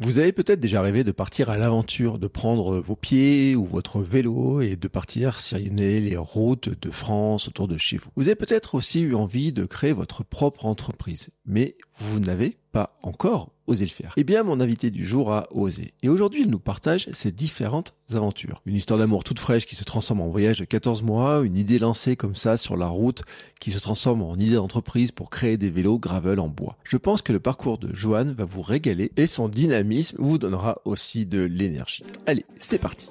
Vous avez peut-être déjà rêvé de partir à l'aventure, de prendre vos pieds ou votre vélo et de partir sillonner les routes de France autour de chez vous. Vous avez peut-être aussi eu envie de créer votre propre entreprise, mais vous n'avez pas encore osé le faire. Eh bien, mon invité du jour a osé. Et aujourd'hui, il nous partage ses différentes aventures. Une histoire d'amour toute fraîche qui se transforme en voyage de 14 mois, une idée lancée comme ça sur la route qui se transforme en idée d'entreprise pour créer des vélos gravel en bois. Je pense que le parcours de Johan va vous régaler et son dynamisme vous donnera aussi de l'énergie. Allez, c'est parti.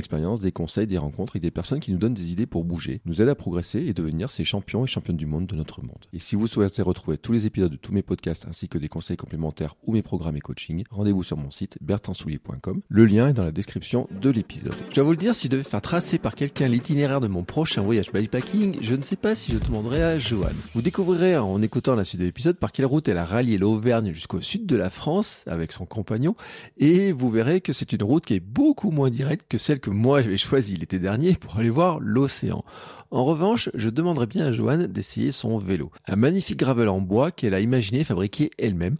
expérience, des conseils, des rencontres et des personnes qui nous donnent des idées pour bouger, nous aident à progresser et devenir ces champions et championnes du monde de notre monde. Et si vous souhaitez retrouver tous les épisodes de tous mes podcasts ainsi que des conseils complémentaires ou mes programmes et coaching, rendez-vous sur mon site bertrandsoulier.com. Le lien est dans la description de l'épisode. Je dois vous le dire, si je devais faire tracer par quelqu'un l'itinéraire de mon prochain voyage bikepacking, je ne sais pas si je demanderais à Johan. Vous découvrirez en écoutant la suite de l'épisode par quelle route elle a rallié l'Auvergne jusqu'au sud de la France avec son compagnon et vous verrez que c'est une route qui est beaucoup moins directe que celle que moi j'avais choisie l'été dernier pour aller voir l'océan. En revanche, je demanderais bien à Joanne d'essayer son vélo. Un magnifique gravel en bois qu'elle a imaginé fabriquer elle-même.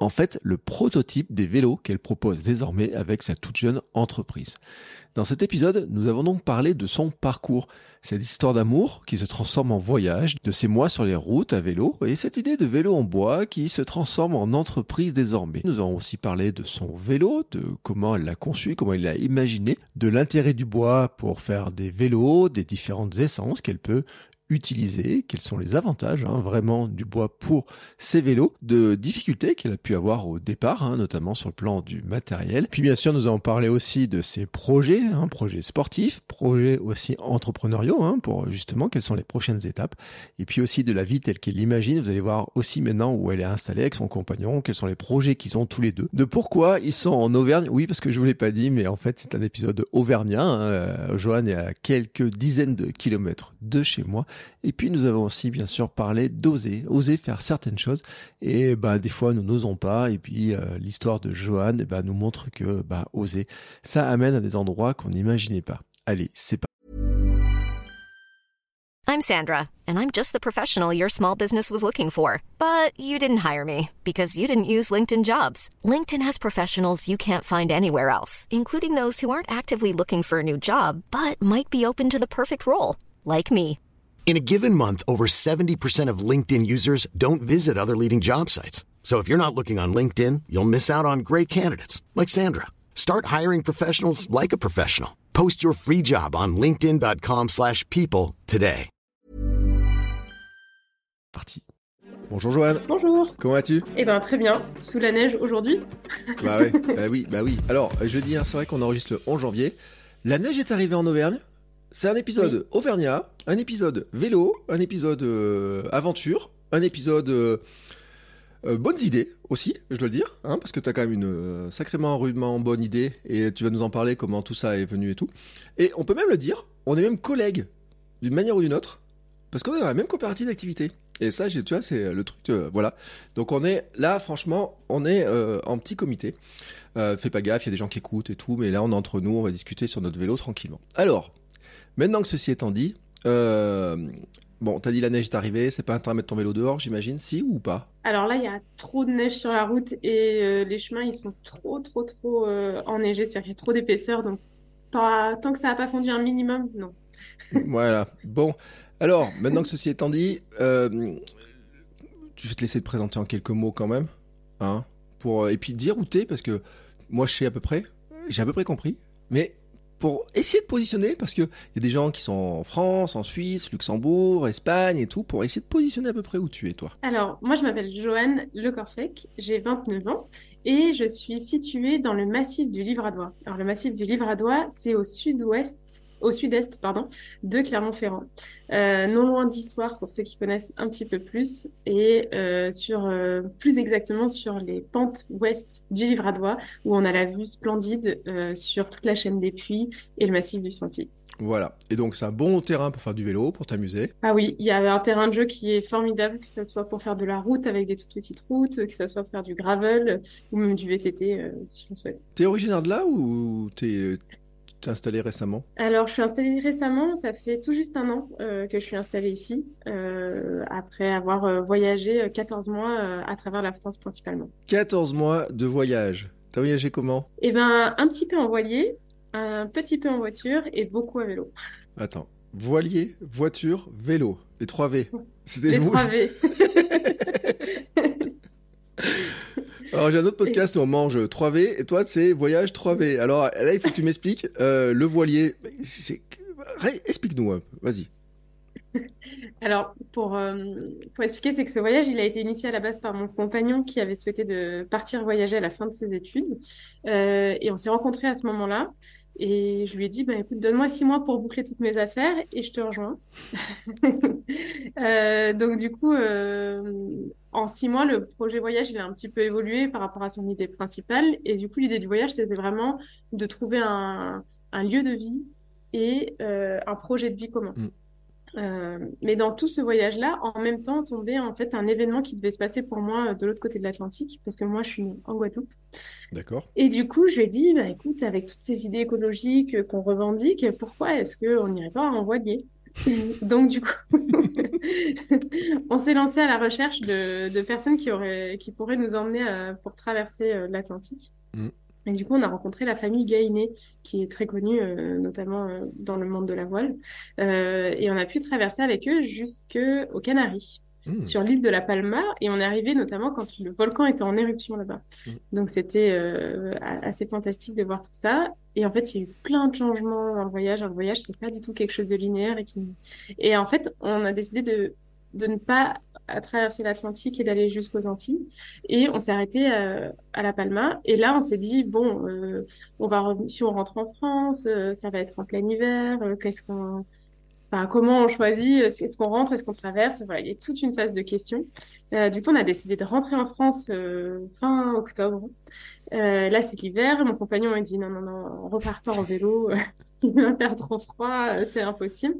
En fait, le prototype des vélos qu'elle propose désormais avec sa toute jeune entreprise. Dans cet épisode, nous avons donc parlé de son parcours, cette histoire d'amour qui se transforme en voyage, de ses mois sur les routes à vélo, et cette idée de vélo en bois qui se transforme en entreprise désormais. Nous avons aussi parlé de son vélo, de comment elle l'a conçu, comment elle l'a imaginé, de l'intérêt du bois pour faire des vélos, des différentes essences qu'elle peut utiliser, quels sont les avantages hein, vraiment du bois pour ces vélos, de difficultés qu'elle a pu avoir au départ, hein, notamment sur le plan du matériel. Puis bien sûr, nous allons parler aussi de ses projets, hein, projets sportifs, projets aussi entrepreneuriaux, pour justement quelles sont les prochaines étapes, et puis aussi de la vie telle qu'elle l'imagine. Vous allez voir aussi maintenant où elle est installée avec son compagnon, quels sont les projets qu'ils ont tous les deux, de pourquoi ils sont en Auvergne? Oui, parce que je vous l'ai pas dit, mais en fait c'est un épisode auvergnat. Hein. Euh, Johan est à quelques dizaines de kilomètres de chez moi. Et puis nous avons aussi bien sûr parlé d'oser, oser faire certaines choses. Et bah des fois nous n'osons pas. Et puis euh, l'histoire de Johan bah, nous montre que bah oser, ça amène à des endroits qu'on n'imaginait pas. Allez, c'est parti. I'm Sandra, and I'm just the professional your small business was looking for. But you didn't hire me because you didn't use LinkedIn jobs. LinkedIn has professionals you can't find anywhere else, including those who aren't actively looking for a new job, but might be open to the perfect role, like me. In a given month, over 70% of LinkedIn users don't visit other leading job sites. So if you're not looking on LinkedIn, you'll miss out on great candidates like Sandra. Start hiring professionals like a professional. Post your free job on linkedin.com/people slash people today. Parti. Bonjour Johan. Bonjour. Comment vas-tu? Eh ben très bien, sous la neige aujourd'hui. Bah ouais, bah oui, bah oui. Alors, jeudi, hein, c'est vrai qu'on enregistre le 11 janvier. La neige est arrivée en Auvergne. C'est un épisode auvergnat, un épisode vélo, un épisode euh, aventure, un épisode euh, euh, bonnes idées aussi, je dois le dire, hein, parce que tu as quand même une sacrément rudement bonne idée et tu vas nous en parler comment tout ça est venu et tout. Et on peut même le dire, on est même collègues d'une manière ou d'une autre, parce qu'on est dans la même coopérative d'activité. Et ça, tu vois, c'est le truc, euh, voilà. Donc on est là, franchement, on est euh, en petit comité. Euh, fais pas gaffe, il y a des gens qui écoutent et tout, mais là, on est entre nous, on va discuter sur notre vélo tranquillement. Alors, maintenant que ceci étant dit, euh, bon, t'as dit la neige est arrivée, c'est pas un temps à mettre ton vélo dehors, j'imagine, si ou pas? Alors là, il y a trop de neige sur la route et euh, les chemins, ils sont trop, trop, trop euh, enneigés, c'est-à-dire qu'il y a trop d'épaisseur, donc pas- tant que ça n'a pas fondu un minimum, non. Voilà. Bon, alors, maintenant que ceci étant dit, euh, je vais te laisser te présenter en quelques mots quand même, hein, pour et puis dire où t'es, parce que moi je sais à peu près, j'ai à peu près compris, mais pour essayer de positionner, parce que il y a des gens qui sont en France, en Suisse, Luxembourg, Espagne et tout, pour essayer de positionner à peu près où tu es, toi. Alors, moi, je m'appelle Joanne Le Corfec, j'ai 29 ans et je suis située dans le massif du Livradois. Alors, le massif du Livradois, c'est au sud-ouest, au sud-est, pardon, de Clermont-Ferrand, euh, non loin d'Issoire pour ceux qui connaissent un petit peu plus, et euh, sur euh, plus exactement sur les pentes ouest du Livradois, où on a la vue splendide sur toute la chaîne des Puits et le massif du Sancy. Voilà. Et donc, c'est un bon terrain pour faire du vélo, pour t'amuser. Ah oui, il y a un terrain de jeu qui est formidable, que ce soit pour faire de la route avec des toutes petites routes, que ce soit pour faire du gravel ou même du VTT euh, si on souhaite. T'es originaire de là ou t'es t'es installé récemment? Alors, je suis installée récemment, ça fait tout juste un an euh, que je suis installée ici, euh, après avoir euh, voyagé euh, 14 mois à travers la France principalement. 14 mois de voyage. T'as voyagé comment? Eh ben, un petit peu en voilier, un petit peu en voiture et beaucoup à vélo. Attends. Voilier, voiture, vélo. Les 3 V. C'était Les vous 3 V. Alors j'ai un autre podcast où on mange 3V et toi c'est voyage 3V. Alors là il faut que tu m'expliques euh, le voilier. Explique-nous vas-y. Alors, pour, euh, pour expliquer, c'est que ce voyage, il a été initié à la base par mon compagnon qui avait souhaité de partir voyager à la fin de ses études. Euh, et on s'est rencontrés à ce moment-là. Et je lui ai dit, bah, écoute, donne-moi six mois pour boucler toutes mes affaires et je te rejoins. Donc, du coup, en six mois, le projet voyage, il a un petit peu évolué par rapport à son idée principale. Et du coup, l'idée du voyage, c'était vraiment de trouver un, un lieu de vie et euh, un projet de vie commun. Mm. Euh, mais dans tout ce voyage-là, en même temps, tombait en fait un événement qui devait se passer pour moi euh, de l'autre côté de l'Atlantique, parce que moi, je suis née en Guadeloupe. D'accord. Et du coup, je lui ai dit, bah, écoute, avec toutes ces idées écologiques qu'on revendique, pourquoi est-ce qu'on n'irait pas en voilier? Donc, du coup, on s'est lancé à la recherche de, de personnes qui auraient, qui pourraient nous emmener à- pour traverser euh, l'Atlantique. Mm. Et du coup, on a rencontré la famille Gainé, qui est très connue, euh, notamment euh, dans le monde de la voile. Euh, et on a pu traverser avec eux jusqu'aux Canaries Hmm. sur l'île de la Palma et on est arrivé notamment quand le volcan était en éruption là-bas. Mm. Donc c'était euh, assez fantastique de voir tout ça. Et en fait, il y a eu plein de changements dans le voyage. Un voyage, c'est pas du tout quelque chose de linéaire et qui... Et en fait, on a décidé de de ne pas traverser l'Atlantique et d'aller jusqu'aux Antilles. Et on s'est arrêté euh, à La Palma. Et là, on s'est dit bon, euh, on va si on rentre en France, euh, ça va être en plein hiver. qu'est-ce qu'on Enfin, comment on choisit Est-ce qu'on rentre Est-ce qu'on traverse Voilà, il y a toute une phase de questions. Euh, du coup, on a décidé de rentrer en France euh, fin octobre. Euh, là, c'est l'hiver. Mon compagnon m'a dit non, non, non, on repart pas en vélo. Il va faire trop froid, c'est impossible.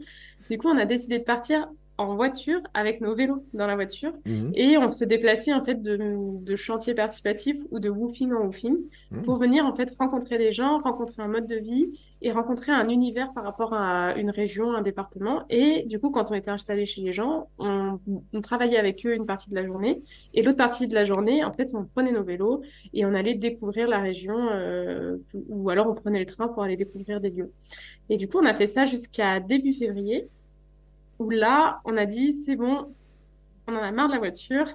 Du coup, on a décidé de partir en voiture avec nos vélos dans la voiture Mhm. et on se déplaçait en fait de, de chantier participatif ou de woofing en woofing Mhm. pour venir en fait rencontrer des gens, rencontrer un mode de vie et rencontrer un univers par rapport à une région, un département. Et du coup, quand on était installé chez les gens, on, travaillait avec eux une partie de la journée et l'autre partie de la journée, en fait, on prenait nos vélos et on allait découvrir la région euh, ou alors on prenait le train pour aller découvrir des lieux. Et du coup, on a fait ça jusqu'à début février où là, on a dit c'est bon, on en a marre de la voiture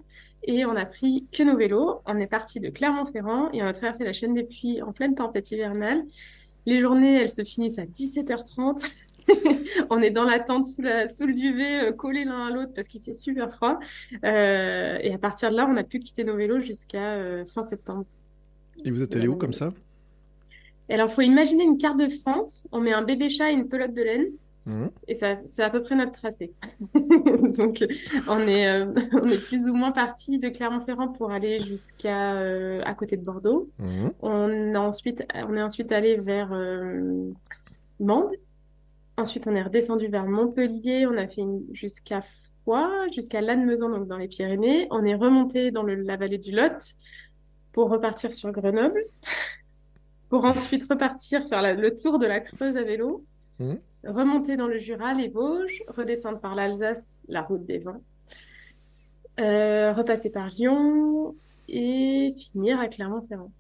et on a pris que nos vélos. On est parti de Clermont-Ferrand et on a traversé la chaîne des Puys en pleine tempête hivernale. Les journées, elles se finissent à 17h30. on est dans la tente sous, la, sous le duvet, euh, collés l'un à l'autre parce qu'il fait super froid. Euh, et à partir de là, on a pu quitter nos vélos jusqu'à euh, fin septembre. Et vous êtes allé où comme ça? Alors, faut imaginer une carte de France. On met un bébé chat et une pelote de laine. Mhm. Et c'est à peu près notre tracé. Donc, on est, euh, on est plus ou moins parti de Clermont-Ferrand pour aller jusqu'à euh, à côté de Bordeaux. Mhm. On a ensuite, on est ensuite allé vers euh, Mende. Ensuite, on est redescendu vers Montpellier. On a fait jusqu'à Foix, jusqu'à Lannemezan, donc dans les Pyrénées. On est remonté dans le- la vallée du Lot pour repartir sur Grenoble. Pour ensuite repartir faire la- le tour de la Creuse à vélo Mhm. Remonter dans le Jura, les Vosges, redescendre par l'Alsace, la route des vins, euh, repasser par Lyon et finir à Clermont-Ferrand.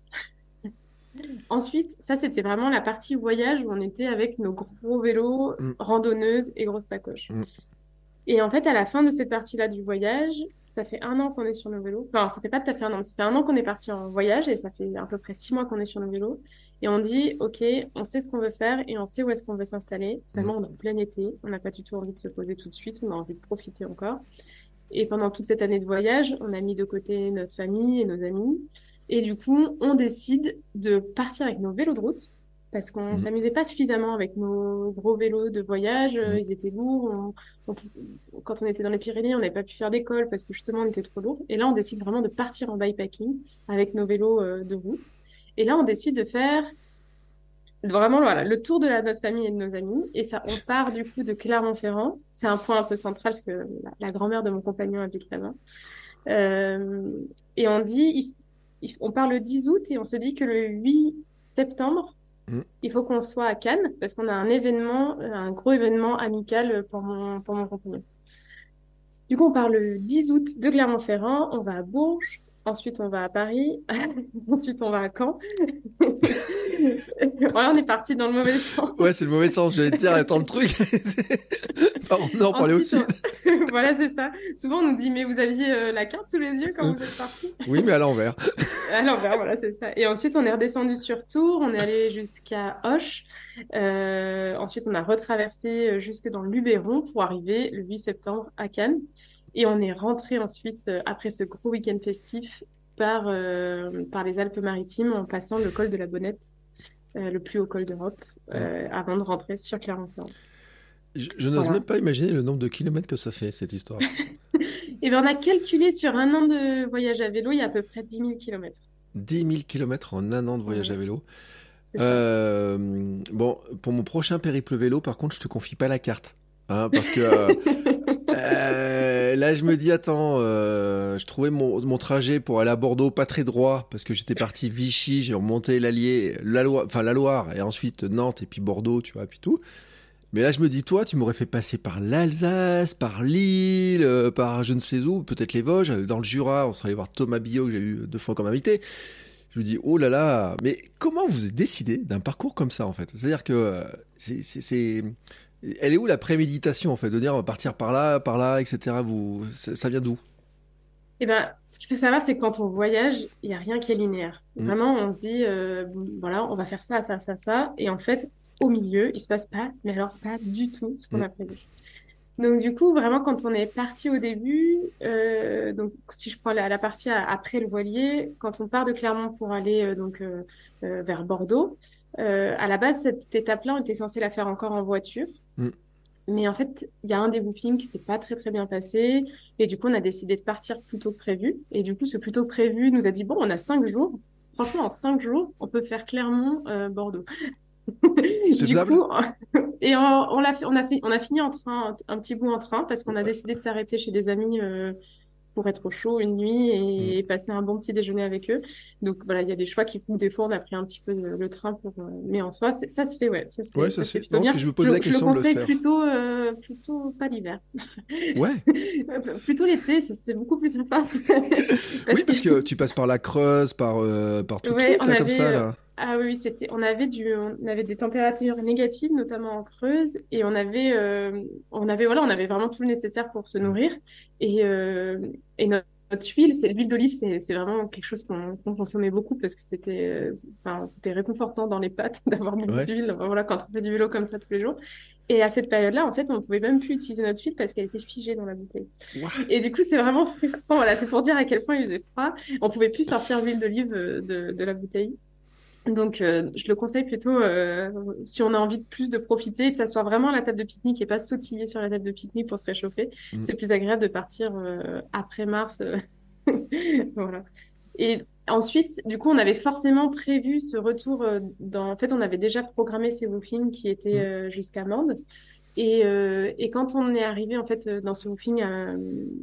Ensuite, ça c'était vraiment la partie voyage où on était avec nos gros vélos, Mm. randonneuses et grosses sacoches. Mm. Et en fait, à la fin de cette partie-là du voyage, ça fait un an qu'on est sur nos vélos. Enfin, ça fait pas tout à fait un an, mais ça fait un an qu'on est parti en voyage et ça fait à peu près six mois qu'on est sur nos vélos. Et on dit, OK, on sait ce qu'on veut faire et on sait où est-ce qu'on veut s'installer. Seulement, on est en plein été. On n'a pas du tout envie de se poser tout de suite. On a envie de profiter encore. Et pendant toute cette année de voyage, on a mis de côté notre famille et nos amis. Et du coup, on décide de partir avec nos vélos de route parce qu'on Mhm. s'amusait pas suffisamment avec nos gros vélos de voyage. Mhm. Ils étaient lourds. on- on pou- quand on était dans les Pyrénées, on n'avait pas pu faire d'école parce que justement on était trop lourd. Et là, on décide vraiment de partir en bikepacking avec nos vélos euh, de route. Et là, on décide de faire vraiment voilà, le tour de la, notre famille et de nos amis. Et ça, on part du coup de Clermont-Ferrand. C'est un point un peu central parce que la, la grand-mère de mon compagnon habite là-bas. Euh, et on dit, il- il- on part le 10 août et on se dit que le 8 septembre, Mm. il faut qu'on soit à Cannes parce qu'on a un événement, euh, un gros événement amical pour mon, pour mon compagnon. Du coup, on part le 10 août de Clermont-Ferrand, on va à Bourges, ensuite on va à Paris, ensuite on va à Caen. Voilà, on est parti dans le mauvais sens. Ouais, c'est le mauvais sens. J'allais dire, attends le truc. Par au nord pour aller au sud. on- voilà, c'est ça. Souvent, on nous dit, mais vous aviez euh, la carte sous les yeux quand vous êtes parti? Oui, mais à l'envers. À l'envers, voilà, c'est ça. Et ensuite, on est redescendu sur Tours, on est allé jusqu'à Auch. Euh, ensuite, on a retraversé euh, jusque dans le Luberon pour arriver le 8 septembre à Cannes. Et on est rentré ensuite, euh, après ce gros week-end festif, par, euh, par les Alpes-Maritimes en passant le col de la Bonnette, euh, le plus haut col d'Europe, euh, avant de rentrer sur Clermont-Ferrand. Je, je n'ose Voilà. même pas imaginer le nombre de kilomètres que ça fait, cette histoire. Et bien, on a calculé sur un an de voyage à vélo, il y a à peu près 10 000 kilomètres. 10 000 kilomètres en un an de voyage Ouais. à vélo. Bon, pour mon prochain périple vélo, par contre, je te confie pas la carte. Hein, parce que euh, euh, là, je me dis, attends, euh, je trouvais mon, trajet pour aller à Bordeaux pas très droit, parce que j'étais parti Vichy, j'ai remonté l'Allier, la Loire, enfin la Loire, et ensuite Nantes, et puis Bordeaux, tu vois, puis tout. Mais là, je me dis, toi, tu m'aurais fait passer par l'Alsace, par Lille, euh, par je ne sais où, peut-être les Vosges, dans le Jura, on serait allé voir Thomas Billot, que j'ai eu deux fois comme invité. Je me dis, oh là là, mais comment vous décidé d'un parcours comme ça, en fait? C'est-à-dire que c'est- Elle est où la préméditation, en fait De dire, on va partir par là, par là, etc. Vous... Ça, ça vient d'où? Eh ben, ce qu'il faut savoir, c'est que quand on voyage, il n'y a rien qui est linéaire. Mm. Vraiment, on se dit, euh, voilà, on va faire ça, ça, ça, ça. Et en fait, au milieu, il se passe pas, mais alors pas du tout ce qu'on Mm. a prévu. Donc, du coup, vraiment, quand on est parti au début, euh, donc, si je prends la, la partie à- après le voilier, quand on part de Clermont pour aller euh, donc vers Bordeaux, euh, à la base, cette étape-là, on était censé la faire encore en voiture. Mm. Mais en fait, il y a un débriefing qui s'est pas très très bien passé. Et du coup, on a décidé de partir plus tôt que prévu. Et du coup, ce plus tôt que prévu nous a dit, bon, on a cinq jours. Franchement, en cinq jours, on peut faire Clermont-Bordeaux. C'est Du coup, et on, on fait, on a on a fini en train, un, un petit bout en train, parce qu'on a décidé de s'arrêter chez des amis euh, pour être au chaud une nuit et passer un bon petit déjeuner avec eux. Donc voilà, il y a des choix qui font des fois, on a pris un petit peu le, le train pour, euh, mais en soi, ça se fait, ouais, ça se fait, Ouais, ça se se fait. Non, parce bien. que je me posais la je, question le de le conseille faire. plutôt, euh, plutôt pas l'hiver. Ouais. Plutôt l'été, c'est beaucoup plus sympa. oui, parce que tu passes par la Creuse, par, euh, par tout Ouais, truc, là, comme avait, ça, euh, là. Ah oui, c'était, on avait du, on avait des températures négatives, notamment en Creuse, et on avait, euh, on avait, voilà, on avait vraiment tout le nécessaire pour se nourrir. Et, euh, et notre, notre huile, c'est l'huile d'olive, c'est, c'est vraiment quelque chose qu'on qu'on consommait beaucoup parce que c'était, euh, enfin, c'était réconfortant dans les pattes d'avoir beaucoup Ouais. d'huile, voilà, quand on fait du vélo comme ça tous les jours. Et à cette période-là, en fait, on pouvait même plus utiliser notre huile parce qu'elle était figée dans la bouteille. Et du coup, c'est vraiment frustrant. Voilà, c'est pour dire à quel point il faisait froid. On pouvait plus sortir l'huile d'olive euh, de, de la bouteille. Donc, euh, je le conseille plutôt euh, si on a envie de plus de profiter, ça soit vraiment à la table de pique-nique et pas sautiller sur la table de pique-nique pour se réchauffer. Mm. C'est plus agréable de partir euh, après mars. voilà. Et ensuite, du coup, on avait forcément prévu ce retour dans. En fait, on avait déjà programmé ces woofings qui étaient Mm. jusqu'à Mende. Et, et quand on est arrivé en fait dans ce woofing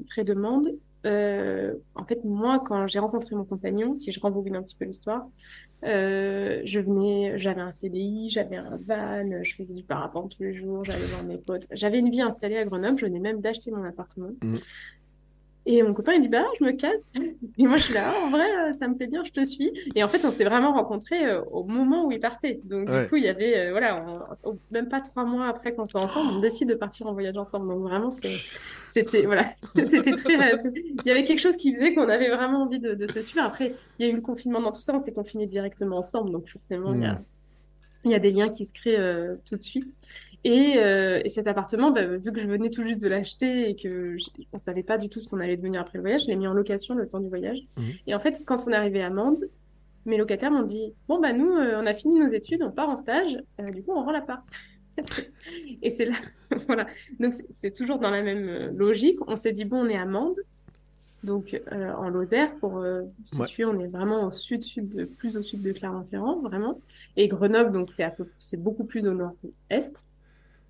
près de Mende, euh, en fait, moi, quand j'ai rencontré mon compagnon, si je rembobine un petit peu l'histoire, euh, je venais, j'avais un CDI, j'avais un van, je faisais du parapente tous les jours, j'allais voir mes potes. J'avais une vie installée à Grenoble, je venais même d'acheter mon appartement. Mhm. Et mon copain, il dit, bah, je me casse. Et moi, je suis là, Ah, en vrai, euh, ça me plaît bien, je te suis. Et en fait, on s'est vraiment rencontrés euh, au moment où il partait. Donc, Ouais. du coup, il y avait, euh, voilà, on- même pas trois mois après qu'on soit ensemble, on décide de partir en voyage ensemble. Donc, vraiment, c'était, voilà, c'était très, euh, il y avait quelque chose qui faisait qu'on avait vraiment envie de, de se suivre. Après, il y a eu le confinement dans tout ça, on s'est confinés directement ensemble. Donc, forcément, il y a, il y a des liens qui se créent euh, tout de suite. Et, euh, et cet appartement, bah, vu que je venais tout juste de l'acheter et que je- on savait pas du tout ce qu'on allait devenir après le voyage, je l'ai mis en location le temps du voyage. Mhm. Et en fait, quand on est arrivé à Mende, mes locataires m'ont dit Bon, bah, nous, euh, on a fini nos études, on part en stage, du coup, on rend l'appart. et c'est là, voilà. Donc, c'est toujours dans la même logique. On s'est dit Bon, on est à Mende, donc en Lozère, pour situer, on est vraiment au sud, sud de, plus au sud de Clermont-Ferrand, vraiment. Et Grenoble, donc, c'est beaucoup plus au nord-est.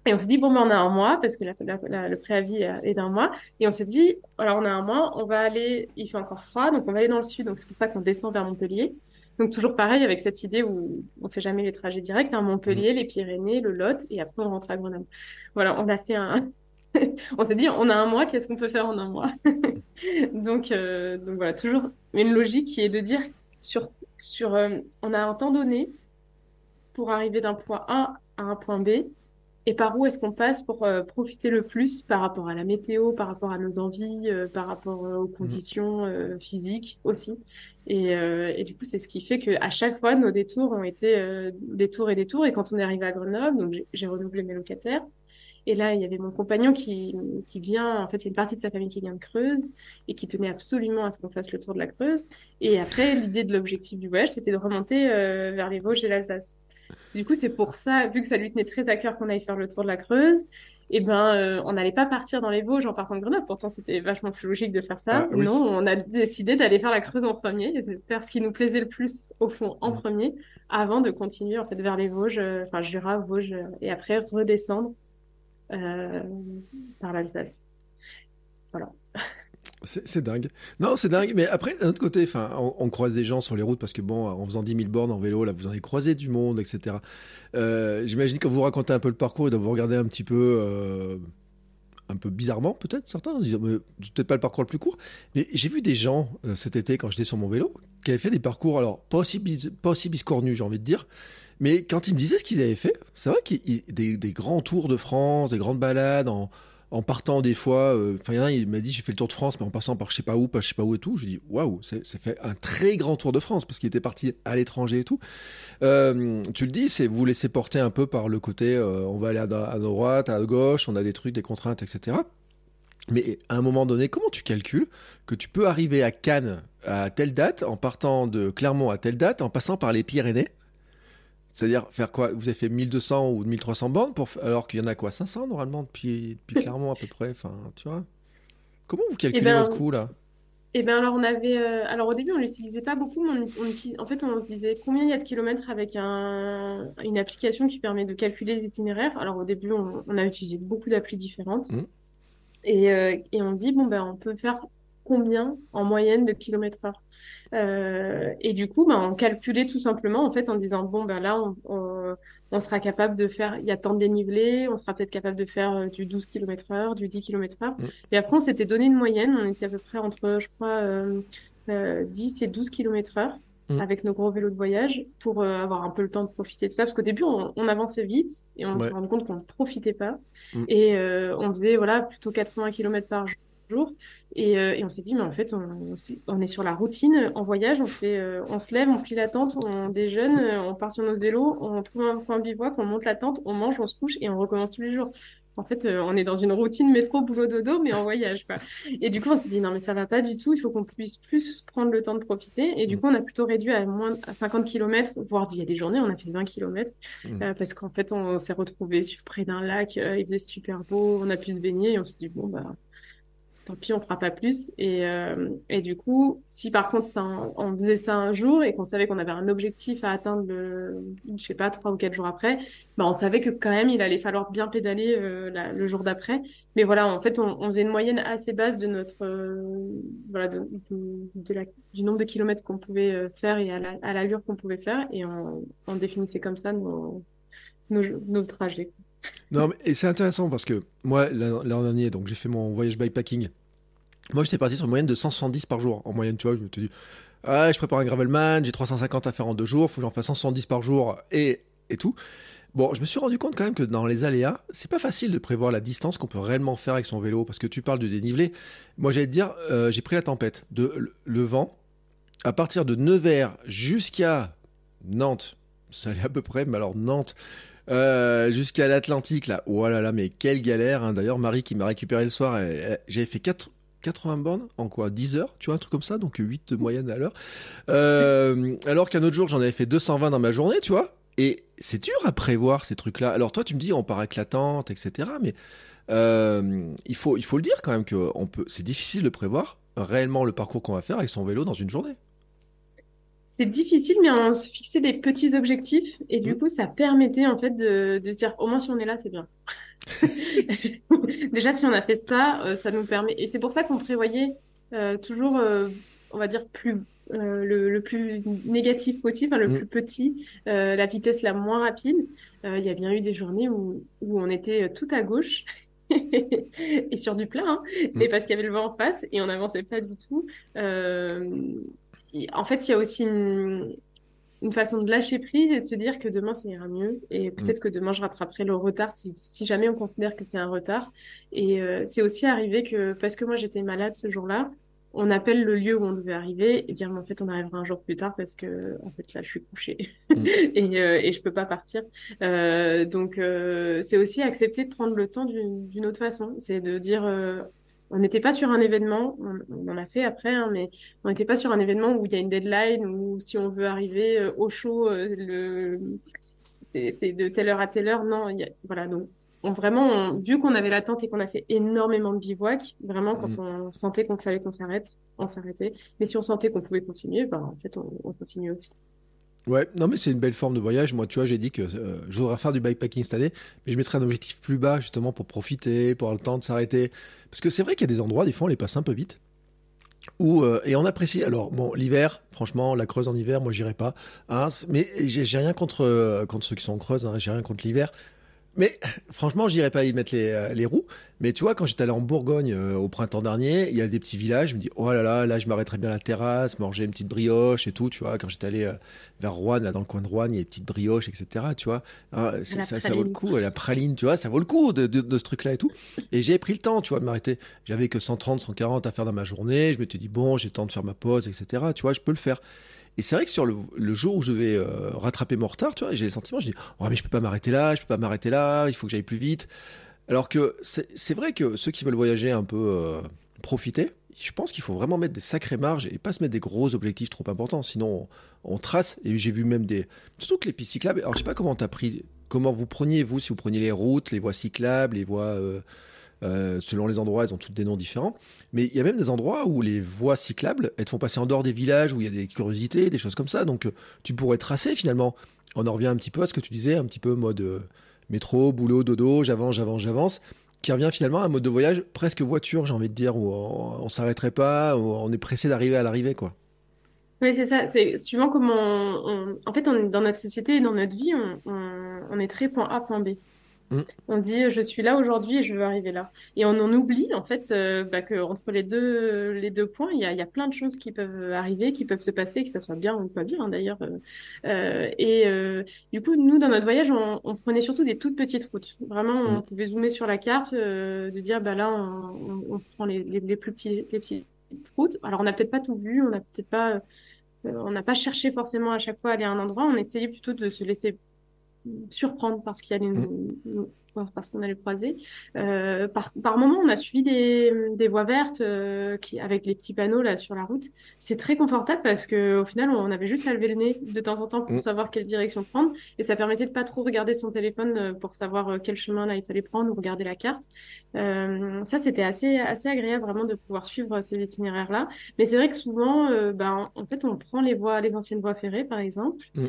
Et on s'est dit, bon, ben, on a un mois, parce que le préavis est d'un mois. Et on s'est dit, alors on a un mois, on va aller, il fait encore froid, donc on va aller dans le sud. Donc c'est pour ça qu'on descend vers Montpellier. Donc toujours pareil avec cette idée où on fait jamais les trajets directs, hein, Montpellier, mmh. les Pyrénées, le Lot, et après on rentre à Grenoble. Voilà, on a fait un, on s'est dit, on a un mois, qu'est-ce qu'on peut faire en un mois donc, euh, donc voilà, toujours une logique qui est de dire sur, sur euh, on a un temps donné pour arriver d'un point A à un point B, et par où est-ce qu'on passe pour euh, profiter le plus par rapport à la météo, par rapport à nos envies, euh, par rapport euh, aux mmh. conditions physiques aussi. Et, et, du coup, c'est ce qui fait que à chaque fois, nos détours ont été des tours et des tours. Et quand on est arrivé à Grenoble, donc j'ai renouvelé mes locataires. Et là, il y avait mon compagnon qui, qui vient, en fait, il y a une partie de sa famille qui vient de Creuse et qui tenait absolument à ce qu'on fasse le tour de la Creuse. Et après, l'idée de l'objectif du voyage, c'était de remonter vers les Vosges et l'Alsace. Du coup, c'est pour ça, vu que ça lui tenait très à cœur qu'on aille faire le tour de la Creuse, et eh ben, euh, on n'allait pas partir dans les Vosges en partant de Grenoble. Pourtant, c'était vachement plus logique de faire ça. Ah, non, on a décidé d'aller faire la Creuse en premier, de faire ce qui nous plaisait le plus au fond en premier, avant de continuer en fait vers les Vosges, euh, enfin Jura, Vosges, euh, et après redescendre par l'Alsace. Voilà. C'est dingue. Non, c'est dingue. Mais après, d'un autre côté, on, croise des gens sur les routes parce que bon, en faisant 10 000 bornes en vélo, là, vous en avez croisé du monde, etc. Euh, j'imagine quand vous racontez un peu le parcours et vous regarder un petit peu, euh, un peu bizarrement, peut-être certains, peut-être pas le parcours le plus court. Mais j'ai vu des gens euh, cet été quand j'étais sur mon vélo qui avaient fait des parcours, alors pas aussi, pas aussi biscornus, j'ai envie de dire. Mais quand ils me disaient ce qu'ils avaient fait, c'est vrai qu'il des, des grands tours de France, des grandes balades en partant des fois, euh, enfin il m'a dit j'ai fait le Tour de France, mais en passant par je sais pas où, pas je sais pas où et tout. Je dis waouh, ça fait un très grand Tour de France parce qu'il était parti à l'étranger et tout. Euh, tu le dis, c'est vous laissez porter un peu par le côté, euh, on va aller à, droite, à gauche, on a des trucs, des contraintes, etc. Mais à un moment donné, comment tu calcules que tu peux arriver à Cannes à telle date, en partant de Clermont à telle date, en passant par les Pyrénées c'est-à-dire faire quoi? Vous avez fait 1200 ou 1300 bornes pour... alors qu'il y en a quoi? 500 normalement depuis, depuis Clermont à peu près. Enfin, tu vois? Comment vous calculez eh ben, votre coût là? Eh bien alors on avait, euh, alors au début on l'utilisait pas beaucoup, mais on, en fait on se disait combien il y a de kilomètres avec un... une application qui permet de calculer les itinéraires? Alors au début on, a utilisé beaucoup d'applis différentes. Mmh. Et, euh, et, on dit bon ben on peut faire combien en moyenne de kilomètres heure. Euh, et du coup, ben, on calculait tout simplement en fait en disant bon ben là on, on, sera capable de faire, il y a tant de dénivelé, on sera peut-être capable de faire euh, du 12 km heure, du 10 km heure. Mm. Et après on s'était donné une moyenne, on était à peu près entre je crois euh, 10 et 12 km heure. Mm. avec nos gros vélos de voyage pour euh, avoir un peu le temps de profiter de ça parce qu'au début on, on, avançait vite et on s'est rendu compte qu'on ne profitait pas mm. et on faisait voilà plutôt 80 km par jour jours. Et, euh, et on s'est dit, mais en fait, on, on, est sur la routine en voyage. On, fait, euh, on se lève, on plie la tente, on déjeune, euh, on part sur notre vélo, on trouve un point bivouac, on monte la tente, on mange, on se couche et on recommence tous les jours. En fait, on est dans une routine métro, boulot, dodo, mais en voyage. Quoi. Et du coup, on s'est dit, non, mais ça va pas du tout. Il faut qu'on puisse plus prendre le temps de profiter. Et du mm. coup, on a plutôt réduit à moins à 50 km, voire il y a des journées, on a fait 20 km. Mm. parce qu'en fait, on, s'est retrouvé près d'un lac. il faisait super beau. On a pu se baigner. Et on s'est dit, bon, bah, tant pis, on fera pas plus. Et, euh, et du coup, si par contre ça, on faisait ça un jour et qu'on savait qu'on avait un objectif à atteindre, le, je sais pas, trois ou quatre jours après, bah on savait que quand même il allait falloir bien pédaler euh, le jour d'après. Mais voilà, en fait, on, faisait une moyenne assez basse de notre, euh, voilà, du nombre de kilomètres qu'on pouvait euh, faire et à l'allure qu'on pouvait faire, et on, on, définissait comme ça nos, nos, nos trajets. Non, mais, et c'est intéressant parce que moi, l'an dernier, donc j'ai fait mon voyage bikepacking. Moi, j'étais parti sur une moyenne de 170 par jour. En moyenne, tu vois, je me suis dit, ah, je prépare un gravelman, j'ai 350 à faire en deux jours, faut que j'en fasse 170 par jour et, et tout. Bon, je me suis rendu compte quand même que dans les aléas, c'est pas facile de prévoir la distance qu'on peut réellement faire avec son vélo parce que tu parles de dénivelé. Moi, j'allais te dire, euh, j'ai pris la tempête, de le vent, à partir de Nevers jusqu'à Nantes. Ça allait à peu près, mais alors Nantes, euh, jusqu'à l'Atlantique, là. Oh là là, mais quelle galère. Hein. D'ailleurs, Marie qui m'a récupéré le soir, j'avais fait 4, 80 bornes en quoi? 10 heures, tu vois, un truc comme ça, donc 8 de moyenne à l'heure. Euh, alors qu'un autre jour, j'en avais fait 220 dans ma journée, tu vois. Et c'est dur à prévoir ces trucs-là. Alors toi, tu me dis, on part avec l'attente, etc. Mais euh, il, faut, il faut le dire quand même que c'est difficile de prévoir réellement le parcours qu'on va faire avec son vélo dans une journée. C'est difficile, mais on se fixait des petits objectifs et du mmh. coup, ça permettait en fait de, de se dire au moins si on est là, c'est bien. Déjà, si on a fait ça, euh, ça nous permet. Et c'est pour ça qu'on prévoyait euh, toujours, euh, on va dire, plus le, le, plus négatif possible, le mmh. plus petit, la vitesse la moins rapide. Il y a bien eu des journées où, où on était tout à gauche et sur du plat, hein, mmh. mais parce qu'il y avait le vent en face et on n'avançait pas du tout. En fait, il y a aussi une, une façon de lâcher prise et de se dire que demain ça ira mieux. Et peut-être mm. que demain je rattraperai le retard si, si jamais on considère que c'est un retard. Et euh, c'est aussi arrivé que parce que moi j'étais malade ce jour-là on appelle le lieu où on devait arriver et dire mais en fait on arrivera un jour plus tard parce que en fait là je suis couchée. Mm. et, euh, et je peux pas partir. Euh, donc euh, c'est aussi accepter de prendre le temps d'une autre façon. C'est de dire on n'était pas sur un événement, on, en a fait après, hein, mais on n'était pas sur un événement où il y a une deadline, ou si on veut arriver euh, au show, euh, le... c'est de telle heure à telle heure. Non, voilà, donc on, vraiment, vu qu'on avait l'attente et qu'on a fait énormément de bivouac, vraiment, quand mm. on sentait qu'on fallait qu'on s'arrête, on s'arrêtait. Mais si on sentait qu'on pouvait continuer, ben, en fait, on, on continue aussi. Ouais, non, mais c'est une belle forme de voyage. Moi, tu vois, j'ai dit que euh, je voudrais faire du bikepacking cette année, mais je mettrais un objectif plus bas, justement, pour profiter, pour avoir le temps de s'arrêter. Parce que c'est vrai qu'il y a des endroits, des fois, on les passe un peu vite. Où, euh, et on apprécie. Alors, bon, l'hiver, franchement, la Creuse en hiver, moi, j'irai pas. Hein, mais j'ai rien contre, euh, contre ceux qui sont en Creuse, hein, j'ai rien contre l'hiver. Mais franchement, j'irai pas y mettre les, euh, les, roues. Mais tu vois, quand j'étais allé en Bourgogne euh, au printemps dernier, il y a des petits villages. Je me dis, oh là là, là, je m'arrêterais bien à la terrasse, manger une petite brioche et tout. Tu vois, quand j'étais allé euh, vers Rouen, là, dans le coin de Rouen, il y a des petites brioches, etc. Tu vois, ah, ça, ça, vaut le coup. La praline, tu vois, ça vaut le coup de, de, de ce truc-là et tout. Et j'ai pris le temps, tu vois, de m'arrêter. J'avais que 130, 140 à faire dans ma journée. Je m'étais dit, bon, j'ai le temps de faire ma pause, etc. Tu vois, je peux le faire. Et c'est vrai que sur le, jour où je devais euh, rattraper mon retard, tu vois, j'ai le sentiment, je dis, oh mais je peux pas m'arrêter là, je peux pas m'arrêter là, il faut que j'aille plus vite. Alors que c'est vrai que ceux qui veulent voyager un peu euh, profiter, je pense qu'il faut vraiment mettre des sacrées marges et pas se mettre des gros objectifs trop importants. Sinon, on, trace. Et j'ai vu même des. Surtout que les pistes cyclables. Alors, je sais pas comment t'as pris. Comment vous preniez, vous, si vous preniez les routes, les voies cyclables, les voies. Euh, euh, selon les endroits, elles ont toutes des noms différents. Mais il y a même des endroits où les voies cyclables, elles te font passer en dehors des villages, où il y a des curiosités, des choses comme ça. Donc euh, tu pourrais tracer finalement. On en revient un petit peu à ce que tu disais, un petit peu mode euh, métro, boulot, dodo, j'avance, j'avance, j'avance. Qui revient finalement à un mode de voyage presque voiture, j'ai envie de dire, où on, on s'arrêterait pas, où on est pressé d'arriver à l'arrivée, quoi. Oui, c'est ça. C'est suivant comment on, En fait, dans notre société et dans notre vie, on est très point A, point B. Mm. On dit je suis là aujourd'hui et je veux arriver là. Et on en oublie en fait euh, bah, que entre les deux les deux points, il y a, y a, plein de choses qui peuvent arriver, qui peuvent se passer, que ça soit bien ou pas bien hein, d'ailleurs. Euh, et euh, du coup, nous dans notre voyage, on, on, prenait surtout des toutes petites routes. Vraiment, on mm. pouvait zoomer sur la carte, euh, de dire bah là on, on prend les, les, les, plus petits les petites routes. Alors on n'a peut-être pas tout vu, on n'a peut-être pas euh, on n'a pas cherché forcément à chaque fois à aller à un endroit. On essayait plutôt de se laisser surprendre parce qu'il y a une, mm. parce qu'on allait croiser. Euh, par, par moment, on a suivi des, des voies vertes euh, qui, avec les petits panneaux là sur la route. C'est très confortable parce que au final, on avait juste à lever le nez de temps en temps pour mm. savoir quelle direction prendre et ça permettait de pas trop regarder son téléphone euh, pour savoir quel chemin là il fallait prendre ou regarder la carte. Euh, ça, c'était assez assez agréable vraiment de pouvoir suivre ces itinéraires là. Mais c'est vrai que souvent, ben, en fait, on prend les voies, les anciennes voies ferrées par exemple. Mm.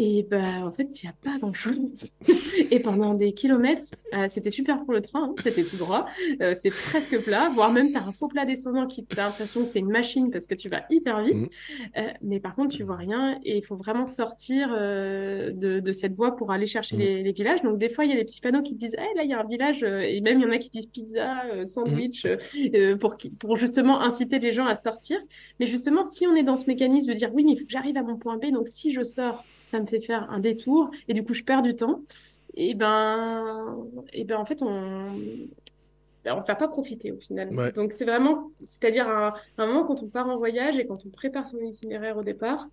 Et bah, en fait, il n'y a pas grand-chose. et pendant des kilomètres, euh, c'était super pour le train, hein, c'était tout droit. Euh, c'est presque plat, voire même tu as un faux plat descendant qui t'a l'impression que tu es une machine parce que tu vas hyper vite. Mmh. Euh, mais par contre, tu vois rien et il faut vraiment sortir de, de, cette voie pour aller chercher mmh. les, les, villages. Donc, des fois, il y a des petits panneaux qui te disent hey, là, il y a un village. Et même, il y en a qui disent pizza, sandwich, mmh. pour, pour justement inciter les gens à sortir. Mais justement, si on est dans ce mécanisme de dire oui, mais il faut que j'arrive à mon point B, donc si je sors, ça me fait faire un détour et du coup je perds du temps. Et ben, et ben en fait on ben, on ne fait pas profiter au final. Donc c'est vraiment, c'est-à-dire un, un, moment quand on part en voyage et quand on prépare son itinéraire au départ,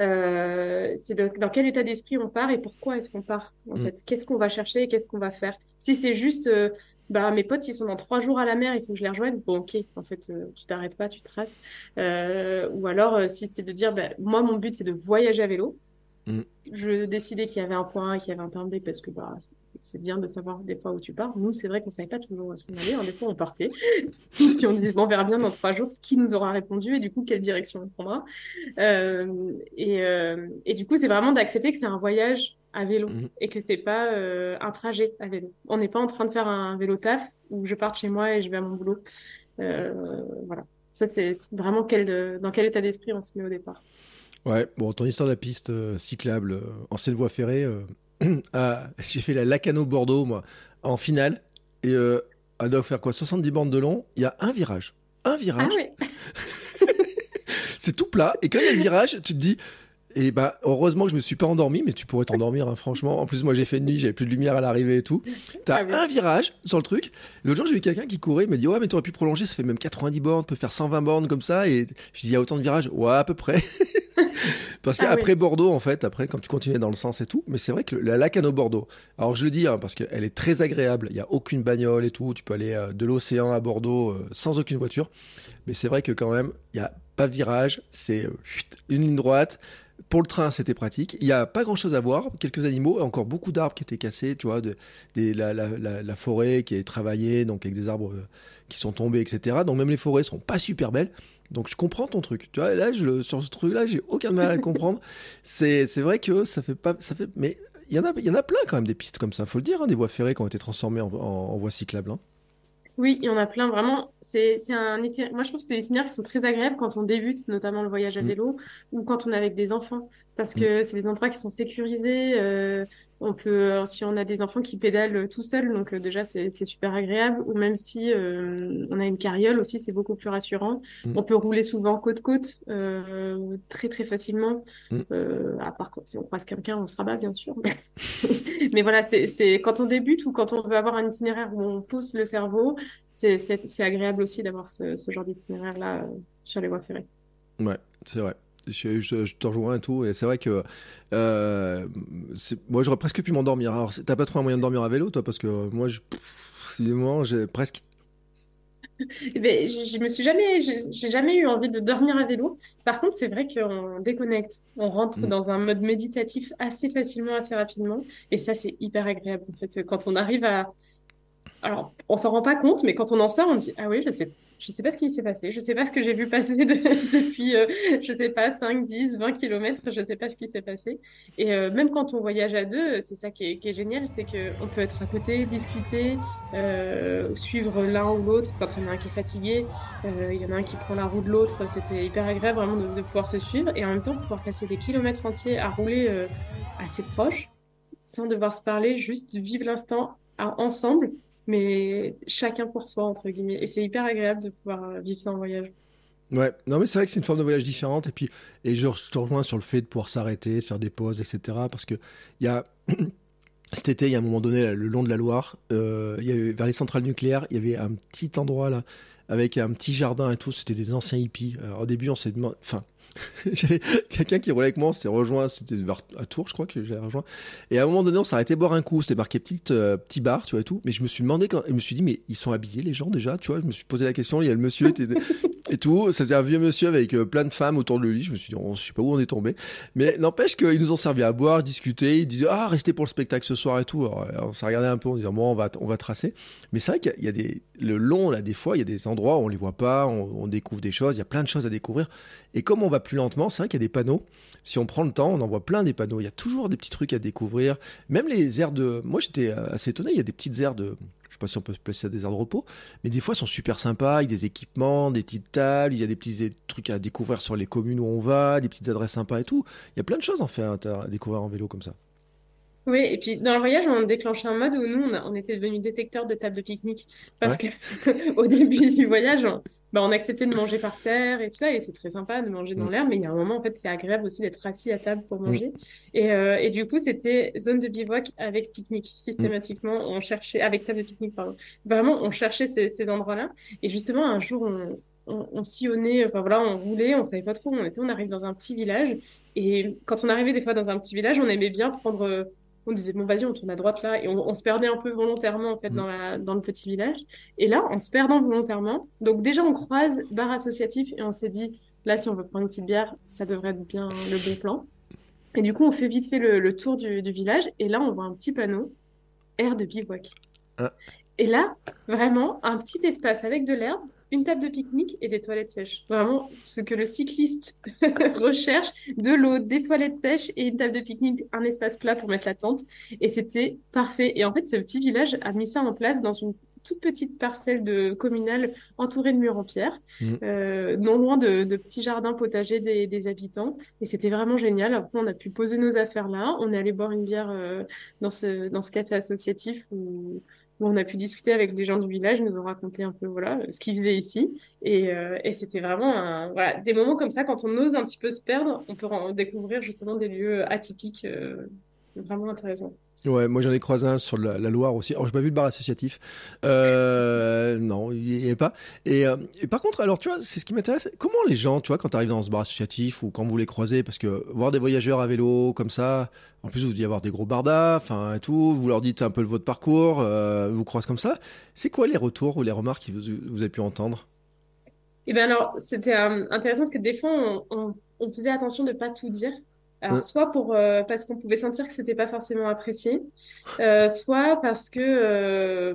euh, c'est dans quel état d'esprit on part et pourquoi est-ce qu'on part en mm. fait. Qu'est-ce qu'on va chercher et qu'est-ce qu'on va faire? Si c'est juste euh, bah mes potes ils sont dans trois jours à la mer, il faut que je les rejoigne. Bon ok, en fait euh, tu t'arrêtes pas, tu traces. Euh, ou alors si c'est de dire, bah, moi mon but c'est de voyager à vélo. Mm. Je décidais qu'il y avait un point A, qu'il y avait un point B parce que bah, c'est bien de savoir des fois où tu pars. Nous, c'est vrai qu'on savait pas toujours où est-ce qu'on allait. Hein, des fois, on partait. Puis on disait, on verra bien dans trois jours ce qui nous aura répondu et du coup, quelle direction on prendra. Euh, et, euh, et du coup, c'est vraiment d'accepter que c'est un voyage à vélo Mhm. et que c'est pas euh, un trajet à vélo. On n'est pas en train de faire un vélo taf où je pars de chez moi et je vais à mon boulot. Voilà. Ça, c'est c'est vraiment quel, dans quel état d'esprit on se met au départ. Ouais, bon, ton histoire de la piste euh, cyclable, euh, ancienne voie ferrée, ah, j'ai fait la Lacano-Bordeaux, moi, en finale, et euh, elle doit faire quoi 70 bandes de long, il y a un virage. Un Ah virage, oui, c'est tout plat, et quand il y a le virage, tu te dis, et bah, heureusement que je me suis pas endormi, mais tu pourrais t'endormir, hein, franchement. En plus, moi, j'ai fait une nuit, j'avais plus de lumière à l'arrivée et tout. T'as Ah oui. un virage sur le truc. L'autre jour, j'ai vu quelqu'un qui courait, il m'a dit, ouais, mais t'aurais pu prolonger, ça fait même 90 bornes, tu peux faire 120 bornes comme ça, et je dis, il y a autant de virages? Ouais, à peu près. Parce Ah qu'après Bordeaux, en fait, après, quand tu continuais dans le sens et tout, mais c'est vrai que la Lacano Bordeaux, alors je le dis, hein, parce qu'elle est très agréable, il n'y a aucune bagnole et tout, tu peux aller euh, de l'océan à Bordeaux euh, sans aucune voiture, mais c'est vrai que quand même, il n'y a pas de virage, c'est euh, une ligne droite. Pour le train, c'était pratique. Il n'y a pas grand-chose à voir, quelques animaux, et encore beaucoup d'arbres qui étaient cassés, tu vois, de, des- la, la- la- la forêt qui est travaillée, donc avec des arbres euh, qui sont tombés, etc. Donc même les forêts sont pas super belles. Donc je comprends ton truc. Tu vois, là, je, sur ce truc-là, j'ai aucun mal à le comprendre. C'est, vrai que ça fait pas, ça fait, mais il y en a, il y en a plein quand même des pistes comme ça. Faut le dire, hein, des voies ferrées qui ont été transformées en, en, en voies cyclables. hein. Oui, il y en a plein, vraiment. C'est, un Moi, je trouve que c'est des itinéraires qui sont très agréables quand on débute, notamment le voyage à Mm. vélo, ou quand on est avec des enfants, parce que c'est des endroits qui sont sécurisés. euh, on peut, euh, si on a des enfants qui pédalent tout seuls, donc euh, déjà c'est super agréable. Ou même si euh, on a une carriole aussi, c'est beaucoup plus rassurant. Mm. On peut rouler souvent côte côte, euh, très très facilement. Mm. Euh, à part si on croise quelqu'un, on se rabat bien sûr. Mais voilà, c'est, quand on débute ou quand on veut avoir un itinéraire où on pousse le cerveau, c'est, agréable aussi d'avoir ce, ce genre d'itinéraire-là euh, sur les voies ferrées. Ouais, c'est vrai. Je, je- je te rejoins et tout. Et c'est vrai que euh, moi, j'aurais presque pu m'endormir. Alors, t'as pas trouvé un moyen de dormir à vélo, toi? Parce que moi, je, pff, c'est des moments, j'ai presque. Eh ben, je, je me suis jamais, j'ai j'ai jamais eu envie de dormir à vélo. Par contre, c'est vrai qu'on déconnecte, on rentre Mm. dans un mode méditatif assez facilement, assez rapidement, et ça, c'est hyper agréable en fait. Quand on arrive à, alors, on s'en rend pas compte, mais quand on en sort, on dit, ah oui, je sais, je sais pas ce qui s'est passé, je sais pas ce que j'ai vu passer de- depuis, euh, je sais pas, 5, 10, 20 kilomètres, je sais pas ce qui s'est passé. Et euh, même quand on voyage à deux, c'est ça qui est, génial, c'est que on peut être à côté, discuter, euh, suivre l'un ou l'autre. Quand il y en a un qui est fatigué, euh, il y en a un qui prend la roue de l'autre. C'était hyper agréable vraiment de, de pouvoir se suivre et en même temps pouvoir passer des kilomètres entiers à rouler euh, assez proche, sans devoir se parler, juste vivre l'instant ensemble, mais chacun pour soi entre guillemets. Et c'est hyper agréable de pouvoir euh, vivre ça en voyage. Ouais, non, mais c'est vrai que c'est une forme de voyage différente. Et puis, et je, te rejoins sur le fait de pouvoir s'arrêter, de faire des pauses, etc. Parce que y a. Cet été, il y a un moment donné, le long de la Loire, euh, y avait, vers les centrales nucléaires, il y avait un petit endroit là, avec un petit jardin et tout. C'était des anciens hippies. Alors, au début, on s'est demandé. Enfin, quelqu'un qui roulait avec moi, on rejoint, c'était à Tours, je crois que j'avais rejoint. Et à un moment donné, on s'est arrêté boire un coup. C'était marqué petite, euh, petit bar, tu vois et tout. Mais je me suis demandé quand, je me suis dit, mais ils sont habillés les gens déjà, tu vois? Je me suis posé la question. Il y a le monsieur et tout. Faisait un vieux monsieur avec euh, plein de femmes autour de lui. Je me suis dit, on, je sais pas où on est tombé. Mais n'empêche qu'ils nous ont servi à boire, discuter. Ils disaient, ah, restez pour le spectacle ce soir et tout. Alors, euh, on s'est regardé un peu, on disait, bon, on va, on va tracer. Mais c'est vrai qu'il y a- il y a des, le long, là, des fois, il y a des endroits où on les voit pas, on, on découvre des choses. Il y a plein de choses à découvrir. Et comme on va plus lentement, c'est vrai qu'il y a des panneaux. Si on prend le temps, on en voit plein des panneaux. Il y a toujours des petits trucs à découvrir. Même les aires de. Moi, j'étais euh, assez étonné. Il y a des petites aires de. Je sais pas si on peut se placer à des aires de repos, mais des fois, elles sont super sympas. avec des équipements, des petites tables. Il y a des petits trucs à découvrir sur les communes où on va, des petites adresses sympas et tout. Il y a plein de choses en fait à découvrir en vélo comme ça. Oui, et puis dans le voyage, on déclenchait un mode où nous, on, a- on était devenus détecteurs de tables de pique-nique. Parce que au début du voyage, on, bah, on acceptait de manger par terre et tout ça, et c'est très sympa de manger dans Mm. l'air, mais il y a un moment, en fait, c'est agréable aussi d'être assis à table pour manger. Et, euh, et du coup, c'était zone de bivouac avec pique-nique. Systématiquement, on cherchait, avec table de pique-nique, pardon. Vraiment, on cherchait ces, ces endroits-là. Et justement, un jour, on, on, on sillonnait, enfin voilà, on roulait, on savait pas trop où on était, on arrive dans un petit village. Et quand on arrivait des fois dans un petit village, on aimait bien prendre euh, on disait bon vas-y on tourne à droite là et on, se perdait un peu volontairement en fait dans, la, dans le petit village. Et là en se perdant volontairement. Donc déjà on croise bar associatif et on s'est dit là si on veut prendre une petite bière ça devrait être bien le bon plan. Et du coup on fait vite fait le, tour du, village. Et là on voit un petit panneau air de bivouac. Ah. et là vraiment un petit espace avec de l'herbe une table de pique-nique et des toilettes sèches. Vraiment, ce que le cycliste recherche, de l'eau, des toilettes sèches et une table de pique-nique, un espace plat pour mettre la tente. Et c'était parfait. Et en fait, ce petit village a mis ça en place dans une toute petite parcelle de communale entourée de murs en pierre, mmh. euh, non loin de, petits jardins potagers des, habitants. Et c'était vraiment génial. Après, on a pu poser nos affaires là. On est allé boire une bière euh, dans, ce, dans ce café associatif où on a pu discuter avec les gens du village, nous ont raconté un peu voilà ce qu'ils faisaient ici, et, euh, et c'était vraiment un, voilà, des moments comme ça quand on ose un petit peu se perdre, on peut découvrir justement des lieux atypiques, euh, vraiment intéressants. Ouais, moi j'en ai croisé un sur la, Loire aussi. Alors j'ai pas vu le bar associatif. Euh, non, il n'y avait pas. Et, euh, et, par contre, alors tu vois, c'est ce qui m'intéresse. Comment les gens, tu vois, quand tu arrives dans ce bar associatif ou quand vous les croisez, parce que voir des voyageurs à vélo comme ça, en plus vous devez avoir des gros bardas, enfin et tout, vous leur dites un peu votre parcours, euh, vous croisez comme ça. C'est quoi les retours ou les remarques que vous, avez pu entendre? Eh bien alors, c'était intéressant parce que des fois on, on, on faisait attention de pas tout dire. Alors, soit pour, euh, parce qu'on pouvait sentir que c'était pas forcément apprécié, euh, soit parce que euh,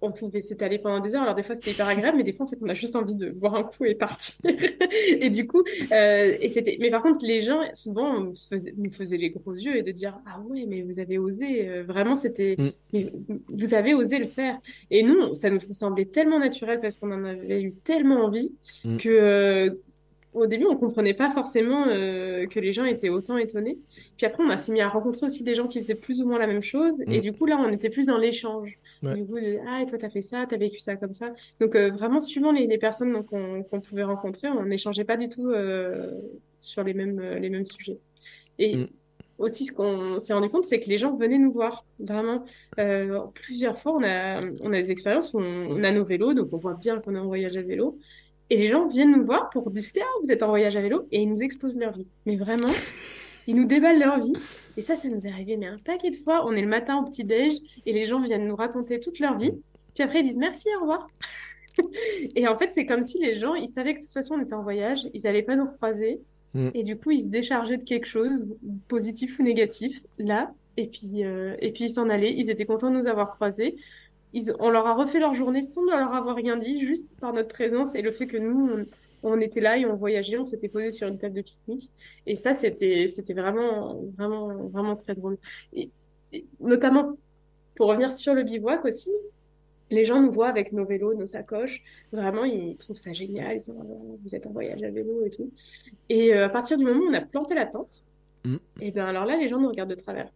on pouvait s'étaler pendant des heures. Alors, des fois, c'était hyper agréable, mais des fois, en fait, on a juste envie de boire un coup et partir. et du coup, et c'était, mais par contre, les gens, souvent, nous faisaient les gros yeux et de dire, ah ouais, mais vous avez osé. Vraiment, c'était, mm. vous avez osé le faire. Et nous, ça nous semblait tellement naturel parce qu'on en avait eu tellement envie mm. que, au début, on comprenait pas forcément euh, que les gens étaient autant étonnés. Puis après, on s'est mis à rencontrer aussi des gens qui faisaient plus ou moins la même chose. Et mm. du coup, là, on était plus dans l'échange. Du coup, ah, et toi, t'as fait ça, t'as vécu ça comme ça. Donc, euh, vraiment, suivant les, personnes qu'on pouvait rencontrer, on n'échangeait pas du tout euh, sur les mêmes, les mêmes sujets. Et mm. aussi, ce qu'on s'est rendu compte, c'est que les gens venaient nous voir. Vraiment, plusieurs fois, on a, on a des expériences où on, on, a nos vélos, donc on voit bien qu'on est en voyage à vélo. Et les gens viennent nous voir pour discuter. Ah, vous êtes en voyage à vélo et ils nous exposent leur vie. Mais vraiment, ils nous déballent leur vie. Et ça, ça nous est arrivé mais un paquet de fois. On est le matin au petit-déj et les gens viennent nous raconter toute leur vie. Puis après, ils disent merci, au revoir. et en fait, c'est comme si les gens, ils savaient que de toute façon, on était en voyage, ils n'allaient pas nous croiser. Mm. Et du coup, ils se déchargeaient de quelque chose, positif ou négatif, là. Et puis, euh, et puis ils s'en allaient. Ils étaient contents de nous avoir croisés on leur a refait leur journée sans leur avoir rien dit, juste par notre présence et le fait que nous, on, était là et on voyageait, on s'était posé sur une table de pique-nique. Et ça, c'était, c'était vraiment, vraiment, vraiment très drôle. Et, notamment, pour revenir sur le bivouac aussi, les gens nous voient avec nos vélos, nos sacoches. Vraiment, ils trouvent ça génial. Ils sont, vous êtes en voyage à vélo et tout. Et euh, à partir du moment où on a planté la tente, mmh. et bien alors là, les gens nous regardent de travers.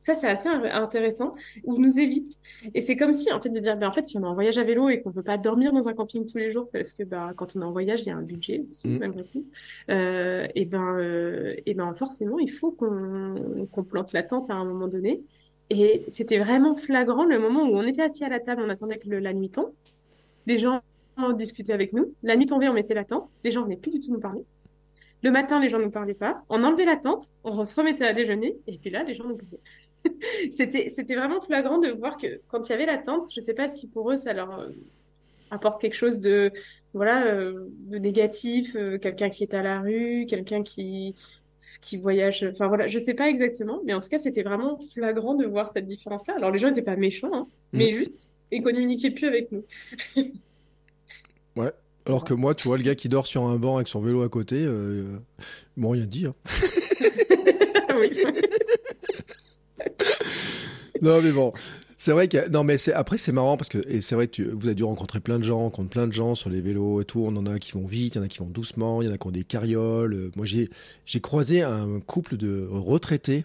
Ça, c'est assez intéressant, ou nous évite. Et c'est comme si, en fait, de dire, ben, en fait, si on est en voyage à vélo et qu'on ne peut pas dormir dans un camping tous les jours, parce que ben, quand on est en voyage, il y a un budget aussi, mm. malgré tout, euh, et, ben, euh, et ben forcément, il faut qu'on plante la tente à un moment donné. Et c'était vraiment flagrant le moment où on était assis à la table, on attendait que la nuit tombe. Les gens discutaient avec nous. La nuit tombée, on mettait la tente. Les gens venaient plus du tout nous parler. Le matin, les gens ne nous parlaient pas. On enlevait la tente, on se remettait à déjeuner, et puis là, les gens nous parlaient. c'était, c'était vraiment flagrant de voir que quand il y avait la tente, je ne sais pas si pour eux ça leur euh, apporte quelque chose de, voilà, euh, de négatif, euh, quelqu'un qui est à la rue, quelqu'un qui, qui voyage. Enfin voilà, je sais pas exactement, mais en tout cas, c'était vraiment flagrant de voir cette différence-là. Alors les gens n'étaient pas méchants, hein, mm. mais juste, ils communiquaient plus avec nous. ouais. Alors que moi, tu vois, le gars qui dort sur un banc avec son vélo à côté, euh, bon, rien dit. Hein. oui. non, mais bon. C'est vrai que non mais c'est après c'est marrant parce que et c'est vrai que vous avez dû rencontrer plein de gens, rencontre plein de gens sur les vélos et tout. On en a qui vont vite, il y en a qui vont doucement, il y en a qui ont des carrioles. Moi j'ai croisé un couple de retraités,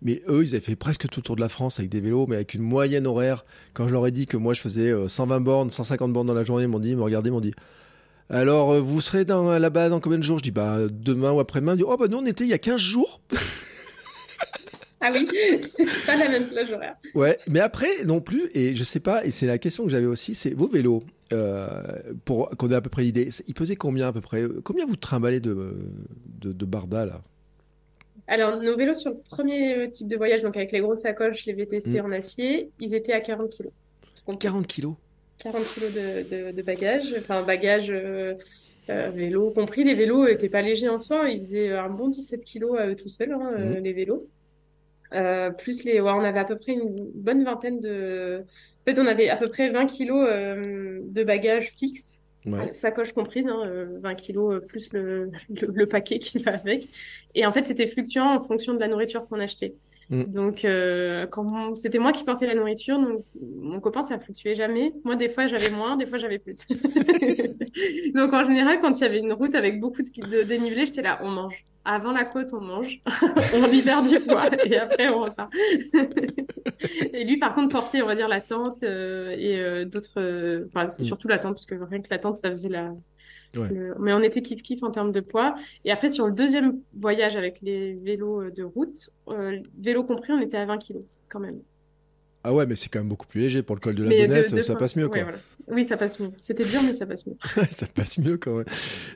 mais eux ils avaient fait presque tout le tour de la France avec des vélos, mais avec une moyenne horaire. Quand je leur ai dit que moi je faisais 120 euh, bornes, 150 bornes dans la journée, ils m'ont dit, ils m'ont regardé, ils m'ont dit. Alors, euh, vous serez là-bas dans combien de jours? Je dis, bah, demain ou après-demain. Dit, oh, bah, nous, on était il y a 15 jours. Ah oui, pas la même plage horaire. Ouais, mais après non plus, et je sais pas, et c'est la question que j'avais aussi, c'est vos vélos, euh, pour qu'on ait à peu près l'idée, ils pesaient combien à peu près? Combien vous trimballez de, de, de Barda là? Alors, nos vélos sur le premier type de voyage, donc avec les grosses sacoches, les VTC Mm. en acier, ils étaient à 40 kilos. 40 kilos? 40 kilos de, de, de bagages, enfin bagages euh, euh, vélo compris. Les vélos n'étaient pas légers en soi, ils faisaient un bon 17 kilos à eux tout seuls, hein, euh, Mhm. les vélos. Euh, plus les, ouais, on avait à peu près une bonne vingtaine de. En fait, on avait à peu près 20 kilos euh, de bagages fixes, Ouais. sacoche comprise, hein, euh, 20 kilos euh, plus le, le, le paquet qui va avec. Et en fait, c'était fluctuant en fonction de la nourriture qu'on achetait. Mm. Donc, euh, quand c'était moi qui portais la nourriture, donc mon copain, ça fluctuait jamais. Moi, des fois, j'avais moins, des fois, j'avais plus. Donc, en général, quand il y avait une route avec beaucoup de, de dénivelé, j'étais là, on mange. Avant la côte, on mange. on libère du poids et après, on repart. Et lui, par contre, portait, on va dire, la tente euh, et euh, d'autres. euh, Enfin, c'est Mm. surtout la tente, parce que rien que la tente, ça faisait la. Ouais. le- Mais on était kiff-kiff en termes de poids. Et après, sur le deuxième voyage avec les vélos de route, vélo compris, on était à 20 kilos quand même. Ah ouais, mais c'est quand même beaucoup plus léger pour le col de la Mais bonnette, de ça passe mieux ouais, quoi. voilà. Oui, ça passe mieux. C'était dur, mais ça passe mieux. ça passe mieux quand même.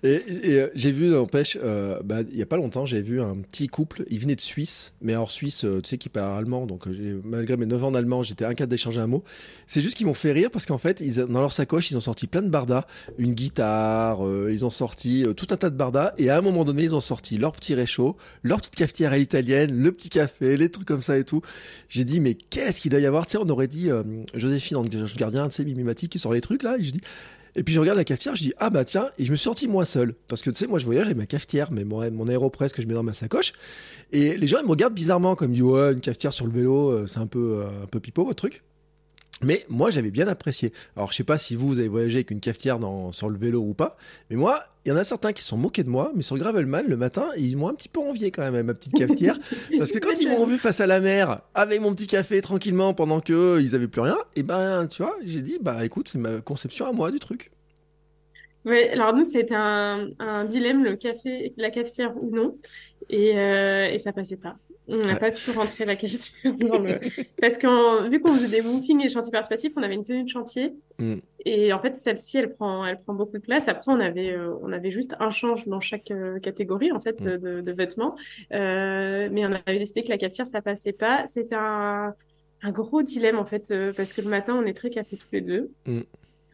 Et, et, euh, j'ai vu, n'empêche, euh, bah, il y a pas longtemps, j'ai vu un petit couple, ils venaient de Suisse, mais hors Suisse, euh, tu sais, qui parle allemand, donc euh, malgré mes 9 ans d'allemand, j'étais incapable d'échanger un mot. C'est juste qu'ils m'ont fait rire parce qu'en fait, ils, dans leur sacoche, ils ont sorti plein de bardas, une guitare, ils ont sorti tout un tas de bardas, et à un moment donné, ils ont sorti leur petit réchaud, leur petite cafetière à l'italienne, le petit café, les trucs comme ça et tout. J'ai dit, mais qu'est-ce qu'il doit y avoir On aurait dit euh, Joséphine, Ange gardien, tu sais, Mimimati, qui sort les trucs là, et je dis, et puis je regarde la cafetière, je dis ah bah tiens, et je me suis sorti moi seul parce que tu sais moi je voyage avec ma cafetière, mais mon, mon aéropress que je mets dans ma sacoche, et les gens ils me regardent bizarrement comme ils disent ouais une cafetière sur le vélo, euh, c'est un peu euh, un peu pipeau votre truc. Mais moi j'avais bien apprécié. Alors je sais pas si vous vous avez voyagé avec une cafetière dans, sur le vélo ou pas, mais moi il y en a certains qui se sont moqués de moi, mais sur le gravelman le matin ils m'ont un petit peu envié quand même ma petite cafetière. Parce que quand ils m'ont vu face à la mer, avec mon petit café tranquillement pendant que eux, ils avaient plus rien, et ben, tu vois, j'ai dit, bah écoute, c'est ma conception à moi du truc. Ouais, alors nous, c'était un, un dilemme, le café, la cafetière ou non. Et, euh, et ça passait pas. On n'a Ouais. pas pu rentrer la dans le... Parce que vu qu'on faisait des woofings et des chantiers participatifs, on avait une tenue de chantier. Mm. Et en fait, celle-ci, elle prend, elle prend beaucoup de place. Après, on avait, euh, on avait juste un change dans chaque euh, catégorie, en fait, Mm. de, de vêtements. Euh, mais on avait décidé que la cafetière, ça passait pas. C'était un, un gros dilemme, en fait, parce que le matin, on est très café tous les deux. Mm.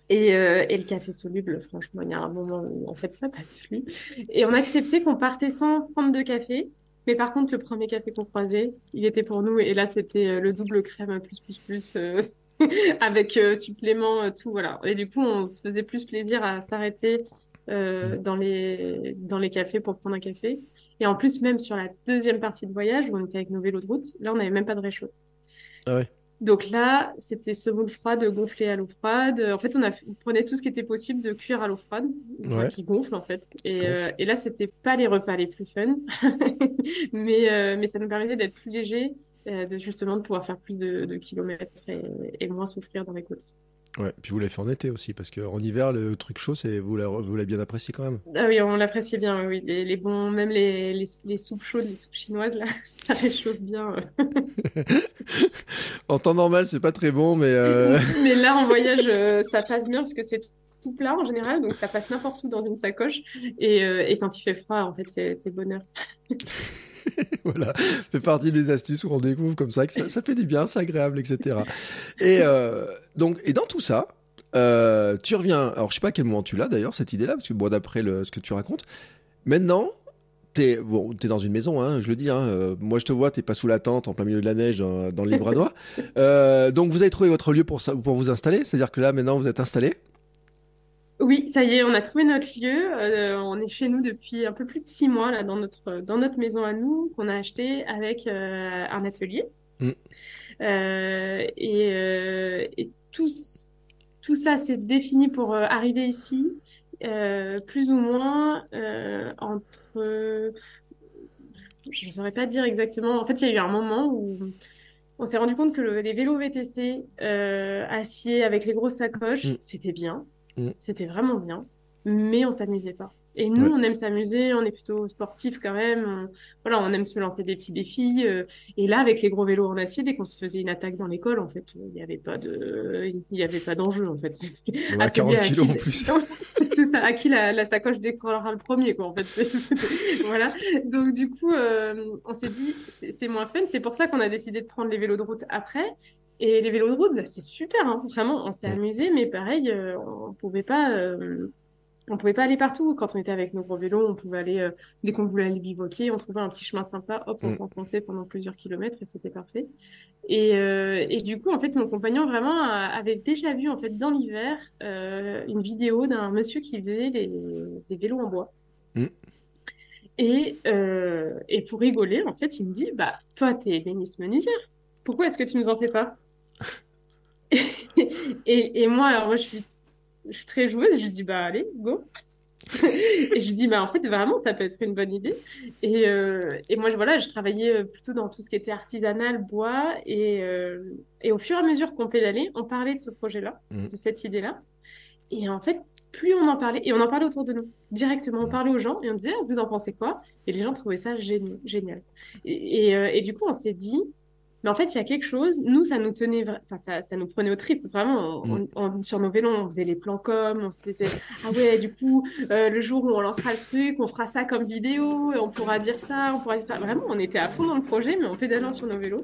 Et, euh, et le café soluble, franchement, il y a un moment où en fait ça passe plus. Et on a accepté qu'on partait sans prendre de café. Mais par contre, le premier café qu'on croisait, il était pour nous. Et là, c'était euh, le double crème plus, plus, plus, euh, avec euh, supplément, tout, voilà. Et du coup, on se faisait plus plaisir à s'arrêter euh, dans les, dans les cafés pour prendre un café. Et en plus, même sur la deuxième partie de voyage, où on était avec nos vélos de route, là, on n'avait même pas de réchaud. Ah ouais. Donc là, c'était semoule froide, gonflée à l'eau froide. En fait, on, a, on prenait tout ce qui était possible de cuire à l'eau froide, Ouais. qui gonfle en fait. Et, euh, et là, c'était pas les repas les plus fun, mais, euh, mais ça nous permettait d'être plus léger, euh, de justement de pouvoir faire plus de, de kilomètres et, et moins souffrir dans les côtes. Ouais, puis vous l'avez fait en été aussi, parce qu'en hiver, le truc chaud, c'est vous l'avez bien apprécié quand même. Ah oui, on l'appréciait bien, oui. Les, les bons, même les, les, les soupes chaudes, les soupes chinoises, là, ça réchauffe bien. euh. En temps normal, c'est pas très bon, mais euh, Mais là, en voyage, euh, ça passe bien parce que c'est tout plat en général, donc ça passe n'importe où dans une sacoche. Et, euh, et quand il fait froid, en fait, c'est bonheur. voilà, fait partie des astuces où on découvre comme ça que ça, ça fait du bien, c'est agréable, etc. Et euh, donc, et dans tout ça, euh, tu reviens. Alors, je sais pas à quel moment tu l'as d'ailleurs cette idée-là, parce que bon, d'après le- ce que tu racontes, maintenant. T'es bon, t'es dans une maison, hein, je le dis. Hein, euh, moi, je te vois, t'es pas sous la tente, en plein milieu de la neige, dans, dans le Livradois. Euh, donc, vous avez trouvé votre lieu pour pour vous installer. C'est-à-dire que là, maintenant, vous êtes installé. Oui, ça y est, on a trouvé notre lieu. Euh, on est chez nous depuis un peu plus de six mois, là, dans notre, dans notre maison à nous, qu'on a acheté avec euh, un atelier. Mm. Euh, et, et tout, tout ça s'est défini pour arriver ici, plus ou moins entre... Je ne saurais pas dire exactement. En fait, il y a eu un moment où on s'est rendu compte que le- les vélos VTC acier avec les grosses sacoches, Mm. c'était bien. Mm. C'était vraiment bien. mais on s'amusait pas. Et nous, Ouais. on aime s'amuser, on est plutôt sportif quand même. on- voilà, on aime se lancer des petits défis. euh, et là, avec les gros vélos en acier, dès qu'on se faisait une attaque dans l'école, en fait, il n'y avait pas de, il y avait pas d'enjeu, en fait. À celui 40 à kilos qui- en plus. c'est ça, à qui la, la sacoche décollera le premier, quoi, en fait. Voilà. Donc, du coup, euh, on s'est dit, c'est moins fun. C'est pour ça qu'on a décidé de prendre les vélos de route après. Et les vélos de route, bah, c'est super, hein. Vraiment, on s'est Mm. amusé, mais pareil, euh, on pouvait pas, euh, on pouvait pas aller partout. Quand on était avec nos gros vélos, on pouvait aller, euh, dès qu'on voulait aller bivouaquer, on trouvait un petit chemin sympa, hop, on Mm. s'enfonçait pendant plusieurs kilomètres et c'était parfait. Et, et du coup, en fait, mon compagnon vraiment a- avait déjà vu, en fait, dans l'hiver, une vidéo d'un monsieur qui faisait des, des vélos en bois. Mm. Et, et pour rigoler, en fait, il me dit, bah, toi, t'es bénisse menuisière. Pourquoi est-ce que tu nous en fais pas? Et, et moi, alors moi, je suis, je suis très joueuse. Je lui dis, bah, allez, go. Et je lui dis, bah, en fait, vraiment, ça peut être une bonne idée. Et, euh, et moi, je, voilà, je travaillais euh, plutôt dans tout ce qui était artisanal, bois. Et, euh, et au fur et à mesure qu'on pédalait, on parlait de ce projet-là, Mm. de cette idée-là. Et en fait, plus on en parlait, et on en parlait autour de nous, directement, on Mm. parlait aux gens, et on disait, Ah, vous en pensez quoi? Et les gens trouvaient ça génial. génial. Et, et, euh, et du coup, on s'est dit, mais en fait, il y a quelque chose, nous, ça nous tenait, enfin, ça, ça nous prenait au trip, vraiment. On- Mm. on- on- sur nos vélos, on faisait les plans com, on se disait, ah ouais, du coup, euh, le jour où on lancera le truc, on fera ça comme vidéo, et on pourra dire ça, on pourra dire ça. Vraiment, on était à fond dans le projet, mais en pédalant sur nos vélos.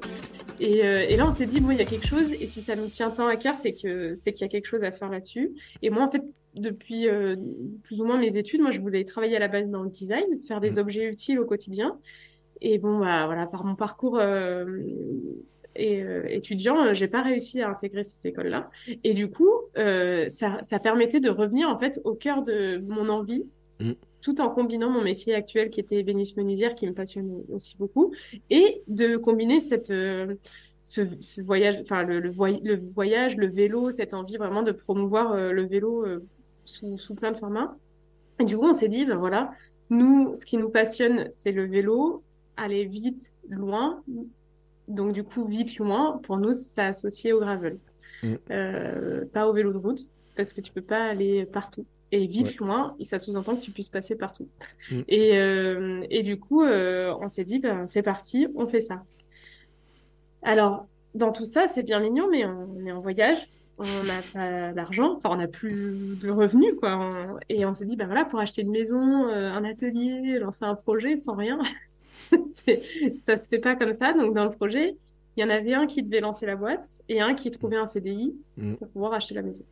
Et, euh, et là, on s'est dit, bon, il y a quelque chose, et si ça nous tient tant à cœur, c'est que, c'est qu'il y a quelque chose à faire là-dessus. Et moi, en fait, depuis euh, plus ou moins mes études, moi, je voulais travailler à la base dans le design, faire des Mm. objets utiles au quotidien. Et bon, bah, voilà, par mon parcours euh, et, euh, étudiant, euh, j'ai pas réussi à intégrer ces écoles-là. Et du coup, ça, ça permettait de revenir en fait au cœur de mon envie, Mm. tout en combinant mon métier actuel qui était ébéniste menuisière, qui me passionne aussi beaucoup, et de combiner cette euh, ce, ce voyage, enfin le, le, voy- le voyage, le vélo, cette envie vraiment de promouvoir euh, le vélo euh, sous, sous plein de formats. Et du coup, on s'est dit, ben voilà, nous, ce qui nous passionne, c'est le vélo, aller vite, loin. Donc, du coup, vite, loin, pour nous, ça associé au gravel. Mm. Euh, pas au vélo de route, parce que tu peux pas aller partout. Et vite, Ouais. loin, ça sous-entend que tu puisses passer partout. Mm. Et, euh, et du coup, euh, on s'est dit, ben, c'est parti, on fait ça. Alors, dans tout ça, c'est bien mignon, mais on est en voyage, on n'a pas d'argent, enfin, on n'a plus de revenus, quoi. On- Et on s'est dit, ben voilà, pour acheter une maison, un atelier, lancer un projet sans rien, c'est, ça se fait pas comme ça. Donc, dans le projet, il y en avait un qui devait lancer la boîte et un qui trouvait un CDI Mm. pour pouvoir acheter la maison.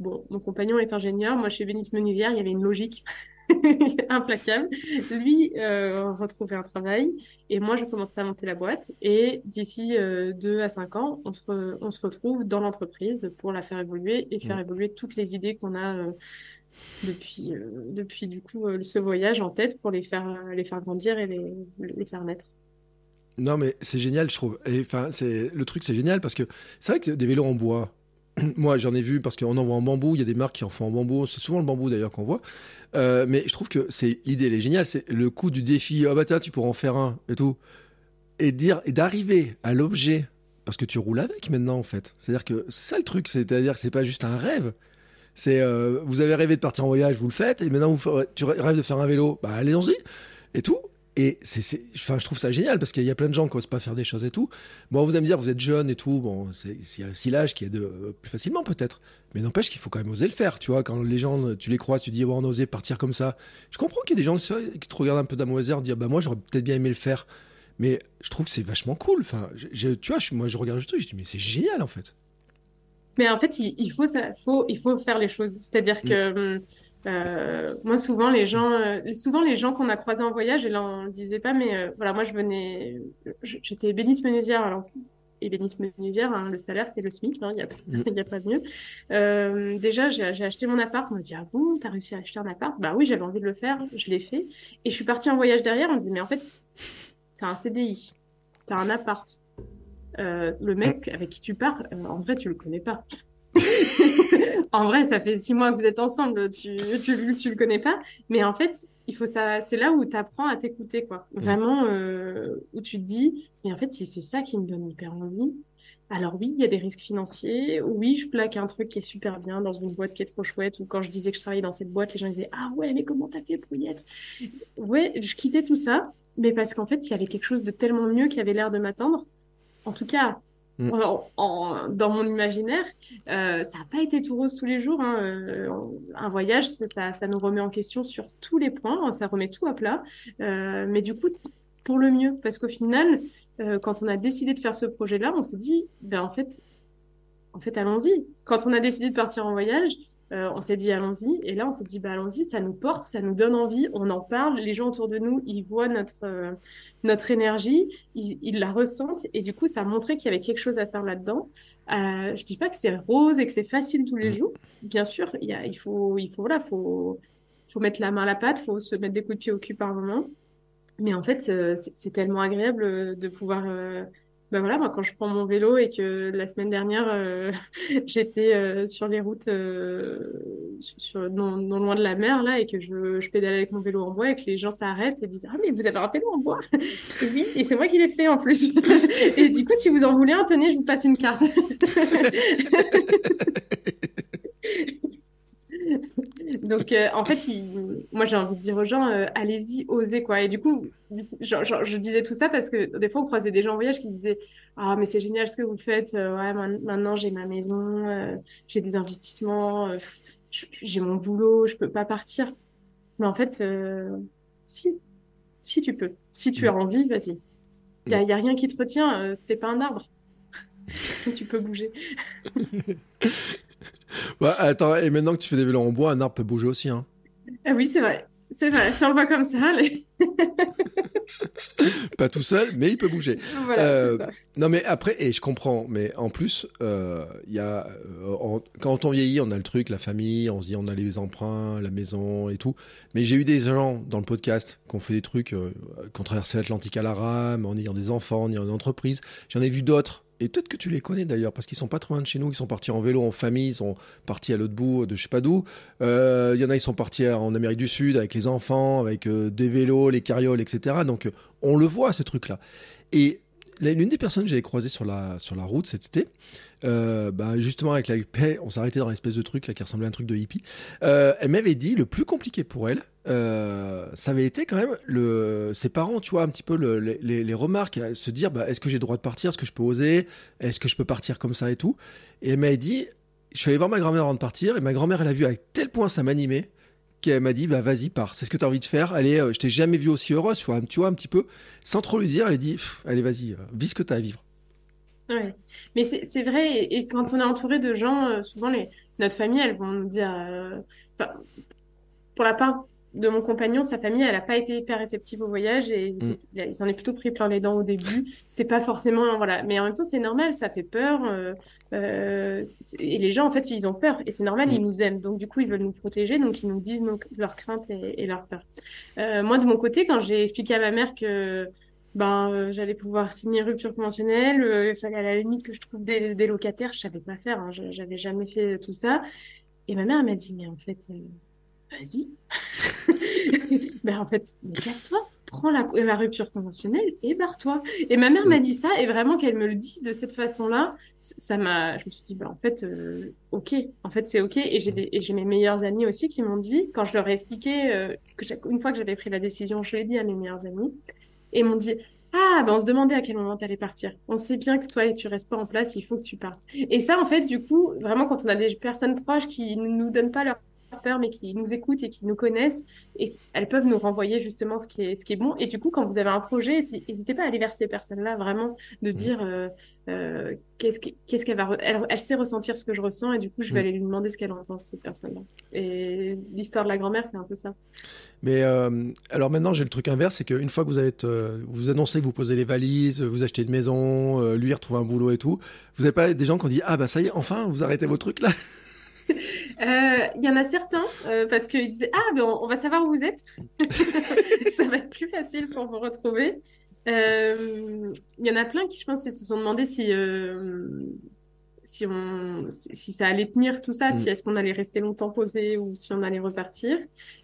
Bon, mon compagnon est ingénieur, moi je suis bénisse menuisière, il y avait une logique implacable. Lui euh, retrouvait un travail et moi je commençais à monter la boîte et d'ici euh, deux à cinq ans, on se, re- on se retrouve dans l'entreprise pour la faire évoluer et faire Mm. évoluer toutes les idées qu'on a euh, depuis, euh, depuis du coup euh, ce voyage en tête pour les faire, les faire grandir et les, les faire naître. Non, mais c'est génial, je trouve. Le truc, c'est génial parce que c'est vrai que des vélos en bois. Moi, j'en ai vu parce qu'on en voit en bambou. Il y a des marques qui en font en bambou. C'est souvent le bambou d'ailleurs qu'on voit. Euh, mais je trouve que c'est l'idée, elle est géniale. C'est le coup du défi. Ah bah tiens, tu pourras en faire un et tout. Et dire et d'arriver à l'objet parce que tu roules avec maintenant en fait. C'est-à-dire que c'est ça le truc. C'est-à-dire que c'est pas juste un rêve. C'est euh, vous avez rêvé de partir en voyage, vous le faites. Et maintenant, vous tu rêves de faire un vélo. Bah allez-y et tout. Et c'est, enfin, je trouve ça génial parce qu'il y a plein de gens qui osent pas faire des choses et tout. Bon, vous allez me dire, vous êtes jeune et tout. Bon, c'est, c'est silage qui est de euh, plus facilement peut-être. Mais n'empêche qu'il faut quand même oser le faire. Tu vois, quand les gens, tu les crois, tu dis, bon, on a osé partir comme ça. Je comprends qu'il y ait des gens qui te regardent un peu d'amoiseur, dire, bah moi, j'aurais peut-être bien aimé le faire. Mais je trouve que c'est vachement cool. Enfin, tu vois, moi, je regarde le truc, je dis, mais c'est génial en fait. Mais en fait, il, il faut ça, faut, il faut faire les choses. C'est-à-dire que hum, euh, moi, souvent les gens, euh, souvent les gens qu'on a croisés en voyage, et là on le disait pas, mais euh, voilà, moi je venais, j'étais ébéniste menuisière. Alors ébéniste menuisière, hein, le salaire c'est le SMIC, hein, il y a, Mm. a pas de mieux. Euh, déjà, j'ai j'ai acheté mon appart. On m'a dit ah bon, t'as réussi à acheter un appart? Bah oui, j'avais envie de le faire, je l'ai fait. Et je suis partie en voyage derrière. On me dit mais en fait, t'as un CDI, t'as un appart. Euh, le mec avec qui tu pars, euh, en vrai, tu le connais pas. En vrai, ça fait six mois que vous êtes ensemble, tu, tu, tu le connais pas. Mais en fait, il faut ça, c'est là où tu apprends à t'écouter, quoi. Vraiment, euh, où tu te dis, mais en fait, si c'est ça qui me donne hyper envie, Alors oui, il y a des risques financiers. Oui, je plaque un truc qui est super bien dans une boîte qui est trop chouette. Ou quand je disais que je travaillais dans cette boîte, les gens disaient Ah ouais, mais comment t'as fait pour y être? Ouais, je quittais tout ça, mais parce qu'en fait, il y avait quelque chose de tellement mieux qui avait l'air de m'attendre. En tout cas, mm. dans mon imaginaire, euh, ça n'a pas été tout rose tous les jours. Hein. Euh, un voyage, ça, ça, nous remet en question sur tous les points, ça remet tout à plat. Euh, mais du coup, pour le mieux, parce qu'au final, quand on a décidé de faire ce projet-là, on s'est dit, ben en fait, en fait, allons-y. Quand on a décidé de partir en voyage, euh, on s'est dit allons-y. Et là, on s'est dit, bah, allons-y, ça nous porte, ça nous donne envie, on en parle, les gens autour de nous, ils voient notre, euh, notre énergie, ils, la ressentent. Et du coup, ça a montré qu'il y avait quelque chose à faire là-dedans. Euh, je dis pas que c'est rose et que c'est facile tous les mm. jours. Bien sûr, il, y a, il faut, il faut, voilà, faut, faut mettre la main à la pâte, faut se mettre des coups de pied au cul par moment. Mais en fait, c'est tellement agréable de pouvoir. Euh, ben voilà, moi, quand je prends mon vélo et que la semaine dernière, j'étais sur les routes non, non, loin de la mer, là, et que je, je pédale avec mon vélo en bois et que les gens s'arrêtent et disent Ah, mais vous avez un vélo en bois Oui, et c'est moi qui l'ai fait en plus. et du coup, si vous en voulez un, tenez, je vous passe une carte. Donc, euh, en fait, moi, j'ai envie de dire aux gens, euh, allez-y, osez, quoi. Et du coup, je disais tout ça parce que des fois, on croisait des gens en voyage qui disaient, ah, mais c'est génial ce que vous faites. Euh, ouais, maintenant, j'ai ma maison, j'ai des investissements, j'ai mon boulot, je peux pas partir. Mais en fait, si, si tu peux, si tu as envie, vas-y. Il y, a rien qui te retient, c'était pas un arbre. tu peux bouger. bah, attends, et maintenant que tu fais des vélos en bois, un arbre peut bouger aussi. Hein. Ah oui, c'est vrai. C'est vrai. Si on le voit comme ça, pas tout seul, mais il peut bouger. Euh, non, mais après, et je comprends, mais en plus, euh, il y a, euh, quand on vieillit, on a le truc, la famille, on se dit on a les emprunts, la maison et tout. Mais j'ai eu des gens dans le podcast qui ont fait des trucs, qui ont traversé l'Atlantique à la rame, en ayant des enfants, en ayant une entreprise. J'en ai vu d'autres et peut-être que tu les connais d'ailleurs, parce qu'ils sont pas trop loin de chez nous, ils sont partis en vélo en famille, ils sont partis à l'autre bout de je sais pas d'où. Euh, il y en a, ils sont partis en Amérique du Sud avec les enfants, avec euh, des vélos, les carrioles, etc. Donc on le voit, ce truc-là. Et l'une des personnes que j'avais croisées sur la, sur la route cet été, euh, bah, justement avec la paix, on s'arrêtait dans l'espèce de truc là qui ressemblait à un truc de hippie. Euh, elle m'avait dit le plus compliqué pour elle, euh, ça avait été quand même le, ses parents, tu vois, un petit peu le, les, les, remarques, se dire bah, est-ce que j'ai le droit de partir, est-ce que je peux oser, est-ce que je peux partir comme ça et tout. Et elle m'avait dit, je suis allé voir ma grand-mère avant de partir et ma grand-mère elle a vu à tel point ça m'animait qu'elle m'a dit bah vas-y pars. C'est ce que tu as envie de faire. Allez je t'ai jamais vu aussi heureuse tu vois, un petit peu. Sans trop lui dire elle a dit allez vas-y vis ce que tu as à vivre. Ouais. Mais c'est vrai, et, quand on est entouré de gens, euh, souvent les, notre famille, elles vont nous dire, euh, pour la part de mon compagnon, sa famille, elle n'a pas été hyper réceptive au voyage et mm. ils s'en est plutôt pris plein les dents au début. C'était pas forcément, voilà. Mais en même temps, c'est normal, ça fait peur. Euh, euh et les gens, en fait, ils ont peur et c'est normal, ils mm. nous aiment. Donc, du coup, ils veulent nous protéger, donc ils nous disent leurs craintes et, et leurs peurs. Euh, moi, de mon côté, quand j'ai expliqué à ma mère que ben euh, j'allais pouvoir signer rupture conventionnelle. Euh, il fallait à la limite que je trouve des, des locataires. Je savais pas faire. Hein, J'avais jamais fait tout ça. Et ma mère m'a dit mais en fait euh, vas-y. ben en fait casse-toi. Prends la, la, rupture conventionnelle et barre-toi. Et ma mère m'a dit ça, et vraiment qu'elle me le dise de cette façon-là, ça m'a. Je me suis dit, ben, en fait, ok, en fait, c'est ok. Et j'ai mes meilleurs amis aussi qui m'ont dit, quand je leur ai expliqué, que une fois que j'avais pris la décision, je l'ai dit à mes meilleurs amis, et m'ont dit ah, ben on se demandait à quel moment tu allais partir. On sait bien que toi, tu restes pas en place, il faut que tu partes. Et ça, en fait, du coup, vraiment, quand on a des personnes proches qui ne nous donnent pas leur peur, mais qui nous écoutent et qui nous connaissent, et elles peuvent nous renvoyer justement ce qui est, ce qui est bon. Et du coup, quand vous avez un projet, n'hésitez pas à aller vers ces personnes-là, vraiment, de mmh. dire euh, euh, qu'est-ce qu'elle va. Elle, sait ressentir ce que je ressens, et du coup, je vais mmh. aller lui demander ce qu'elle en pense, cette personne-là. Et l'histoire de la grand-mère, c'est un peu ça. Mais euh, alors maintenant, j'ai le truc inverse, c'est qu'une fois que vous êtes, vous annoncez que vous posez les valises, vous achetez une maison, lui retrouve un boulot et tout, vous n'avez pas des gens qui ont dit ah bah ça y est, enfin, vous arrêtez vos trucs là euh, il y en a certains, euh, parce qu'ils disaient Ah, ben on, va savoir où vous êtes. ça va être plus facile pour vous retrouver. Euh, il y en a plein qui, je pense, se sont demandé si, si, on, si ça allait tenir tout ça, si mm. est-ce qu'on allait rester longtemps posé ou si on allait repartir.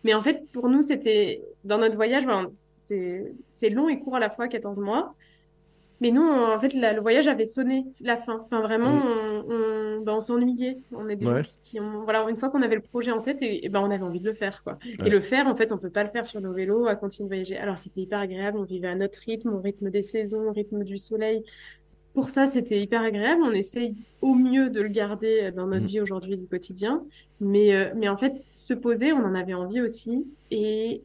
Mais en fait, pour nous, c'était dans notre voyage, c'est long et court à la fois, 14 mois. Mais nous, en fait, le voyage avait sonné la fin. Enfin, vraiment, Mm. on, on, ben, on s'ennuyait. On est des Ouais. qui, ont, voilà, une fois qu'on avait le projet en tête, et, et ben, on avait envie de le faire, quoi. Ouais. Et le faire, en fait, on peut pas le faire sur nos vélos, à continuer de voyager. Alors, c'était hyper agréable. On vivait à notre rythme, au rythme des saisons, au rythme du soleil. Pour ça, c'était hyper agréable. On essaye au mieux de le garder dans notre Mm. vie aujourd'hui du quotidien. Mais, euh, mais en fait, se poser, on en avait envie aussi. Et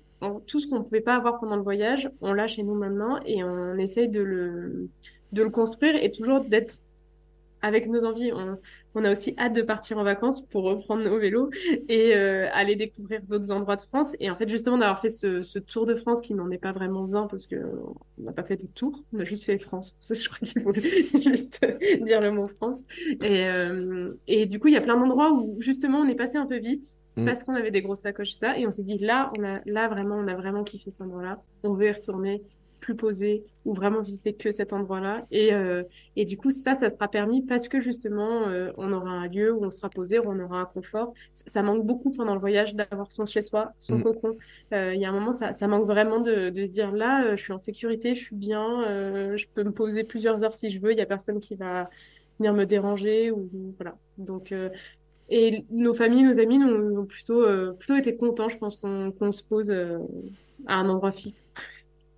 tout ce qu'on ne pouvait pas avoir pendant le voyage, on l'a chez nous maintenant et on essaye de le, de le construire et toujours d'être avec nos envies. On a aussi hâte de partir en vacances pour reprendre nos vélos et euh, aller découvrir d'autres endroits de France. Et en fait, justement, d'avoir fait ce, ce tour de France qui n'en est pas vraiment un parce que on n'a pas fait de tour, on a juste fait France. Je crois qu'il faut juste dire le mot France. Et, euh, et du coup, il y a plein d'endroits où justement on est passé un peu vite Mm. parce qu'on avait des grosses sacoches et ça. Et on s'est dit là, on a, là vraiment, on a vraiment kiffé cet endroit-là. On veut y retourner plus posé ou vraiment visiter que cet endroit-là. Et, euh, et du coup, ça, ça sera permis parce que justement, euh, on aura un lieu où on sera posé, où on aura un confort. Ça, ça manque beaucoup pendant le voyage d'avoir son chez-soi, son Mm. cocon. Euh, Il y a un moment, ça, ça manque vraiment de, de se dire là, euh, je suis en sécurité, je suis bien, euh, je peux me poser plusieurs heures si je veux, il y a personne qui va venir me déranger ou voilà. Donc euh, et nos familles, nos amis nous ont plutôt euh, plutôt été contents, je pense qu'on qu'on se pose euh, à un endroit fixe.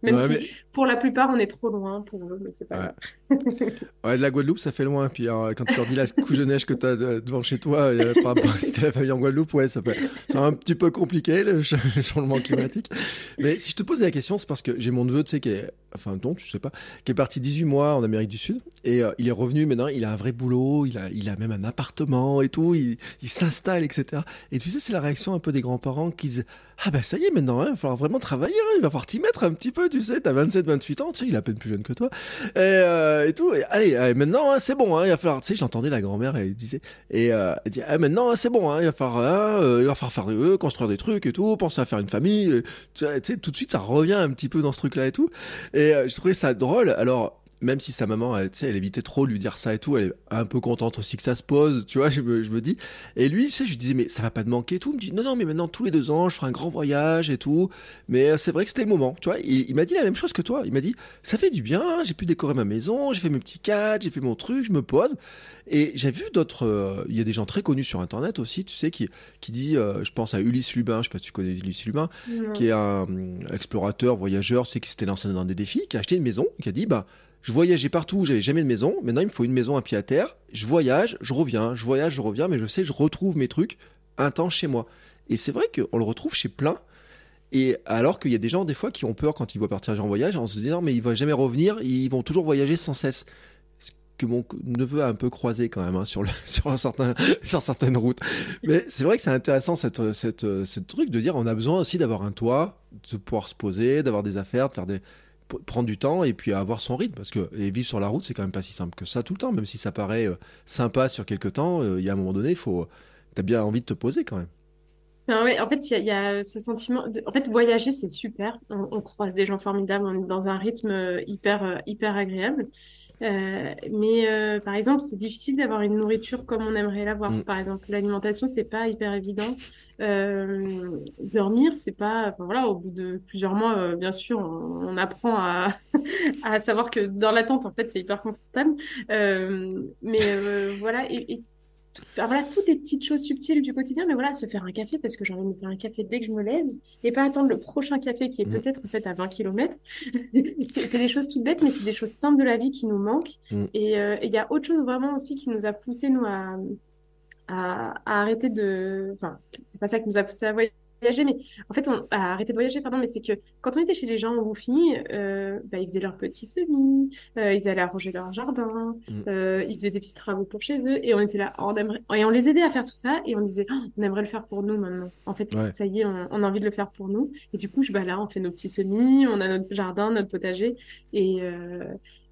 Même Ouais, si mais- pour la plupart on est trop loin pour eux, mais c'est pas Ouais. grave. Ouais, de la Guadeloupe, ça fait loin. Puis alors, quand tu leur dis la couche de neige que tu as devant chez toi, euh, par rapport à si la famille en Guadeloupe, ouais, ça fait... c'est un petit peu compliqué le ch- le changement climatique. Mais si je te pose la question, c'est parce que j'ai mon neveu, tu sais, qui est, enfin, non, tu sais pas, qui est parti 18 mois en Amérique du Sud et euh, il est revenu maintenant, il a un vrai boulot, il a, il a même un appartement et tout, il, il s'installe, etc. Et tu sais, c'est la réaction un peu des grands-parents qui disent Ah ben ça y est, maintenant, hein, il va falloir vraiment travailler, hein, il va falloir t'y mettre un petit peu, tu sais, t'as 27, 28 ans, tu sais, il est à peine plus jeune que toi. Et, euh, et tout. Et, allez, maintenant, hein, c'est bon. Hein, il va falloir. Tu sais, j'entendais la grand-mère, elle disait. Et euh, elle dit, ah, maintenant, hein, c'est bon. Il va falloir, euh, il va falloir euh, construire des trucs et tout. Penser à faire une famille. Tu sais, tout de suite, ça revient un petit peu dans ce truc-là et tout. Et je trouvais ça drôle. Alors. Même si sa maman, elle, tu sais, elle évitait trop de lui dire ça et tout, elle est un peu contente aussi que ça se pose, tu vois, je me, je me dis. Et lui, tu sais, je lui disais, mais ça va pas te manquer et tout. Il me dit, non, non, mais maintenant, tous les deux ans, je ferai un grand voyage et tout. Mais euh, c'est vrai que c'était le moment, tu vois. Il, il m'a dit la même chose que toi. Il m'a dit, ça fait du bien, j'ai pu décorer ma maison, j'ai fait mes petits cadres, j'ai fait mon truc, je me pose. Et j'ai vu d'autres, euh, il y a des gens très connus sur Internet aussi, tu sais, qui, qui dit, euh, je pense à Ulysse Lubin, je sais pas si tu connais Ulysse Lubin, qui est un euh, explorateur, voyageur, tu sais, qui s'était lancé dans des défis, qui a acheté une maison, qui a dit, bah, je voyageais partout, j'avais jamais de maison, maintenant il me faut une maison à pied à terre, je voyage, je reviens, je voyage, je reviens, mais je sais, je retrouve mes trucs un temps chez moi. Et c'est vrai qu'on le retrouve chez plein, et alors qu'il y a des gens, des fois, qui ont peur quand ils voient partir en voyage, en se disant, mais il va jamais revenir, ils vont toujours voyager sans cesse. Ce que mon neveu a un peu croisé quand même hein, sur, sur, un certain, sur certaines routes. Mais c'est vrai que c'est intéressant cette, cette, cette truc de dire on a besoin aussi d'avoir un toit, de pouvoir se poser, d'avoir des affaires, de faire des prendre du temps et puis avoir son rythme parce que vivre sur la route c'est quand même pas si simple que ça tout le temps même si ça paraît euh, sympa sur quelques temps euh, il y a un moment donné faut t'as bien envie de te poser quand même en fait, il y, a- ce sentiment. En fait, voyager, c'est super. On, croise des gens formidables, on est dans un rythme euh, hyper, hyper agréable. Euh, mais euh, par exemple, c'est difficile d'avoir une nourriture comme on aimerait l'avoir. Mm. Par exemple, l'alimentation, c'est pas hyper évident. Euh, dormir, c'est pas. Enfin, voilà, au bout de plusieurs mois, euh, bien sûr, on, on apprend à, à savoir que dans l'attente, en fait, c'est hyper confortable. Euh, mais euh, voilà, et, et Enfin, voilà, toutes les petites choses subtiles du quotidien, mais voilà, se faire un café parce que j'ai envie de me faire un café dès que je me lève et pas attendre le prochain café qui est Mm. peut-être en fait à 20 km. C'est des choses toutes bêtes, mais c'est des choses simples de la vie qui nous manquent. Mm. Et euh, et il y a autre chose vraiment aussi qui nous a poussé, nous, à, à, à arrêter de. Enfin, c'est pas ça qui nous a poussé à voyager, mais en fait, on a arrêté de voyager, pardon, mais c'est que quand on était chez les gens au Woofing, euh, bah, ils faisaient leurs petits semis, euh, ils allaient arroser leur jardin, Mm. euh, ils faisaient des petits travaux pour chez eux, et on était là, on aimerait, et on les aidait à faire tout ça, et on disait, Ah, on aimerait le faire pour nous maintenant. En fait, Ouais. ça y est, on, on a envie de le faire pour nous, et du coup, je, bah là, on fait nos petits semis, on a notre jardin, notre potager, et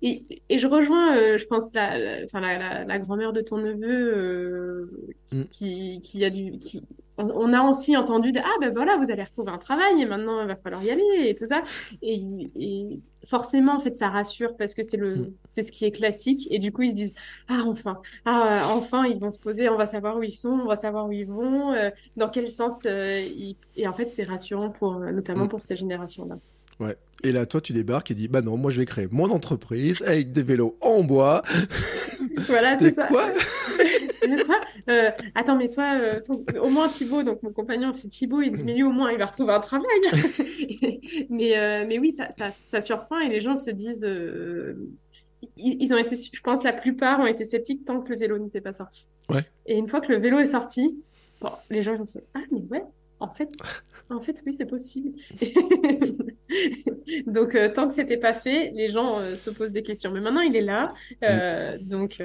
et, et je rejoins, euh, je pense, la, la, la, grand-mère de ton neveu euh, Mm. qui, qui a du, qui, on, on a aussi entendu de, ah ben voilà, vous allez retrouver un travail et maintenant il va falloir y aller et tout ça. Et, et forcément, en fait, ça rassure parce que c'est le, Mm. c'est ce qui est classique. Et du coup, ils se disent, ah enfin, ah enfin, ils vont se poser, on va savoir où ils sont, on va savoir où ils vont, euh, dans quel sens. euh, ils- Et en fait, c'est rassurant pour, notamment Mm. pour ces générations-là. Ouais. Et là, toi, tu débarques et dis, bah non, moi, je vais créer mon entreprise avec des vélos en bois. voilà, c'est ça. Quoi euh, Attends, mais toi, euh, au moins Thibaut, donc mon compagnon, c'est Thibaut, il dit, mais lui, au moins, il va retrouver un travail. mais, euh, mais oui, ça, ça, ça, surprend et les gens se disent, ils, ont été, je pense, la plupart ont été sceptiques tant que le vélo n'était pas sorti. Ouais. Et une fois que le vélo est sorti, bon, les gens ont fait, ah, mais ouais, en fait, en fait, oui, c'est possible. donc, euh, tant que c'était pas fait, les gens euh, se posent des questions. Mais maintenant, il est là. Euh, donc,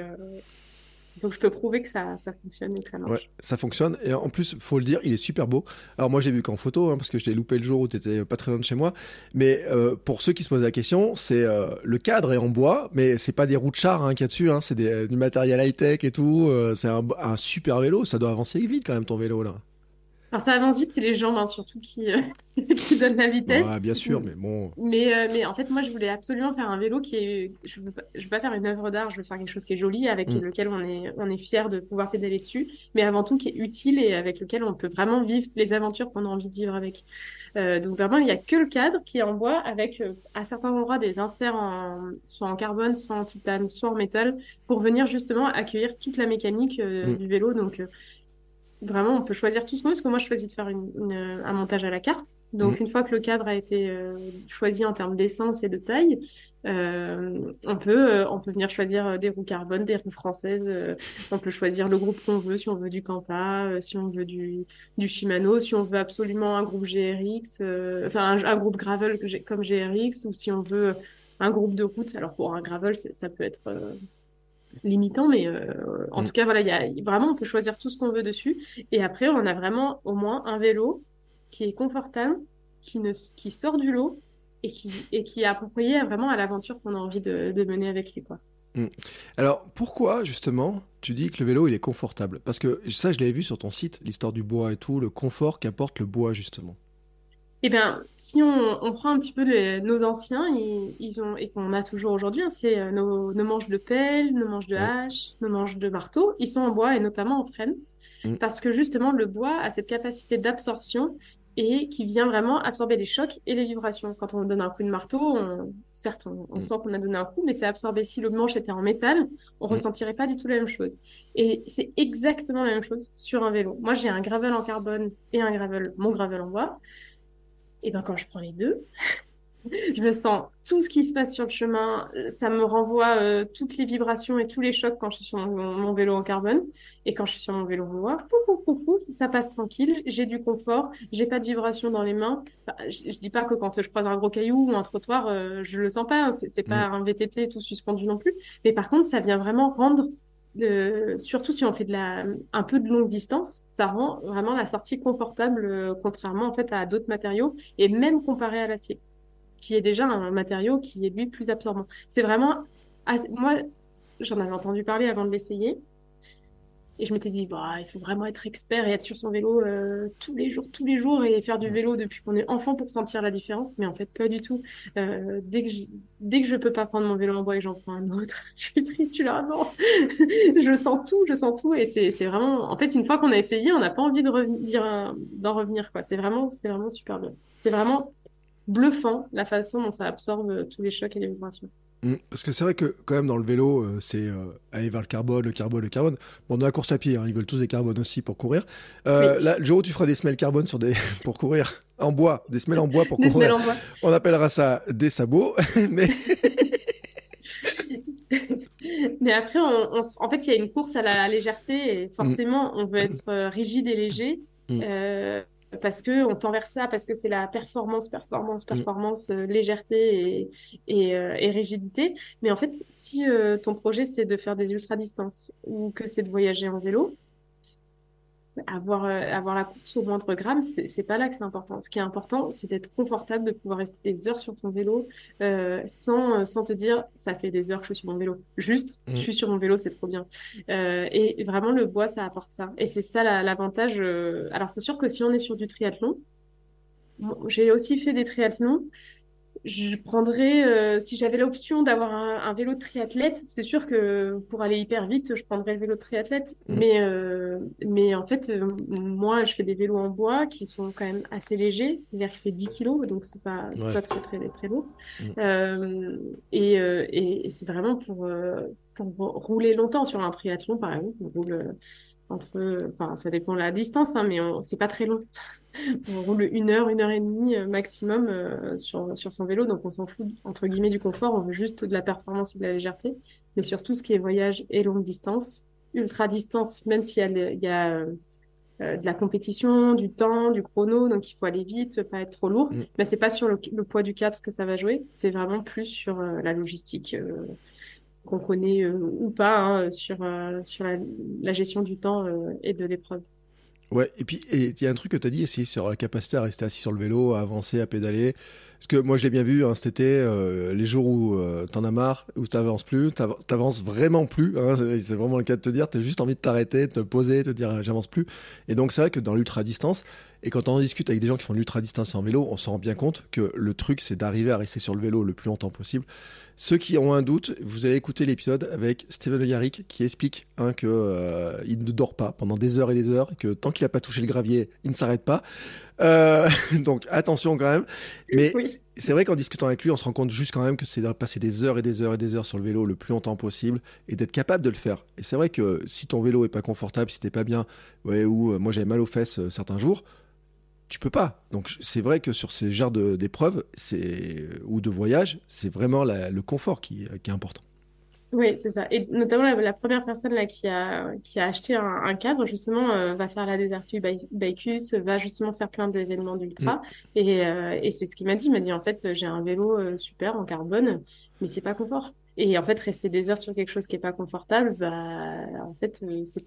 donc, je peux prouver que ça, ça fonctionne et que ça marche. Ouais, ça fonctionne. Et en plus, faut le dire, il est super beau. Alors, moi, j'ai vu qu'en photo, hein, parce que je l'ai loupé le jour où tu étais pas très loin de chez moi. Mais pour ceux qui se posent la question, c'est le cadre est en bois, mais c'est pas des roues de char hein, qu'il y a dessus. Hein, c'est du matériel high-tech et tout. c'est un, un super vélo. Ça doit avancer vite quand même, ton vélo, là. Alors ça avance vite, c'est les jambes hein, surtout qui, euh, qui donnent la vitesse. Ouais, bien sûr, mais bon. Mais, euh, mais en fait, moi, je voulais absolument faire un vélo qui est. Je veux pas, je veux pas faire une œuvre d'art, je veux faire quelque chose qui est joli, avec mm. lequel on est, on est fier de pouvoir pédaler dessus, mais avant tout qui est utile et avec lequel on peut vraiment vivre les aventures qu'on a envie de vivre avec. Euh, donc vraiment, il n'y a que le cadre qui est en bois avec à certains endroits des inserts en, soit en carbone, soit en titane, soit en métal, pour venir justement accueillir toute la mécanique mm. du vélo. Donc vraiment, on peut choisir tout ce veut, parce que moi, je choisis de faire une, un montage à la carte. Donc, mhm. une fois que le cadre a été euh, choisi en termes d'essence et de taille, euh, on peut euh, on peut venir choisir des roues carbone, des roues françaises. on peut choisir le groupe qu'on veut, si on veut du Campa, si on veut du, du Shimano, si on veut absolument un groupe GRX, enfin un, groupe gravel comme GRX, ou si on veut un groupe de route. Alors, pour un gravel, ça peut être limitant, mais euh, en mm. tout cas, voilà, y a, vraiment, on peut choisir tout ce qu'on veut dessus. Et après, on a vraiment au moins un vélo qui est confortable, qui, ne, qui sort du lot et qui, et qui est approprié vraiment à l'aventure qu'on a envie de, de, mener avec lui. Quoi. Mm. Alors, pourquoi, justement, tu dis que le vélo, il est confortable? Parce que ça, je l'avais vu sur ton site, l'histoire du bois et tout, le confort qu'apporte le bois, justement. Eh bien, si on, prend un petit peu nos anciens, ils, ont, et qu'on a toujours aujourd'hui, hein, c'est euh, nos, manches de pelle, nos manches de hache, nos manches de marteau, ils sont en bois et notamment en frêne. Mm. Parce que justement, le bois a cette capacité d'absorption et qui vient vraiment absorber les chocs et les vibrations. Quand on donne un coup de marteau, on, certes, on, mm. sent qu'on a donné un coup, mais c'est absorbé. Si le manche était en métal, on mm. ressentirait pas du tout la même chose. Et c'est exactement la même chose sur un vélo. Moi, j'ai un gravel en carbone et un gravel, mon gravel en bois. Et ben quand je prends les deux, je me sens tout ce qui se passe sur le chemin, ça me renvoie euh, toutes les vibrations et tous les chocs quand je suis sur mon, vélo en carbone et quand je suis sur mon vélo en bois, ça passe tranquille, j'ai du confort, j'ai pas de vibrations dans les mains. je, dis pas que quand je croise un gros caillou ou un trottoir, euh, je le sens pas, hein. c'est pas mm. un VTT tout suspendu non plus, mais par contre ça vient vraiment rendre surtout si on fait de la, un peu de longue distance, ça rend vraiment la sortie confortable, euh, contrairement en fait à d'autres matériaux et même comparé à l'acier, qui est déjà un matériau qui est lui plus absorbant. C'est vraiment, moi, j'en avais entendu parler avant de l'essayer. Et je m'étais dit, bah, il faut vraiment être expert et être sur son vélo euh, tous les jours, tous les jours et faire du vélo depuis qu'on est enfant pour sentir la différence. Mais en fait, pas du tout. Euh, dès que je, dès que je peux pas prendre mon vélo en bois et j'en prends un autre, je suis triste, je suis là, non. je sens tout, je sens tout. Et c'est, c'est vraiment, en fait, une fois qu'on a essayé, on n'a pas envie de revenir, d'en revenir, quoi. C'est vraiment, c'est vraiment super bien. C'est vraiment bluffant la façon dont ça absorbe tous les chocs et les vibrations. Mm. Parce que c'est vrai que quand même dans le vélo, euh, c'est euh, aller vers le carbone, le carbone, le carbone. Bon, dans la course à pied, hein, ils veulent tous des carbones aussi pour courir. Euh, là, le jour où tu feras des semelles carbone sur des pour courir en bois, des semelles en bois pour courir, on appellera ça des sabots. mais mais après, on, en fait, il y a une course à la légèreté et forcément, on veut être rigide et léger. Mm parce que on tend vers ça, parce que c'est la performance, performance, mm. performance, euh, légèreté et, euh, et, rigidité. Mais en fait, si euh, ton projet c'est de faire des ultra distances ou que c'est de voyager en vélo, avoir, euh, avoir la course au moindre gramme, c'est pas là que c'est important. Ce qui est important, c'est d'être confortable, de pouvoir rester des heures sur ton vélo euh, sans, euh, sans te dire ça fait des heures que je suis sur mon vélo. Juste, je mm. suis sur mon vélo, c'est trop bien. Euh, et vraiment, le bois, ça apporte ça. Et c'est ça l'avantage. alors, c'est sûr que si on est sur du triathlon, j'ai aussi fait des triathlons je prendrais, euh, si j'avais l'option d'avoir un, un vélo de triathlète, c'est sûr que pour aller hyper vite, je prendrais le vélo de triathlète. Mm. Mais, euh, mais en fait, euh, moi, je fais des vélos en bois qui sont quand même assez légers, c'est-à-dire qu'il fait 10 kilos, donc c'est pas, Ouais. pas très, très, très lourd. Mm. Euh, et euh, et, et c'est vraiment pour, euh, pour rouler longtemps sur un triathlon, par exemple. On roule entre, enfin, ça dépend de la distance, hein, mais c'est pas très long. On roule une heure, une heure et demie euh, maximum euh, sur, sur son vélo, donc on s'en fout entre guillemets du confort, on veut juste de la performance et de la légèreté. Mais sur tout ce qui est voyage et longue distance, ultra distance, même s'il y a, le- il y a euh, de la compétition, du temps, du chrono, donc il faut aller vite, pas être trop lourd, Mm. mais c'est pas sur le, le poids du 4 que ça va jouer, c'est vraiment plus sur euh, la logistique qu'on connaît euh, ou pas, hein, sur, euh, sur la, gestion du temps euh, et de l'épreuve. Ouais, et puis il y a un truc que tu as dit aussi sur la capacité à rester assis sur le vélo, à avancer, à pédaler. Parce que moi, je l'ai bien vu hein, cet été, euh, les jours où euh, t'en as marre, où t'avances plus, t'av- t'avances vraiment plus. hein, c'est vraiment le cas de te dire, t'as juste envie de t'arrêter, de te poser, de te dire ah, j'avance plus. Et donc, c'est vrai que dans l'ultra distance, et quand on en discute avec des gens qui font de l'ultra distance en vélo, on se rend bien compte que le truc, c'est d'arriver à rester sur le vélo le plus longtemps possible. Ceux qui ont un doute, vous allez écouter l'épisode avec Steven Yarrick qui explique hein, que euh, ne dort pas pendant des heures et des heures, que tant qu'il n'a pas touché le gravier, il ne s'arrête pas. Euh, donc attention quand même. Mais Oui. c'est vrai qu'en discutant avec lui, on se rend compte juste quand même que c'est de passer des heures et des heures et des heures sur le vélo le plus longtemps possible et d'être capable de le faire. Et c'est vrai que si ton vélo est pas confortable, si t'es pas bien, ouais, ou euh, moi j'avais mal aux fesses euh, certains jours, tu peux pas. Donc c'est vrai que sur ces genres d'épreuves, ou de voyage, c'est vraiment la- le confort qui, qui est important. Oui, c'est ça. Et notamment la, la première personne là qui a qui a acheté un, un cadre justement euh, va faire la Desertu Bi- Bicus, va justement faire plein d'événements d'ultra et euh, et c'est ce qu'il m'a dit. Il m'a dit en fait j'ai un vélo euh, super en carbone, mais c'est pas confort. Et en fait rester des heures sur quelque chose qui est pas confortable, bah en fait c'est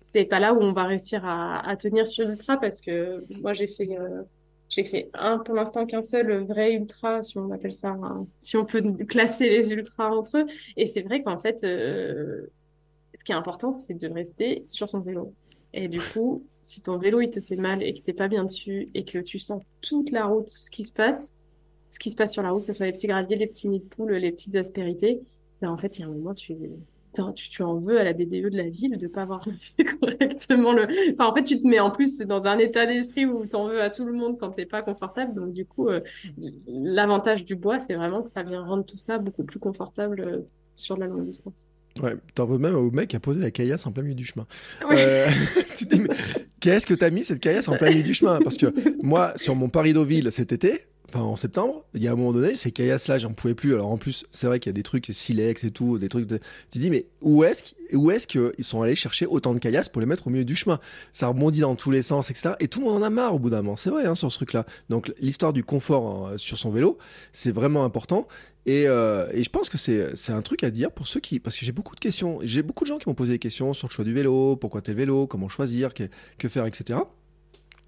c'est pas là où on va réussir à, à tenir sur l'ultra parce que moi j'ai fait euh, j'ai fait un pour l'instant qu'un seul vrai ultra si on appelle ça si on peut classer les ultras entre eux et c'est vrai qu'en fait, euh, ce qui est important, c'est de rester sur son vélo. Et du coup, si ton vélo, il te fait mal et que t'es pas bien dessus et que tu sens toute la route, ce qui se passe, ce qui se passe sur la route, que ce soit les petits graviers, les petits nids de poule, les petites aspérités, ben en fait, il y a un moment, tu, tu, tu en veux à la DDE de la ville de pas avoir fait correctement le... Enfin, en fait, tu te mets en plus dans un état d'esprit où t'en veux à tout le monde quand t'es pas confortable. Donc, du coup, euh, l'avantage du bois, c'est vraiment que ça vient rendre tout ça beaucoup plus confortable euh, sur la longue distance. Ouais, t'en veux même au mec qui a posé la caillasse en plein milieu du chemin. Oui. Euh, tu te dis, mais qu'est-ce que t'as mis cette caillasse en plein milieu du chemin? Parce que moi, sur mon Paris-Deauville cet été, enfin en septembre, il y a un moment donné, ces caillasses-là, j'en pouvais plus. Alors en plus, c'est vrai qu'il y a des trucs silex et tout, des trucs de... Tu te dis, mais où est-ce où est-ce qu'ils sont allés chercher autant de caillasses pour les mettre au milieu du chemin? Ça rebondit dans tous les sens, etc. Et tout le monde en a marre au bout d'un moment. C'est vrai, hein, sur ce truc-là. Donc l'histoire du confort euh, sur son vélo, c'est vraiment important. Et, euh, et je pense que c'est c'est un truc à dire pour ceux qui... Parce que j'ai beaucoup de questions. J'ai beaucoup de gens qui m'ont posé des questions sur le choix du vélo, pourquoi tel vélo, comment choisir, que, que faire, etc.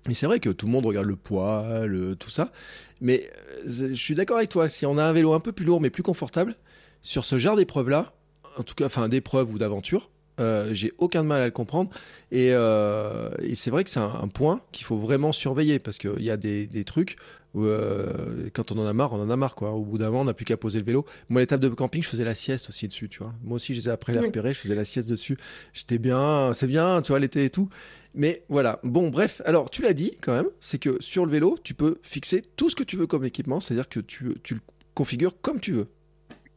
Et c'est vrai que tout le monde regarde le poids, le, tout ça. Mais euh, je suis d'accord avec toi. Si on a un vélo un peu plus lourd mais plus confortable, sur ce genre d'épreuve-là, en tout cas, enfin d'épreuve ou d'aventure, euh, j'ai aucun mal à le comprendre. Et, euh, c'est vrai que c'est un, point qu'il faut vraiment surveiller parce qu'il y a des trucs où euh, quand on en a marre, on en a marre. Quoi. Au bout d'un moment, on n'a plus qu'à poser le vélo. Moi, tables de camping, je faisais la sieste aussi dessus. Tu vois. Moi aussi, je les ai après les repérer, je faisais la sieste dessus. J'étais bien, c'est bien, tu vois, l'été et tout. Mais voilà, bon, bref, alors tu l'as dit quand même, c'est que sur le vélo, tu peux fixer tout ce que tu veux comme équipement, c'est-à-dire que tu, tu le configures comme tu veux.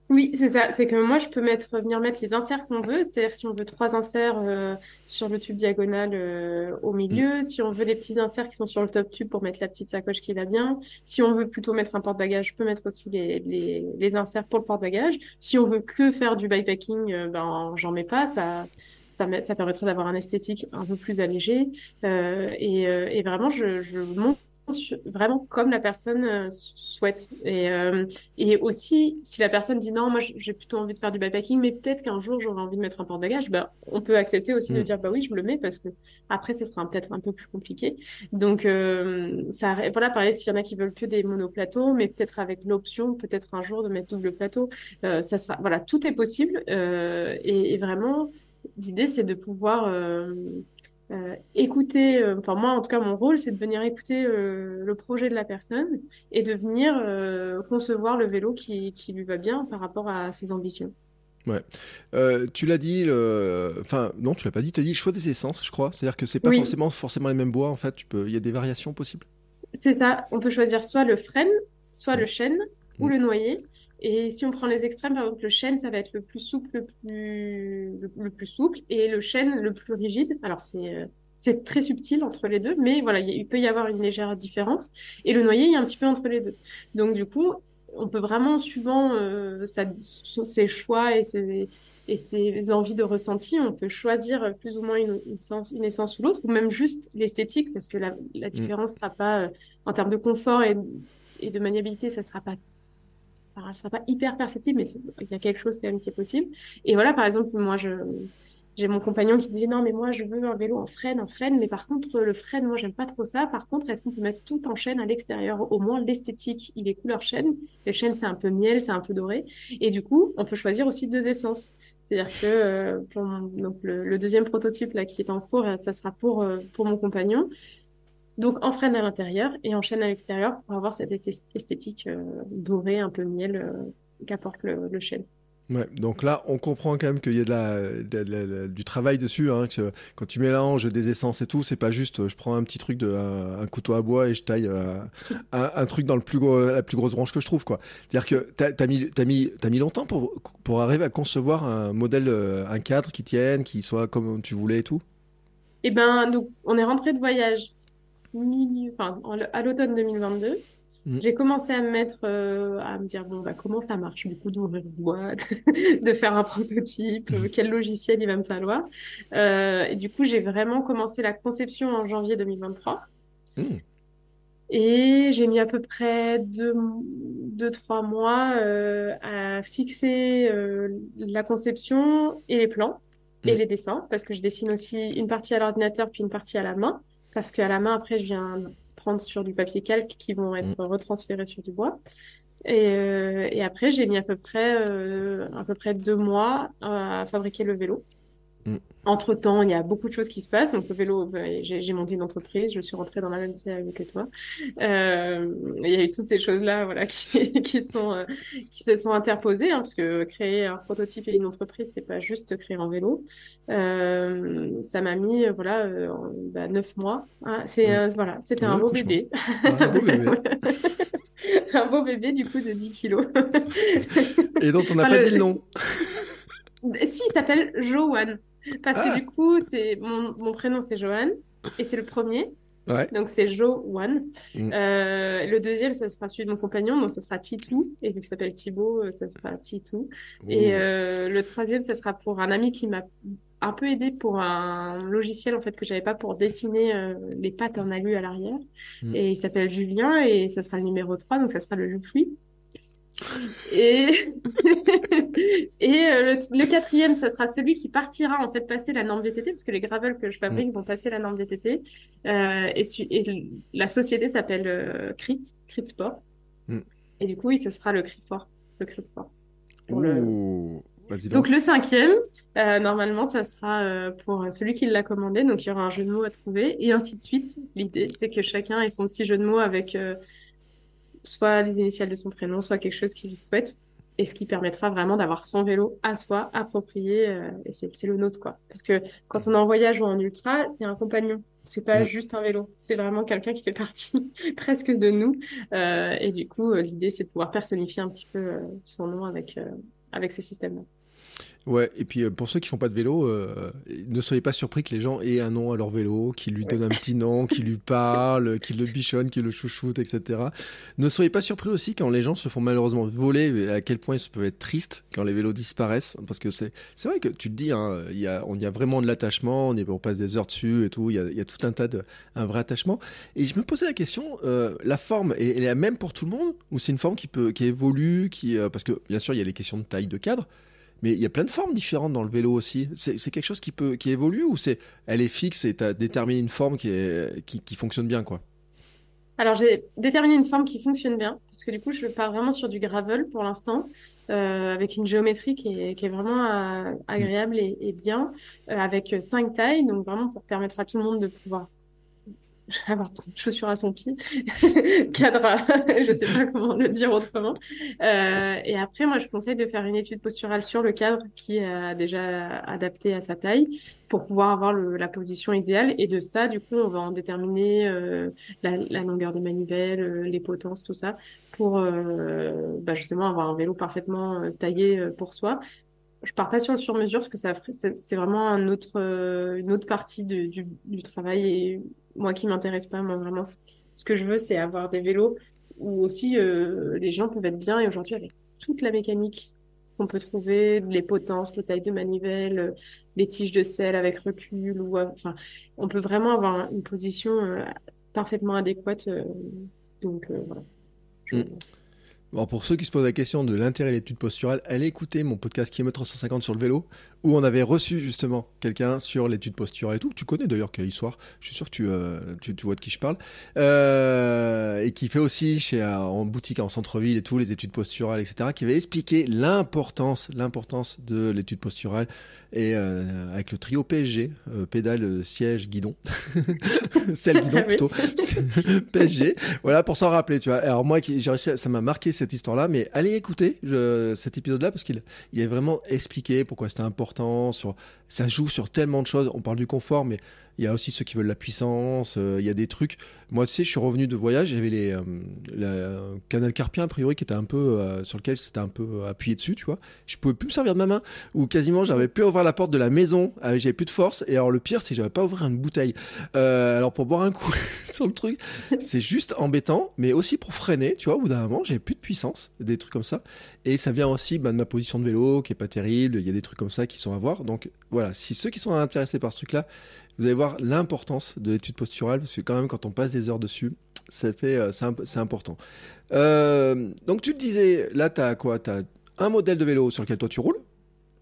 Oui, c'est ça. C'est que moi, je peux mettre, venir mettre les inserts qu'on veut. C'est-à-dire si on veut trois inserts euh, sur le tube diagonal euh, au milieu, si on veut les petits inserts qui sont sur le top tube pour mettre la petite sacoche qui va bien. Si on veut plutôt mettre un porte-bagages, je peux mettre aussi les, les, les inserts pour le porte-bagages. Si on veut que faire du bikepacking, euh, ben j'en mets pas. Ça, ça, ça permettrait d'avoir un esthétique un peu plus allégé. Euh, et, euh, et vraiment, je, je monte sur- vraiment comme la personne euh, souhaite. Et, euh, et aussi, si la personne dit non, moi j'ai plutôt envie de faire du bikepacking, mais peut-être qu'un jour j'aurai envie de mettre un porte-bagages, bah, on peut accepter aussi de Mm. dire bah oui, je me le mets parce que après, ce sera peut-être un peu plus compliqué. Donc, euh, ça, voilà, pareil, s'il y en a qui veulent que des monoplateaux, mais peut-être avec l'option, peut-être un jour de mettre double plateau, euh, ça sera, voilà, tout est possible. Euh, et, et vraiment, l'idée, c'est de pouvoir, euh, écouter, euh, enfin moi en tout cas mon rôle c'est de venir écouter euh, le projet de la personne et de venir concevoir le vélo qui, qui lui va bien par rapport à ses ambitions. Ouais. Tu l'as dit, le... enfin non, tu l'as pas dit. Tu as dit choix des essences, je crois. C'est-à-dire que c'est pas Oui, forcément forcément les mêmes bois. En fait, tu peux, il y a des variations possibles. c'est ça. On peut choisir soit le frêne, soit le chêne ou le noyer. Et si on prend les extrêmes, par exemple, le chêne, ça va être le plus souple, le plus, le, le plus souple, et le chêne, le plus rigide. Alors, c'est, euh, c'est très subtil entre les deux, mais voilà, il peut y avoir une légère différence. Et le noyer, il y a un petit peu entre les deux. Donc, du coup, on peut vraiment, suivant euh, sa- ses choix et ses, et ses envies de ressenti, on peut choisir plus ou moins une, une, sens- une essence ou l'autre, ou même juste l'esthétique, parce que la, la Mm. différence sera pas, euh, en termes de confort et, et de maniabilité, ça sera pas ça sera pas hyper perceptible, mais il y a quelque chose quand même qui est possible. Et voilà, par exemple, moi, je, j'ai mon compagnon qui disait, non, mais moi, je veux un vélo en frêne, en frêne, mais par contre, le frêne, moi, j'aime pas trop ça. Par contre, est-ce qu'on peut mettre tout en chêne à l'extérieur? Au moins, l'esthétique, il est couleur chêne. Le chêne, c'est un peu miel, c'est un peu doré. Et du coup, on peut choisir aussi deux essences. C'est-à-dire que euh, donc le, le deuxième prototype là qui est en cours, euh, ça sera pour euh, pour mon compagnon. Donc en frêne à l'intérieur et en chêne à l'extérieur pour avoir cette esth- esthétique euh, dorée, un peu miel euh, qu'apporte le, le chêne. Ouais, donc là, on comprend quand même qu'il y a de la, de de du travail dessus. Hein, que quand tu mélanges des essences et tout, c'est pas juste je prends un petit truc de un, un couteau à bois et je taille euh, un, un truc dans le plus gros, la plus grosse branche que je trouve. C'est-à-dire que t'as as mis, t'as mis, longtemps pour, pour arriver à concevoir un modèle, un cadre qui tienne, qui soit comme tu voulais et tout? Et ben donc on est rentré de voyage mi, enfin en- à l'automne 2022. Mhm. J'ai commencé à me mettre euh, à me dire bon bah comment ça marche? Du coup d'ouvrir une boîte, de faire un prototype, euh, quel logiciel il va me falloir? Euh, et du coup j'ai vraiment commencé la conception en janvier 2023. Hmm. Et j'ai mis à peu près deux, deux trois mois à fixer la conception et les plans et Mm. les dessins, parce que je dessine aussi une partie à l'ordinateur puis une partie à la main, parce qu'à la main, après, je viens prendre sur du papier calque qui vont être retransférés sur du bois. Et, euh, et après, j'ai mis à peu près, euh, à peu près deux mois à fabriquer le vélo. Mm. Entre-temps, il y a beaucoup de choses qui se passent. Donc, le vélo, bah, j'ai monté une entreprise, je suis rentrée dans la même série que toi. Euh, il y a eu toutes ces choses-là, voilà, qui, qui sont, euh, qui se sont interposées, hein, parce que créer un prototype et une entreprise, c'est pas juste créer un vélo. Euh, ça m'a mis, voilà, bah, neuf mois. hein. c'est, Mm. euh, voilà, c'était Ouais, un beau bébé. Un beau bébé. un beau bébé, du coup, de 10 kilos. Et dont on n'a Enfin, pas le- dit le nom. Si, il s'appelle Johan. Parce Ah. que du coup, c'est mon, mon prénom, c'est Johan. Et c'est le premier. Ouais. Donc, c'est Johan. Mm. Euh, le deuxième, ça sera celui de mon compagnon. Donc, ça sera Titou. Et vu qu'il s'appelle Thibaut, euh, ça sera Titou. Et euh, le troisième, ça sera pour un ami qui m'a un peu aidé pour un logiciel en fait que j'avais pas pour dessiner euh, les pattes en alu à l'arrière. Mm. Et il s'appelle Julien et ça sera le numéro 3, donc ça sera le Jouffluy. Et, et euh, le, le quatrième, ça sera celui qui partira en fait passer la norme VTT, parce que les gravels que je fabrique vont passer la norme VTT. Euh, et, la société s'appelle euh, Crit, Crit Sport. Mm. Et du coup, oui, ce sera le Crit Fort, le Crit Fort. le-. Vas-y donc. Donc le cinquième, euh, normalement, ça sera pour celui qui l'a commandé. Donc il y aura un jeu de mots à trouver et ainsi de suite. L'idée, c'est que chacun ait son petit jeu de mots avec soit les initiales de son prénom, soit quelque chose qu'il souhaite. Et ce qui permettra vraiment d'avoir son vélo à soi, approprié. euh, et c'est le nôtre, quoi. Parce que quand on est en voyage ou en ultra, c'est un compagnon. C'est pas Mm. juste un vélo. C'est vraiment quelqu'un qui fait partie presque de nous. Euh, et du coup, euh, l'idée, c'est de pouvoir personnifier un petit peu son nom avec, avec ces systèmes-là. Ouais, et puis euh, pour ceux qui font pas de vélo, euh, ne soyez pas surpris que les gens aient un nom à leur vélo, qu'ils lui donnent un petit nom, qu'ils lui parlent, qu'ils le bichonnent, qu'ils le chouchoutent, etc. Ne soyez pas surpris aussi quand les gens se font malheureusement voler, à quel point ils peuvent être tristes quand les vélos disparaissent, parce que c'est c'est vrai que tu te dis, hein, y a, on y a vraiment de l'attachement, on, on passe des heures dessus et tout, il y a, y a tout un tas de, un vrai attachement. Et je me posais la question, euh, la forme est, elle est la même pour tout le monde, ou c'est une forme qui peut, qui évolue, qui, parce que bien sûr il y a les questions de taille, de cadre. Mais il y a plein de formes différentes dans le vélo aussi. C'est quelque chose qui peut qui évolue ou c'est elle est fixe et tu as déterminé une forme qui est qui, qui fonctionne bien quoi? Alors, j'ai déterminé une forme qui fonctionne bien, parce que du coup, je pars vraiment sur du gravel pour l'instant, euh, avec une géométrie qui est, qui est vraiment euh, agréable et, et bien, euh, avec cinq tailles, donc vraiment pour permettre à tout le monde de pouvoir avoir chaussure à son pied, cadre, à... je sais pas comment le dire autrement. Euh, et après, moi, je conseille de faire une étude posturale sur le cadre qui est déjà adapté à sa taille pour pouvoir avoir le, la position idéale. Et de ça, du coup, on va en déterminer euh, la, la, longueur des manivelles, euh, les potences, tout ça, pour euh, bah, justement avoir un vélo parfaitement euh, taillé euh, pour soi je pars pas sur le sur-mesure parce que ça c'est vraiment un autre, une autre partie de, du, du, travail et moi qui m'intéresse pas. Moi, vraiment, ce que je veux, c'est avoir des vélos où aussi euh, les gens peuvent être bien. Et aujourd'hui, avec toute la mécanique qu'on peut trouver, les potences, les tailles de manivelle, les tiges de selle avec recul, ou enfin, on peut vraiment avoir une position euh, parfaitement adéquate. Euh, donc voilà. Pour ceux qui se posent la question de l'intérêt de l'étude posturale, allez écouter mon podcast Kilomètre 350 sur le vélo, où on avait reçu justement quelqu'un sur l'étude posturale et tout. Tu connais d'ailleurs quelle histoire, je suis sûr que tu, euh, tu, tu, vois de qui je parle. Euh, et qui fait aussi chez, euh, en boutique en centre-ville et tout, les études posturales, etc., qui avait expliqué l'importance, l'importance de l'étude posturale et euh, avec le trio PSG, pédale, siège, guidon, celle guidon plutôt, PSG. Voilà pour s'en rappeler, tu vois. Alors moi, j'ai réussi, ça m'a marqué cette histoire-là, mais allez écouter je, cet épisode-là parce qu'il il est vraiment expliqué pourquoi c'était important. Sur, ça joue sur tellement de choses. On parle du confort, mais il y a aussi ceux qui veulent la puissance. Euh, il y a des trucs. Moi, tu sais, je suis revenu de voyage. J'avais les euh, le canal carpien a priori qui était un peu euh, sur lequel c'était un peu appuyé dessus, tu vois. Je pouvais plus me servir de ma main ou quasiment j'avais plus à ouvrir la porte de la maison. Euh, j'avais plus de force. Et alors le pire, c'est que j'avais pas à ouvrir une bouteille. Euh, alors pour boire un coup sur le truc, c'est juste embêtant, mais aussi pour freiner, tu vois. Au bout d'un moment, j'avais plus de puissance, des trucs comme ça. Et ça vient aussi bah, de ma position de vélo qui est pas terrible. Il y a des trucs comme ça qui sont à voir. Donc voilà, si ceux qui sont intéressés par ce truc-là vous allez voir l'importance de l'étude posturale, parce que quand même, quand on passe des heures dessus, ça fait, c'est important. Euh, donc, tu te disais, là, tu as quoi? Tu as un modèle de vélo sur lequel toi tu roules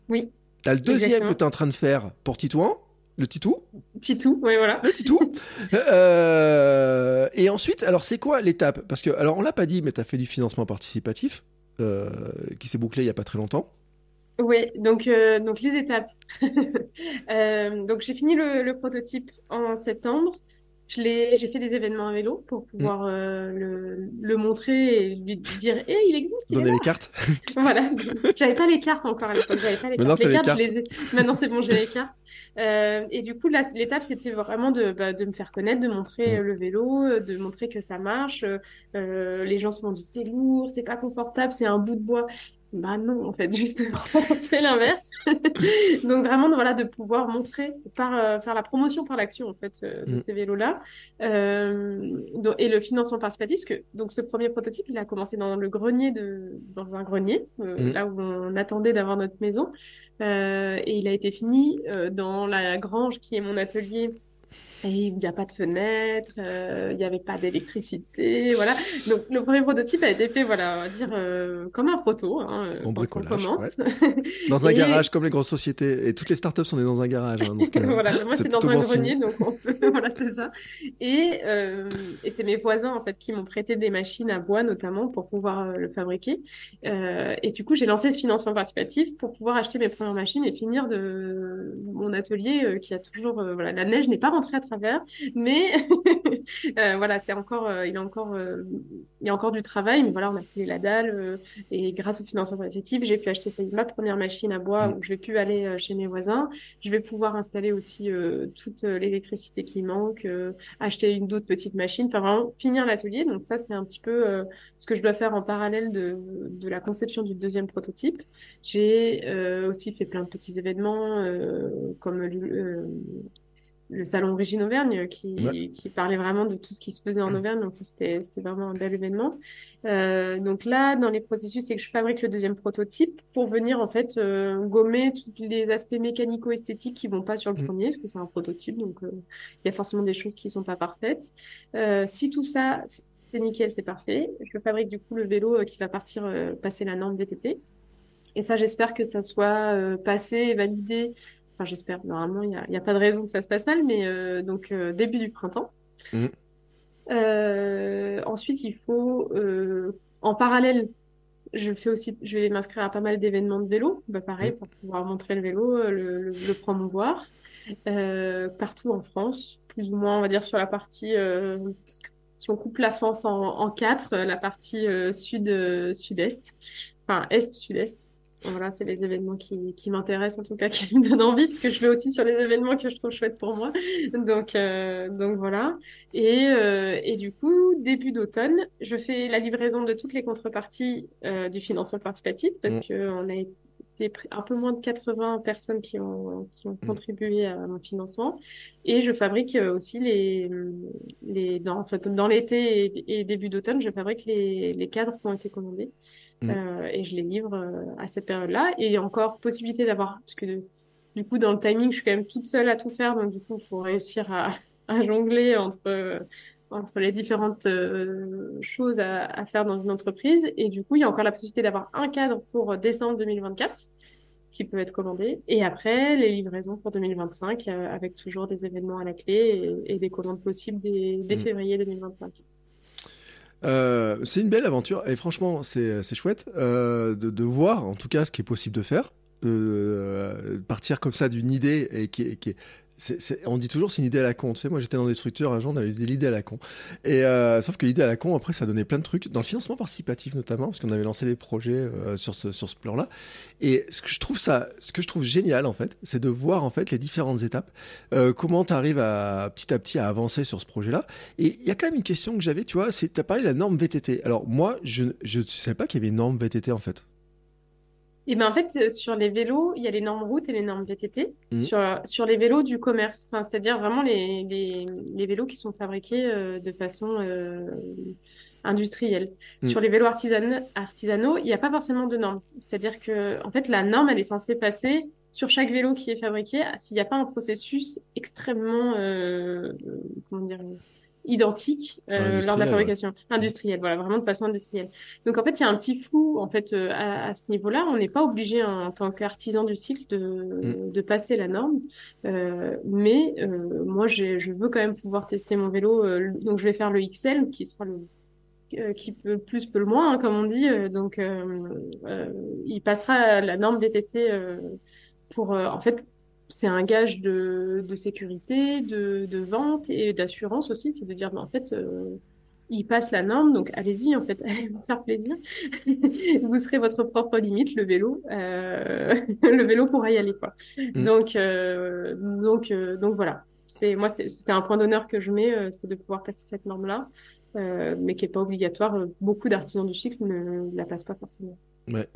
Oui. Tu as le deuxième Exactement. que tu es en train de faire pour Titouan le Titou Titou, oui, voilà. Le Titou. euh, et ensuite, alors, c'est quoi l'étape? Parce que, alors, on l'a pas dit, mais tu as fait du financement participatif euh, qui s'est bouclé il y a pas très longtemps. Oui, donc, euh, donc les étapes. euh, donc j'ai fini le, le, prototype en septembre. J'ai fait des événements à vélo pour pouvoir mmh. euh, le, le, montrer et lui dire hey, il existe. Donner les cartes. voilà. J'avais pas les cartes encore à l'époque. J'avais pas les Maintenant, cartes. Les cartes, cartes. Je les ai... Maintenant c'est bon, j'ai les cartes. Et du coup, l'étape, c'était vraiment de, bah, de me faire connaître, de montrer Mmh. le vélo, de montrer que ça marche. Les gens se sont dit c'est lourd, c'est pas confortable, c'est un bout de bois. Bah non, en fait, justement, c'est l'inverse. Donc vraiment, voilà, de pouvoir montrer, par, euh, faire la promotion par l'action, en fait, euh, de Mm. ces vélos-là. Euh, et le financement participatif, parce que donc ce premier prototype, il a commencé dans le grenier de, dans un grenier, Mm. là où on attendait d'avoir notre maison, et il a été fini dans la grange qui est mon atelier. Et il n'y a pas de fenêtre, euh, il n'y avait pas d'électricité, voilà. Donc le premier prototype a été fait, voilà, on va dire euh, comme un proto, hein, euh, En quand on bricolage, commence. Dans un Et- garage, comme les grosses sociétés. Et toutes les startups sont dans un garage. hein, donc, euh, voilà, moi c'est dans un bon grenier, donc on peut, voilà, c'est ça. Et, euh, et c'est mes voisins en fait qui m'ont prêté des machines à bois notamment pour pouvoir euh, le fabriquer. Euh, et du coup, j'ai lancé ce financement participatif pour pouvoir acheter mes premières machines et finir de mon atelier euh, qui a toujours, euh, voilà, la neige n'est pas rentrée à travers, mais euh, voilà, c'est encore, euh, il a encore, euh, il y a encore du travail, mais voilà, on a filé la dalle et grâce au financement participatif, j'ai pu acheter ma première machine à bois Mm. où je vais pu aller chez mes voisins. Je vais pouvoir installer aussi toute l'électricité qui manque, acheter une d'autres petites machines, enfin vraiment finir l'atelier. Donc ça, c'est un petit peu ce que je dois faire en parallèle de, de la conception du deuxième prototype. J'ai aussi fait plein de petits événements euh, comme le salon Origine Auvergne qui, Ouais. qui parlait vraiment de tout ce qui se faisait en Auvergne. Donc ça, c'était vraiment un bel événement. Euh, donc là, dans les processus, c'est que je fabrique le deuxième prototype pour venir en fait euh, gommer tous les aspects mécanico-esthétiques qui vont pas sur le Mm. premier, parce que c'est un prototype, donc euh, il y a forcément des choses qui sont pas parfaites. Euh, si tout ça c'est nickel, c'est parfait, je fabrique du coup le vélo euh, qui va partir euh, passer la norme VTT. Et ça, j'espère que ça soit euh, passé et validé. Enfin, j'espère. Normalement, il n'y a, pas de raison que ça se passe mal, mais euh, donc euh, début du printemps. Mhm. ensuite, il faut, en parallèle, je fais aussi, je vais m'inscrire à pas mal d'événements de vélo, bah, pareil, pour pouvoir montrer le vélo, le, le, le promouvoir, partout en France, plus ou moins, on va dire, sur la partie si on coupe la France en, quatre, la partie sud, sud-est, enfin est-sud-est, voilà, c'est les événements qui, qui m'intéressent, en tout cas, qui me donnent envie, parce que je vais aussi sur les événements que je trouve chouettes pour moi. Donc, euh, donc voilà. Et, euh, et du coup, début d'automne, je fais la livraison de toutes les contreparties euh, du financement participatif, parce mmh. que on a été un peu moins de 80 personnes qui ont, qui ont mmh. contribué à mon financement. Et je fabrique aussi les, les dans, en fait, dans l'été et, et, début d'automne, je fabrique les, les cadres qui ont été commandés. Mm. Euh, et je les livre euh, à cette période-là. Et il y a encore possibilité d'avoir, parce que du coup, dans le timing, je suis quand même toute seule à tout faire, donc du coup, il faut réussir à, à jongler entre entre les différentes euh, choses à, à, faire dans une entreprise. Et du coup, il y a encore la possibilité d'avoir un cadre pour décembre 2024 qui peut être commandé. Et après, les livraisons pour 2025 avec toujours des événements à la clé et, et des commandes possibles dès, dès mm. février 2025. Euh, c'est une belle aventure et franchement c'est chouette euh, de, de, voir en tout cas ce qui est possible de faire, euh, partir comme ça d'une idée et qui, qui, on dit toujours c'est une idée à la con. Tu sais, moi j'étais dans des structures jour, on avait l'idée à la con. Et euh, sauf que l'idée à la con, après, ça donnait plein de trucs dans le financement participatif notamment, parce qu'on avait lancé des projets euh, sur ce sur ce plan-là. Et ce que je trouve ça, ce que je trouve génial en fait, c'est de voir en fait les différentes étapes, euh, comment tu arrives à petit à petit à avancer sur ce projet-là. Et il y a quand même une question que j'avais, tu vois, c'est as parlé de la norme VTT. Alors moi, je je savais pas qu'il y avait une norme VTT en fait. Et ben en fait, euh, sur les vélos, il y a les normes routes et les normes VTT. Mmh. Sur, sur les vélos du commerce, enfin, c'est-à-dire vraiment les, les, les, vélos qui sont fabriqués euh, de façon euh, industrielle. Mmh. Sur les vélos artisan artisanaux, il n'y a pas forcément de normes. C'est-à-dire que en fait, la norme, elle est censée passer sur chaque vélo qui est fabriqué s'il n'y a pas un processus extrêmement, euh, comment dire, identique euh, lors de la fabrication industrielle, voilà, vraiment de façon industrielle. Donc en fait, il y a un petit flou en fait euh, à, à, ce niveau-là. On n'est pas obligé en, tant qu'artisan du cycle de, mm. de passer la norme, euh, mais euh, moi, je veux quand même pouvoir tester mon vélo. Euh, donc je vais faire le XL, qui sera le qui peut plus peut le moins, hein, comme on dit. donc il passera la norme VTT pour en fait c'est un gage de, de sécurité, de, de, vente et d'assurance aussi. C'est de dire, mais en fait, euh, il passe la norme, donc allez-y, en fait, allez vous faire plaisir. vous serez votre propre limite, le vélo. Euh, le vélo pourra y aller, quoi. Mm. Donc, euh, donc, donc voilà. C'est moi, c'était un point d'honneur que je mets, c'est de pouvoir passer cette norme-là, mais qui est pas obligatoire. Beaucoup d'artisans du cycle ne la passent pas forcément. Ouais.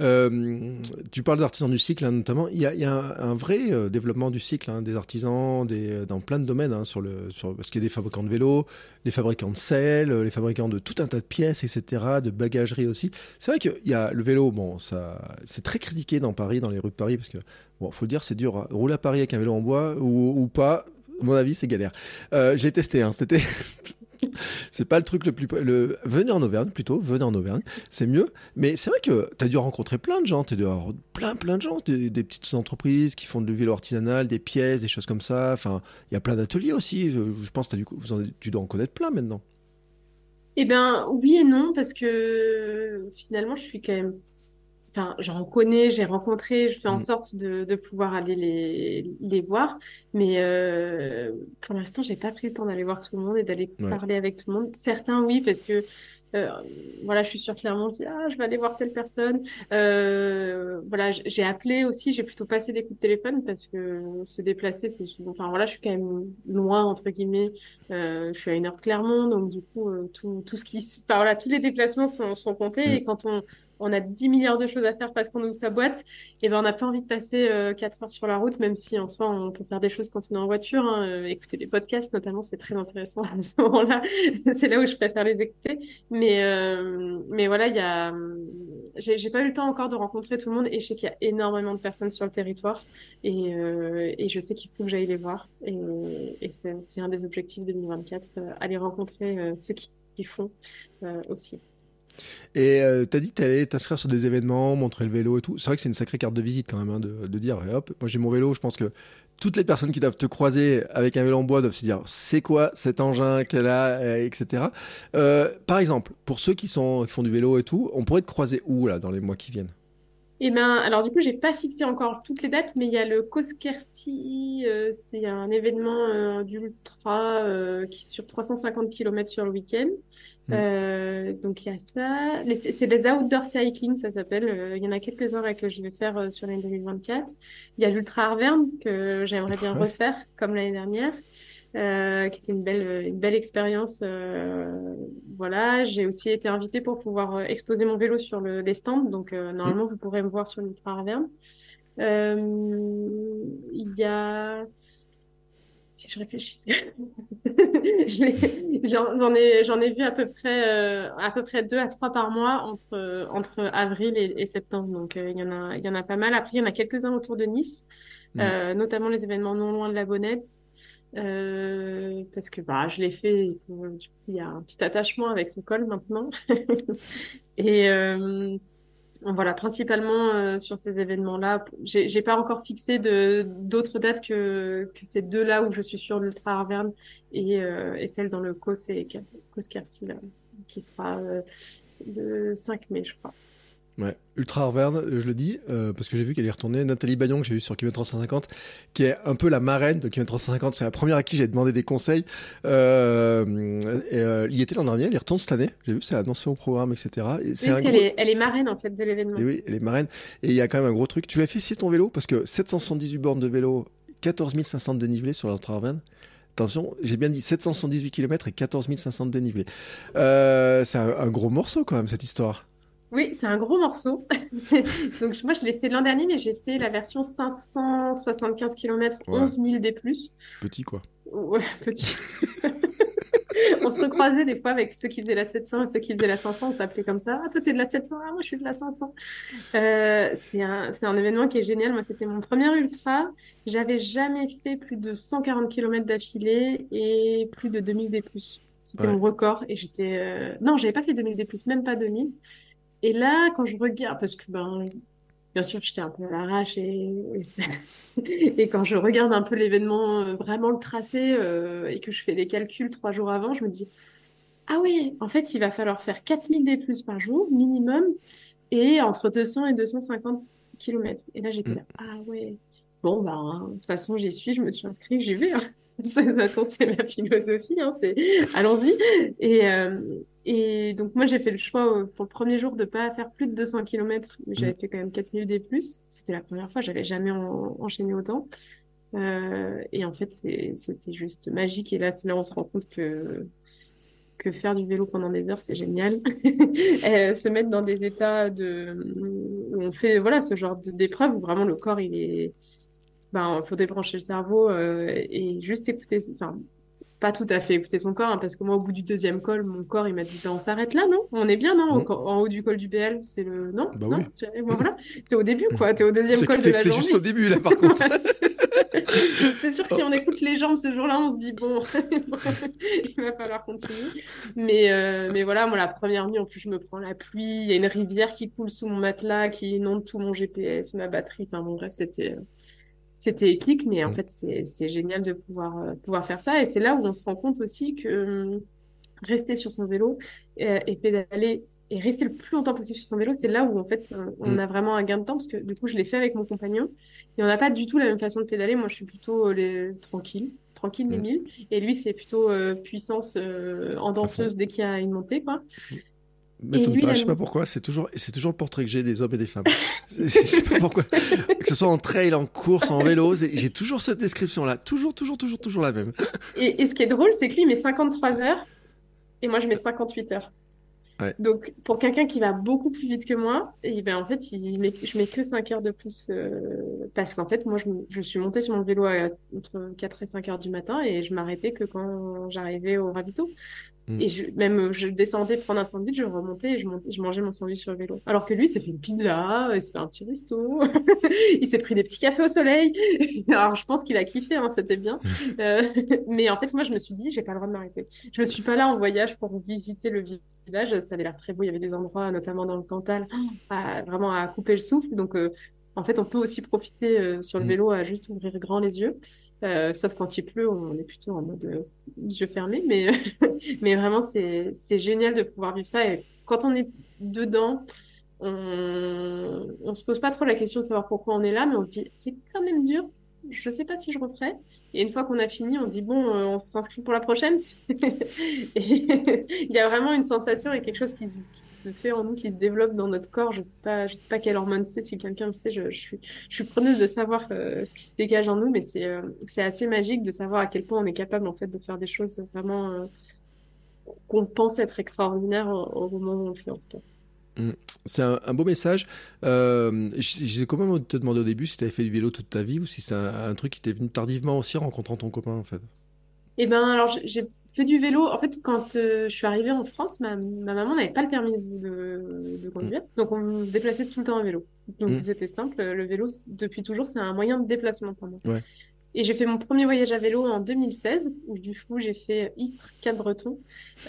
Euh, tu parles d'artisans du cycle, hein, notamment. Il y a, un, vrai euh, développement du cycle, hein, des artisans euh, dans plein de domaines, hein, sur le, parce qu'il y a des fabricants de vélos, des fabricants de sel, les fabricants de tout un tas de pièces, etc., de bagagerie aussi. C'est vrai qu'il y a le vélo, bon, c'est très critiqué dans Paris, dans les rues de Paris, parce que, bon, faut le dire, c'est dur. Rouler à Paris avec un vélo en bois ou, pas, à mon avis, c'est galère. J'ai testé, hein, c'était c'est pas le truc le plus. Le... Venez en Auvergne plutôt, venez en Auvergne, c'est mieux. Mais c'est vrai que tu as dû rencontrer plein de gens, tu as dû avoir plein, plein de gens, des, petites entreprises qui font du vélo artisanal, des pièces, des choses comme ça. Enfin, il y a plein d'ateliers aussi. Je, pense que as tu dois en connaître plein maintenant. Eh bien, oui et non, parce que finalement, je suis quand même enfin, j'en connais, j'ai rencontré, je fais en mm. sorte de, de pouvoir aller les, les voir. Mais euh, pour l'instant, j'ai pas pris le temps d'aller voir tout le monde et d'aller parler avec tout le monde. Certains, oui, parce que euh, voilà, je suis sur Clermont, je dis ah, je vais aller voir telle personne. Euh, voilà, j'ai appelé aussi, j'ai plutôt passé des coups de téléphone parce que se déplacer, c'est enfin voilà, je suis quand même loin entre guillemets. Euh, je suis à une heure de Clermont, donc du coup tout tout ce qui, enfin voilà, tous les déplacements sont sont comptés mm. et quand on on a 10 milliards de choses à faire parce qu'on ouvre sa boîte, et ben on n'a pas envie de passer euh, 4 heures sur la route, même si en soi on peut faire des choses quand on est en voiture. Hein, euh, écouter des podcasts notamment, c'est très intéressant à ce moment-là. c'est là où je préfère les écouter. Mais euh, mais voilà, il y a, j'ai pas eu le temps encore de rencontrer tout le monde, et je sais qu'il y a énormément de personnes sur le territoire, et, euh, je sais qu'il faut que j'aille les voir. Et, c'est un des objectifs 2024, aller rencontrer ceux qui font aussi. Et euh, t'as dit que t'allais t'inscrire sur des événements, montrer le vélo et tout. C'est vrai que c'est une sacrée carte de visite quand même hein, de, dire, hop, moi j'ai mon vélo. Je pense que toutes les personnes qui doivent te croiser avec un vélo en bois doivent se dire, c'est quoi cet engin qu'elle a, euh, etc. Euh, par exemple, pour ceux qui sont qui font du vélo et tout, on pourrait te croiser où là dans les mois qui viennent? Eh ben, alors du coup, j'ai pas fixé encore toutes les dates, mais il y a le Koskersi, euh, c'est un événement d'ultra qui sur 350 km sur le week-end. Mm. Euh, donc il y a ça. C'est des outdoor cycling, ça s'appelle. Euh, Il y en a quelques-uns là que je vais faire euh, sur l'année 2024. Il y a l'Ultra Arverne que j'aimerais bien Ouais. refaire comme l'année dernière, euh, qui était une belle, une belle expérience. euh, voilà, j'ai aussi été invitée pour pouvoir exposer mon vélo sur le, les stands. Donc euh, normalement, vous pourrez me voir sur l'Ultra Arverne. Euh, il y a si je réfléchis, j'en ai, j'en ai vu à peu près, euh, à peu près deux à trois par mois entre, entre avril et, et septembre. Donc, euh, il y en a, il y en a pas mal. Après, il y en a quelques-uns autour de Nice, Mm. euh, notamment les événements non loin de la Bonnette, parce que bah, je l'ai fait. et que, du coup, il y a un petit attachement avec ce col maintenant. Et voilà, principalement euh, sur ces événements-là. J'ai, j'ai pas encore fixé de d'autres dates que que ces deux-là où je suis sur l'Ultra Arverne et euh, et celle dans le Cos et Cos qui sera euh, le 5 mai, je crois. Ouais, Ultra Arverne, euh, je le dis, euh, parce que j'ai vu qu'elle est retournée. Nathalie Bagnon, que j'ai vu sur Kilomètre 350, qui est un peu la marraine de Kilomètre 350. C'est la première à qui j'ai demandé des conseils. Euh, et, euh, il y était l'an dernier, elle y retourne cette année. J'ai vu, c'est annoncé au programme, etc. Et c'est Parce un qu'elle gros... est elle est marraine en fait de l'événement. Et oui, elle est marraine. Et il y a quand même un gros truc. Tu as fait essayer ton vélo, parce que 778 bornes de vélo, 14 500 de dénivelé sur l'Ultra Arverne. Attention, j'ai bien dit 778 km et 14 500 de dénivelé. Euh, c'est un, un gros morceau quand même, cette histoire. Oui, c'est un gros morceau. Donc moi je l'ai fait l'an dernier, mais j'ai fait la version 575 km, Ouais. 11 000 D+. Petit, quoi. Ouais, petit. On se recroisait des fois avec ceux qui faisaient la 700 et ceux qui faisaient la 500, on s'appelait comme ça. Ah, toi, t'es de la 700, ah, moi, je suis de la 500. Euh, c'est un, un événement qui est génial. Moi, c'était mon premier ultra. J'avais jamais fait plus de 140 km d'affilée et plus de 2000 D+. C'était Ouais. mon record et j'étais, euh, non, j'avais pas fait 2000 D+, même pas 2000. Et là, quand je regarde, parce que, ben, Bien sûr, j'étais un peu à l'arrache et, et, c'est- et quand je regarde un peu l'événement, euh, vraiment le tracé euh, et que je fais des calculs trois jours avant, je me dis, ah oui, en fait, il va falloir faire 4000 D plus par jour minimum et entre 200 et 250 kilomètres. Et là, j'étais Mm. là, ah ouais, bon, ben, de toute façon, j'y suis, je me suis inscrite, j'y vais. hein. De toute façon, c'est ma philosophie, hein, c'est allons-y. Et, euh, et donc, moi, j'ai fait le choix euh, pour le premier jour de pas faire plus de 200 km, mais j'avais fait quand même 4000 D+. C'était la première fois, j'avais jamais en- enchaîné autant. Euh, et en fait, c'était juste magique. Et là, c'est là où on se rend compte que, que faire du vélo pendant des heures, c'est génial. Euh, se mettre dans des états de, où on fait, voilà, ce genre d'épreuve où vraiment le corps, il est, ben, faut débrancher le cerveau, euh, et juste écouter, enfin, pas tout à fait écouter son corps, hein, parce que moi, au bout du deuxième col, mon corps, il m'a dit, ben, on s'arrête là, non? On est bien, non? Co- En haut du col du BL, c'est le, non? Bah non? oui. Tu- et voilà. C'est au début, quoi. T'es au deuxième col de la journée. juste au début, là, par contre. C'est sûr que si on écoute les jambes ce jour-là, on se dit bon, il va falloir continuer. Mais, euh, mais voilà, moi, la première nuit, en plus, je me prends la pluie. Il y a une rivière qui coule sous mon matelas, qui inonde tout mon GPS, ma batterie. Enfin bon, bref, c'était, euh, c'était épique. Mais en Mm. fait, c'est, génial de pouvoir, euh, pouvoir faire ça. Et c'est là où on se rend compte aussi que hum, rester sur son vélo euh, et pédaler et rester le plus longtemps possible sur son vélo, c'est là où en fait on, Mm. a vraiment un gain de temps parce que du coup je l'ai fait avec mon compagnon et on n'a pas du tout la même façon de pédaler. Moi je suis plutôt euh, les... tranquille, tranquille les Mm. milles et lui c'est plutôt euh, puissance en danseuse dès qu'il y a une montée quoi. M'étonne pas, a je sais pas pourquoi, c'est toujours, c'est toujours le portrait que j'ai des hommes et des femmes. Je sais pas pourquoi. Que ce soit en trail, en course, en vélo, j'ai toujours cette description-là. Toujours, toujours, toujours, toujours la même. Et, et ce qui est drôle, c'est que lui, il met 53 heures et moi, je mets 58 heures. Ouais. Donc, pour quelqu'un qui va beaucoup plus vite que moi, et ben, en fait, il met, je mets que 5 heures de plus euh, parce qu'en fait, moi, je, je suis montée sur mon vélo à, entre 4 et 5 heures du matin et je m'arrêtais que quand j'arrivais au ravito. Mm. Et je, même, je descendais prendre un sandwich, je remontais et je, je mangeais mon sandwich sur le vélo. Alors que lui, il s'est fait une pizza, il s'est fait un petit resto, il s'est pris des petits cafés au soleil. Alors, je pense qu'il a kiffé, hein, c'était bien. Euh, mais en fait, moi, je me suis dit, j'ai pas le droit de m'arrêter. Je me suis pas là en voyage pour visiter le village. Ça avait l'air très beau. Il y avait des endroits, notamment dans le Cantal, à, vraiment à couper le souffle. Donc, euh, en fait, on peut aussi profiter euh, sur le mm. vélo à juste ouvrir grand les yeux. Euh, sauf quand il pleut, on est plutôt en mode euh, yeux fermés. Mais, mais vraiment, c'est, c'est génial de pouvoir vivre ça. Et quand on est dedans, on, on se pose pas trop la question de savoir pourquoi on est là, mais on se dit, c'est quand même dur. Je sais pas si je referai. Et une fois qu'on a fini, on dit, bon, euh, on s'inscrit pour la prochaine. il y a vraiment une sensation et quelque chose qui, se fait en nous, qui se développe dans notre corps. Je sais pas, je sais pas quelle hormone c'est. Si quelqu'un le sait, je, je, suis, je suis preneuse de savoir euh, ce qui se dégage en nous, mais c'est, euh, c'est assez magique de savoir à quel point on est capable en fait de faire des choses vraiment euh, qu'on pense être extraordinaires au, moment où on le fait en tout cas. Mmh. C'est un, beau message. Euh, J'ai quand même te demander au début si tu avais fait du vélo toute ta vie ou si c'est un, un, truc qui t'est venu tardivement aussi en rencontrant ton copain en fait. Eh ben alors j'ai fait du vélo. En fait, quand euh, je suis arrivée en France, ma, ma maman n'avait pas le permis de, de conduire. Mm. Donc, on se déplaçait tout le temps en vélo. Donc, mm. c'était simple. Le vélo, depuis toujours, c'est un moyen de déplacement pour moi. Ouais. Et j'ai fait mon premier voyage à vélo en 2016, où du coup, j'ai fait Istres, Cap-Breton.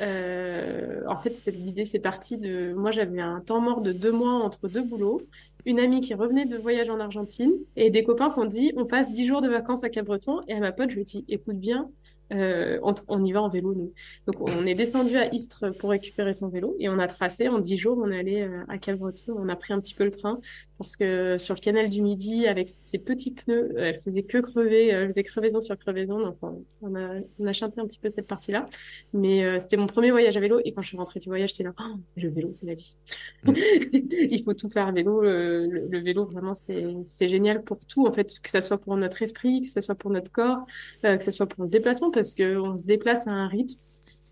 Euh, en fait, l'idée, c'est parti de... Moi, j'avais un temps mort de deux mois entre deux boulots. Une amie qui revenait de voyage en Argentine et des copains qui ont dit on passe dix jours de vacances à Cap-Breton. Et à ma pote, je lui ai dit écoute bien, euh, on, y va en vélo, nous. Donc, on est descendu à Istres pour récupérer son vélo et on a tracé en dix jours. On est allé euh, à Calbreton. On a pris un petit peu le train parce que sur le canal du Midi, avec ses petits pneus, elle faisait que crever, elle faisait crevaison sur crevaison. Donc, on a, on a chanté un petit peu cette partie-là. Mais euh, c'était mon premier voyage à vélo et quand je suis rentrée du voyage, j'étais là, oh, le vélo, c'est la vie. Mm. Il faut tout faire à vélo. Le, le, vélo, vraiment, c'est génial pour tout, en fait, que ça soit pour notre esprit, que ça soit pour notre corps, que ça soit pour le déplacement parce qu'on se déplace à un rythme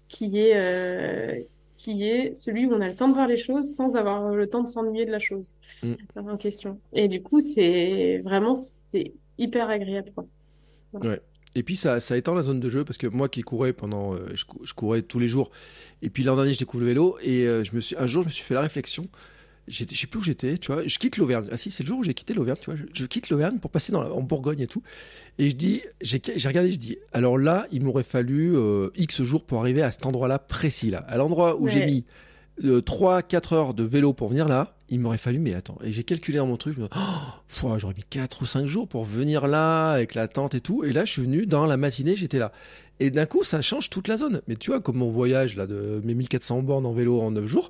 qui est, euh, qui est celui où on a le temps de voir les choses sans avoir le temps de s'ennuyer de la chose mm. en question. Et du coup, c'est vraiment, c'est hyper agréable. Quoi. Ouais. Et puis ça, ça étend la zone de jeu parce que moi qui courais pendant, euh, je, courais tous les jours. Et puis l'an dernier, je découvre le vélo et euh, je me suis, un jour, je me suis fait la réflexion je sais plus où j'étais, tu vois, je quitte l'Auvergne. Ah si, c'est le jour où j'ai quitté l'Auvergne, tu vois, je, quitte l'Auvergne pour passer dans en Bourgogne et tout. Et je dis, j'ai regardé, je dis, alors là, il m'aurait fallu euh, X jours pour arriver à cet endroit-là précis, là. À l'endroit où j'ai mis euh, 3-4 heures de vélo pour venir là, il m'aurait fallu, mais attends, et j'ai calculé dans mon truc, je me dis, oh, j'aurais mis 4 ou 5 jours pour venir là, avec la tente et tout. Et là, je suis venu dans la matinée, j'étais là. Et d'un coup, ça change toute la zone. Mais tu vois, comme mon voyage là de mes 1400 bornes en vélo en 9 jours,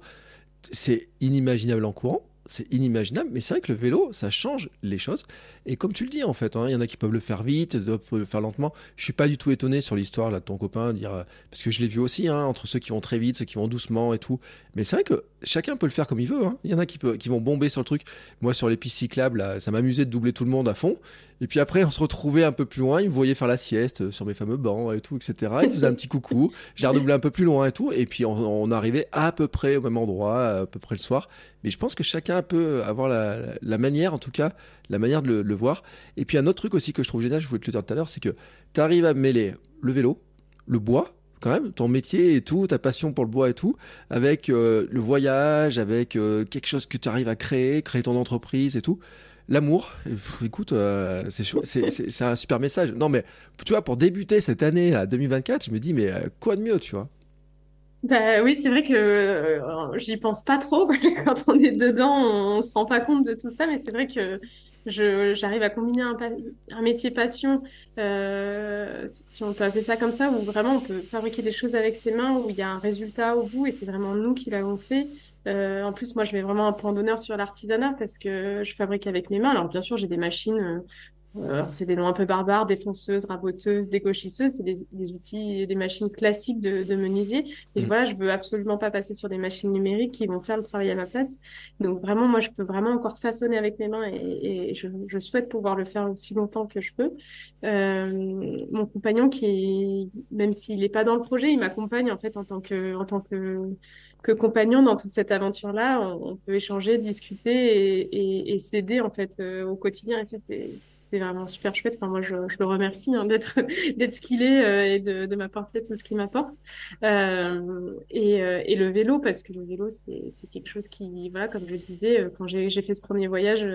c'est inimaginable en courant, c'est inimaginable, mais c'est vrai que le vélo, ça change les choses. Et comme tu le dis, en fait, hein, il y en a qui peuvent le faire vite, d'autres peuvent le faire lentement. Je suis pas du tout étonné sur l'histoire de ton copain, dire euh, parce que je l'ai vu aussi, hein, entre ceux qui vont très vite, ceux qui vont doucement et tout. Mais c'est vrai que chacun peut le faire comme il veut. Hein. Il y en a qui, qui vont bomber sur le truc. Moi, sur les pistes cyclables, ça m'amusait de doubler tout le monde à fond. Et puis après, on se retrouvait un peu plus loin. Ils me voyaient faire la sieste sur mes fameux bancs et tout, etc. Ils faisaient un petit coucou. J'ai redoublé un peu plus loin et tout. Et puis, on, arrivait à peu près au même endroit, à peu près le soir. Mais je pense que chacun peut avoir la, manière, en tout cas, la manière de le, voir. Et puis, un autre truc aussi que je trouve génial, je voulais te le dire tout à l'heure, c'est que tu arrives à mêler le vélo, le bois, quand même, ton métier et tout, ta passion pour le bois et tout, avec euh, le voyage, avec euh, quelque chose que tu arrives à créer, créer ton entreprise et tout l'amour. Écoute, euh, c'est un super message. Non, mais tu vois, pour débuter cette année, là, 2024, je me dis, mais euh, quoi de mieux, tu vois? Bah, oui, c'est vrai que euh, j'y pense pas trop. Quand on est dedans, on, se rend pas compte de tout ça, mais c'est vrai que j'arrive à combiner un, métier passion, si on peut appeler ça comme ça, où vraiment on peut fabriquer des choses avec ses mains, où il y a un résultat au bout et c'est vraiment nous qui l'avons fait. Euh, en plus, moi, je mets vraiment un point d'honneur sur l'artisanat parce que je fabrique avec mes mains. Alors, bien sûr, j'ai des machines. Euh, c'est des noms un peu barbares, défonceuses, raboteuses, décochisseuses. C'est des, des, outils, des machines classiques de, de menuisier. Et mm. voilà, je veux absolument pas passer sur des machines numériques qui vont faire le travail à ma place. Donc vraiment, moi, je peux vraiment encore façonner avec mes mains et, et je, je, souhaite pouvoir le faire aussi longtemps que je peux. Euh, mon compagnon, qui, même s'il n'est pas dans le projet, il m'accompagne en fait en tant que, en tant que que compagnon dans toute cette aventure-là. On, peut échanger, discuter et, et, s'aider en fait au quotidien. Et ça, c'est c'est vraiment super chouette. Enfin, moi, je, je le remercie hein, d'être d'être ce qu'il est et de, de m'apporter tout ce qu'il m'apporte. Euh, et, et, le vélo, parce que le vélo, c'est quelque chose qui, voilà, comme je le disais, quand j'ai fait ce premier voyage,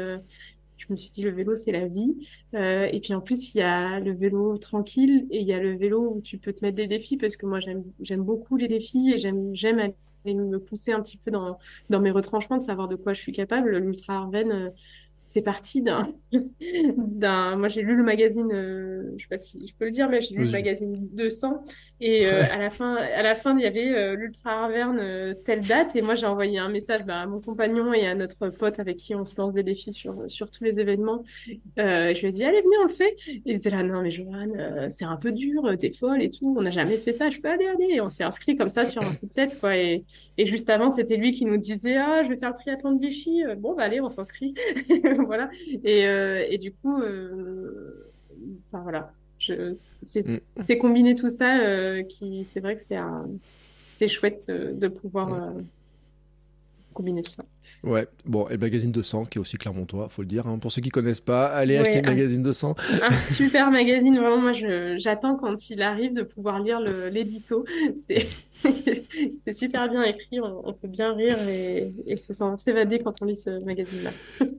je me suis dit le vélo c'est la vie euh, et puis en plus il y a le vélo tranquille et il y a le vélo où tu peux te mettre des défis parce que moi j'aime beaucoup les défis et j'aime aller me pousser un petit peu dans dans mes retranchements de savoir de quoi je suis capable l'ultra Arven euh, c'est parti d'un d'un moi j'ai lu le magazine euh, je sais pas si je peux le dire mais j'ai lu le magazine 200 et euh, à la fin à la fin il y avait euh, l'ultra Arverne euh, telle date. Et moi j'ai envoyé un message bah, à mon compagnon et à notre pote avec qui on se lance des défis sur sur tous les événements. Je lui ai dit allez venez on le fait. Et ils étaient là non mais Johan c'est un peu dur t'es folle et tout. On n'a jamais fait ça. Je peux aller aller. Et on s'est inscrit comme ça sur un coup de tête quoi. Et et juste avant c'était lui qui nous disait ah je vais faire le triathlon de Vichy. Bon bah allez on s'inscrit voilà. Et, euh, et du coup, euh, enfin voilà, mm. c'est combiné tout ça euh, qui, c'est vrai que c'est c'est chouette de pouvoir mm. Combiner tout ça. Ouais, bon, et le magazine 200 qui est aussi Clermontois, faut le dire. Hein. Pour ceux qui connaissent pas, allez acheter le magazine 200. Un super magazine, vraiment. Moi, j'attends quand il arrive de pouvoir lire l'édito. C'est c'est super bien écrit, on, peut bien rire et, et s'évader quand on lit ce magazine-là.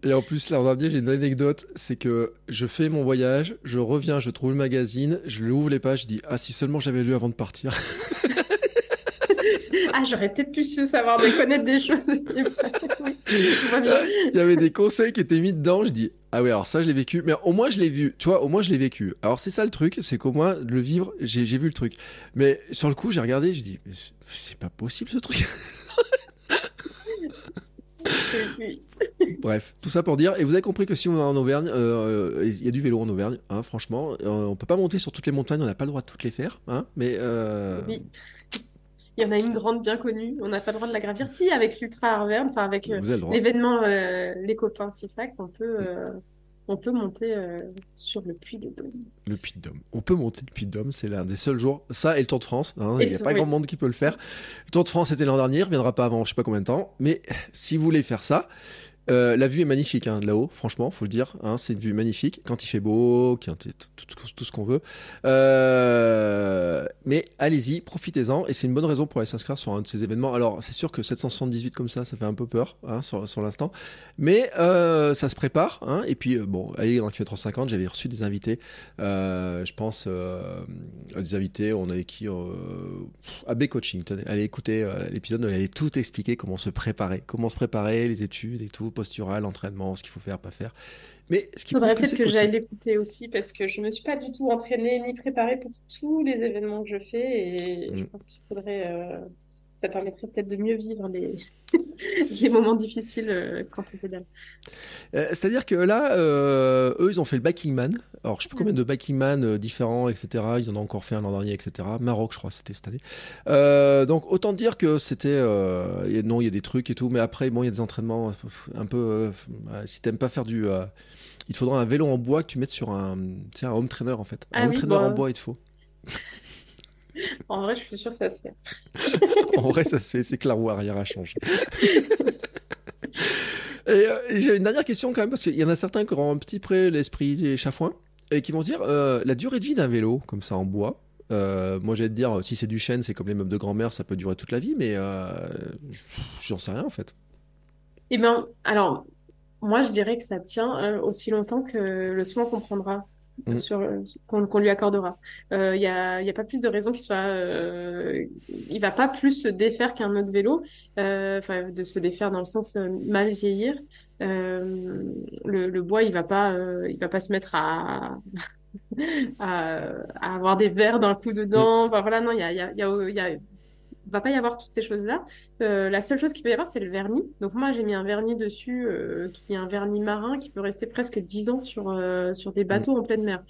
et en plus, l'an dernier, j'ai une anecdote, c'est que je fais mon voyage, je reviens, je trouve le magazine, je l'ouvre les pages, je dis ah si seulement j'avais lu avant de partir. ah, j'aurais peut-être pu savoir de connaître des choses. Il y avait des conseils qui étaient mis dedans. Je dis, ah oui, alors ça, je l'ai vécu. Mais au moins, je l'ai vu. Tu vois, au moins, je l'ai vécu. Alors, c'est ça le truc, c'est qu'au moins, le vivre, j'ai vu le truc. Mais sur le coup, j'ai regardé, je dis, c'est pas possible ce truc. Bref, tout ça pour dire. Et vous avez compris que si on est en Auvergne, euh, il y a du vélo en Auvergne, hein, franchement. Euh, on peut pas monter sur toutes les montagnes, on n'a pas le droit de toutes les faire. Hein, mais. Euh... Oui. Il y en a une grande bien connue, on n'a pas le droit de la gravir. Si, avec l'Ultra Arverne, enfin avec euh, l'événement euh, Les Copains Sifac, on peut, euh, on peut monter sur le Puy de Dôme. Le Puy de Dôme. On peut monter le Puy de Dôme, c'est l'un des seuls jours. Ça et le Tour de France, hein, il n'y a pas grand monde qui peut le faire. Le Tour de France était l'an dernier, il ne reviendra pas avant je sais pas combien de temps. Mais si vous voulez faire ça, euh, la vue est magnifique hein, là-haut, franchement, faut le dire. Hein, c'est une vue magnifique quand il fait beau, quand tout, tout, ce qu'on veut. Euh, mais allez-y, profitez-en, et c'est une bonne raison pour aller s'inscrire sur un de ces événements. Alors, c'est sûr que 778 comme ça, ça fait un peu peur hein, sur, l'instant, mais euh, ça se prépare. Hein, et puis, bon, allez dans km 350, j'avais reçu des invités. je pense des invités. On avait qui AB Coaching. allez écouter l'épisode, on avait tout expliqué comment se préparer, comment se préparer, les études et tout postural, entraînement, ce qu'il faut faire, pas faire. Mais ce qui faudrait peut-être que, j'aille l'écouter aussi parce que je me suis pas du tout entraînée ni préparée pour tous les événements que je fais et je mm. pense qu'il faudrait euh, ça permettrait peut-être de mieux vivre les, les moments difficiles euh, quand on pédale. Euh, c'est-à-dire que là, euh, eux, ils ont fait le backing man. Alors, je sais pas combien mm. de backing man différents, etc. Ils en ont encore fait un l'an dernier, etc. Maroc, je crois, c'était cette année. donc, autant dire que c'était. non, il y a des trucs et tout, mais après, bon, il y a des entraînements un peu. si t'aimes pas faire du. il te faudra un vélo en bois que tu mettes sur un, un home trainer, en fait. Un ah home trainer en bois, il te faut. En vrai, je suis sûre que ça se fait. en vrai, ça se fait. C'est que la roue arrière a changé. et, euh, j'ai une dernière question quand même, parce qu'il y en a certains qui auront un petit près l'esprit des chafouins et qui vont dire euh, la durée de vie d'un vélo, comme ça en bois. Euh, moi, j'allais te dire, si c'est du chêne, c'est comme les meubles de grand-mère, ça peut durer toute la vie, mais j'en sais rien en fait. Eh bien, alors, moi, je dirais que ça tient aussi longtemps que le soin qu'on prendra. Mm. sur qu'on lui accordera. Il euh, n'y a, y a pas plus de raison qu'il soit. Euh, il va pas plus se défaire qu'un autre vélo. Euh, enfin, de se défaire dans le sens euh, mal vieillir. Le, le, bois, il va pas, il va pas se mettre à à, à, avoir des verres d'un coup dedans. Mm. Enfin voilà, non, il y a, y a, y a, y a va pas y avoir toutes ces choses-là. Euh, la seule chose qu'il peut y avoir, c'est le vernis. Donc moi, j'ai mis un vernis dessus euh, qui est un vernis marin qui peut rester presque 10 ans sur, euh, sur des bateaux mm. en pleine mer.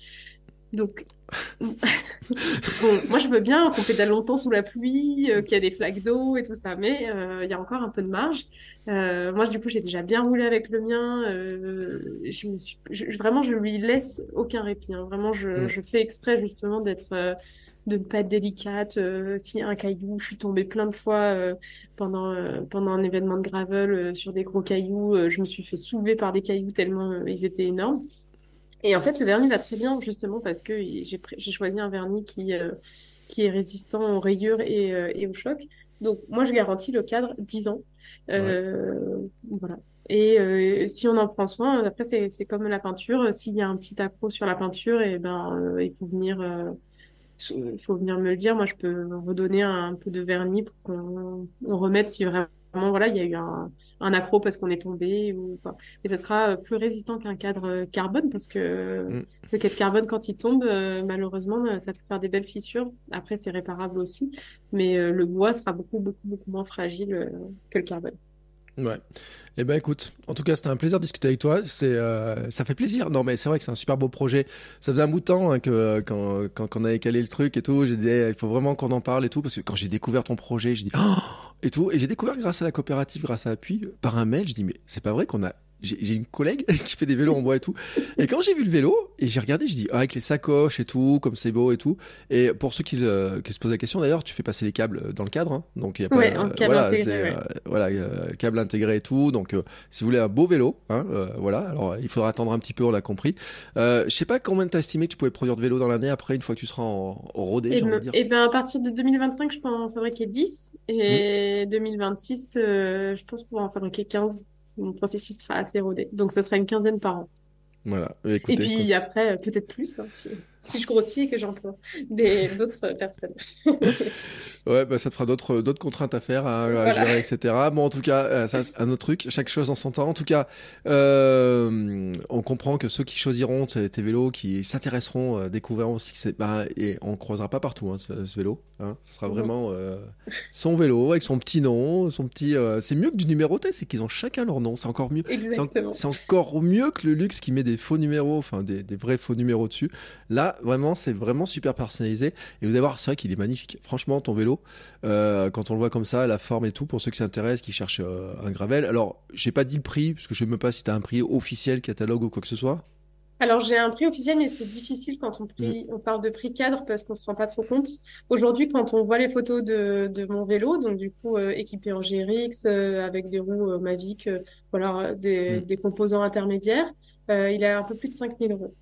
Donc bon, moi je veux bien qu'on pédale longtemps sous la pluie, euh, qu'il y a des flaques d'eau et tout ça, mais euh, il y a encore un peu de marge. Euh, moi, du coup, j'ai déjà bien roulé avec le mien. je me suis, vraiment, je lui laisse aucun répit. Hein. Vraiment, je, Mm. je fais exprès justement d'être, de ne pas être délicate. Y a un caillou, je suis tombée plein de fois pendant pendant un événement de gravel sur des gros cailloux. je me suis fait soulever par des cailloux tellement ils étaient énormes. Et en fait, le vernis va très bien justement parce que j'ai j'ai choisi un vernis qui euh, qui est résistant aux rayures et, euh, et au choc. Donc moi, je garantis le cadre 10 ans. Euh, Voilà. Et euh, si on en prend soin, après c'est c'est comme la peinture. S'il y a un petit accro sur la peinture, et ben euh, il faut venir euh, il faut venir me le dire. Moi, je peux redonner un, peu de vernis pour qu'on on remette si vraiment voilà il y a eu un un accro parce qu'on est tombé ou quoi. Mais ça sera euh, plus résistant qu'un cadre euh, carbone parce que Mm. le cadre carbone, quand il tombe, euh, malheureusement, euh, ça peut faire des belles fissures. Après, c'est réparable aussi. Mais euh, le bois sera beaucoup, beaucoup, beaucoup moins fragile euh, que le carbone. Ouais. Eh ben écoute, en tout cas c'était un plaisir de discuter avec toi. C'est, euh, ça fait plaisir. Non mais c'est vrai que c'est un super beau projet. Ça faisait un bout de temps hein, que quand on avait calé le truc et tout, j'ai dit eh, il faut vraiment qu'on en parle et tout parce que quand j'ai découvert ton projet, j'ai dit oh et tout et j'ai découvert grâce à la coopérative, grâce à appui par un mail, je dis mais c'est pas vrai qu'on a j'ai une collègue qui fait des vélos en bois et tout. Et quand j'ai vu le vélo et j'ai regardé, je dis ah, avec les sacoches et tout, comme c'est beau et tout. Et pour ceux qui, le- qui se posent la question d'ailleurs, tu fais passer les câbles dans le cadre, hein. donc il y a pas, Ouais, en câble voilà, intégré, ouais. euh, voilà, euh, câble intégré et tout. Donc euh, si vous voulez un beau vélo, hein, euh, voilà. Alors il faudra attendre un petit peu, on l'a compris. Euh, je sais pas combien t'as estimé que tu pouvais produire de vélos dans l'année après une fois que tu seras en, en rodé, Et, j'ai envie de dire. et ben, à partir de 2025, je peux en fabriquer 10. Et 2026, euh, je pense pouvoir en fabriquer 15. Mon processus sera assez rodé. Donc, ce sera une quinzaine par an. Voilà. Et Écoutez, puis après, peut-être plus, hein, si, si je grossis et que j'emploie d'autres personnes. Ouais, bah, ça te fera d'autres contraintes à faire, à, à Voilà. gérer, etc. Bon, en tout cas, euh, ça, c'est un autre truc. Chaque chose en son temps. En tout cas, euh, on comprend que ceux qui choisiront tes, vélos, qui s'intéresseront, euh, découvriront aussi que c'est, bah, et on croisera pas partout hein, ce, ce vélo. Hein. Ce sera vraiment euh, son vélo avec son petit nom, son petit. c'est mieux que du numéroté, c'est qu'ils ont chacun leur nom. C'est encore mieux. C'est en- Exactement. C'est encore mieux que le luxe qui met des faux numéros, enfin des, des vrais faux numéros dessus. Là, vraiment, c'est vraiment super personnalisé. Et vous allez voir, c'est vrai qu'il est magnifique. Franchement, ton vélo, euh, quand on le voit comme ça, la forme et tout, pour ceux qui s'intéressent, qui cherchent euh, un gravel. Alors, j'ai pas dit le prix, parce que je sais même pas si tu as un prix officiel, catalogue ou quoi que ce soit. Alors, j'ai un prix officiel, mais c'est difficile quand on, on parle de prix cadre parce qu'on se rend pas trop compte. Aujourd'hui, quand on voit les photos de, de mon vélo, donc du coup euh, équipé en GRX, avec des roues Mavic, voilà, des, Mm. des composants intermédiaires, il a un peu plus de 5000 euros.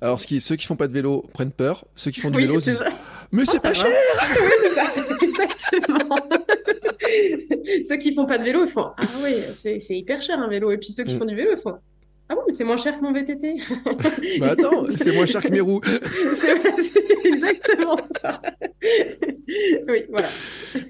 Alors, ce qui, ceux qui font pas de vélo prennent peur. Ceux qui font du Oui, vélo c'est disent ça. Mais Oh, c'est ça pas va. cher Oui, c'est ça. Exactement. Ceux qui font pas de vélo, ils font Ah oui, c'est c'est hyper cher un vélo. Et puis ceux qui Mm. font du vélo, ils font Ah bon, mais c'est moins cher que mon VTT. Bah attends, c'est moins cher que mes roues. C'est exactement ça. Oui, voilà.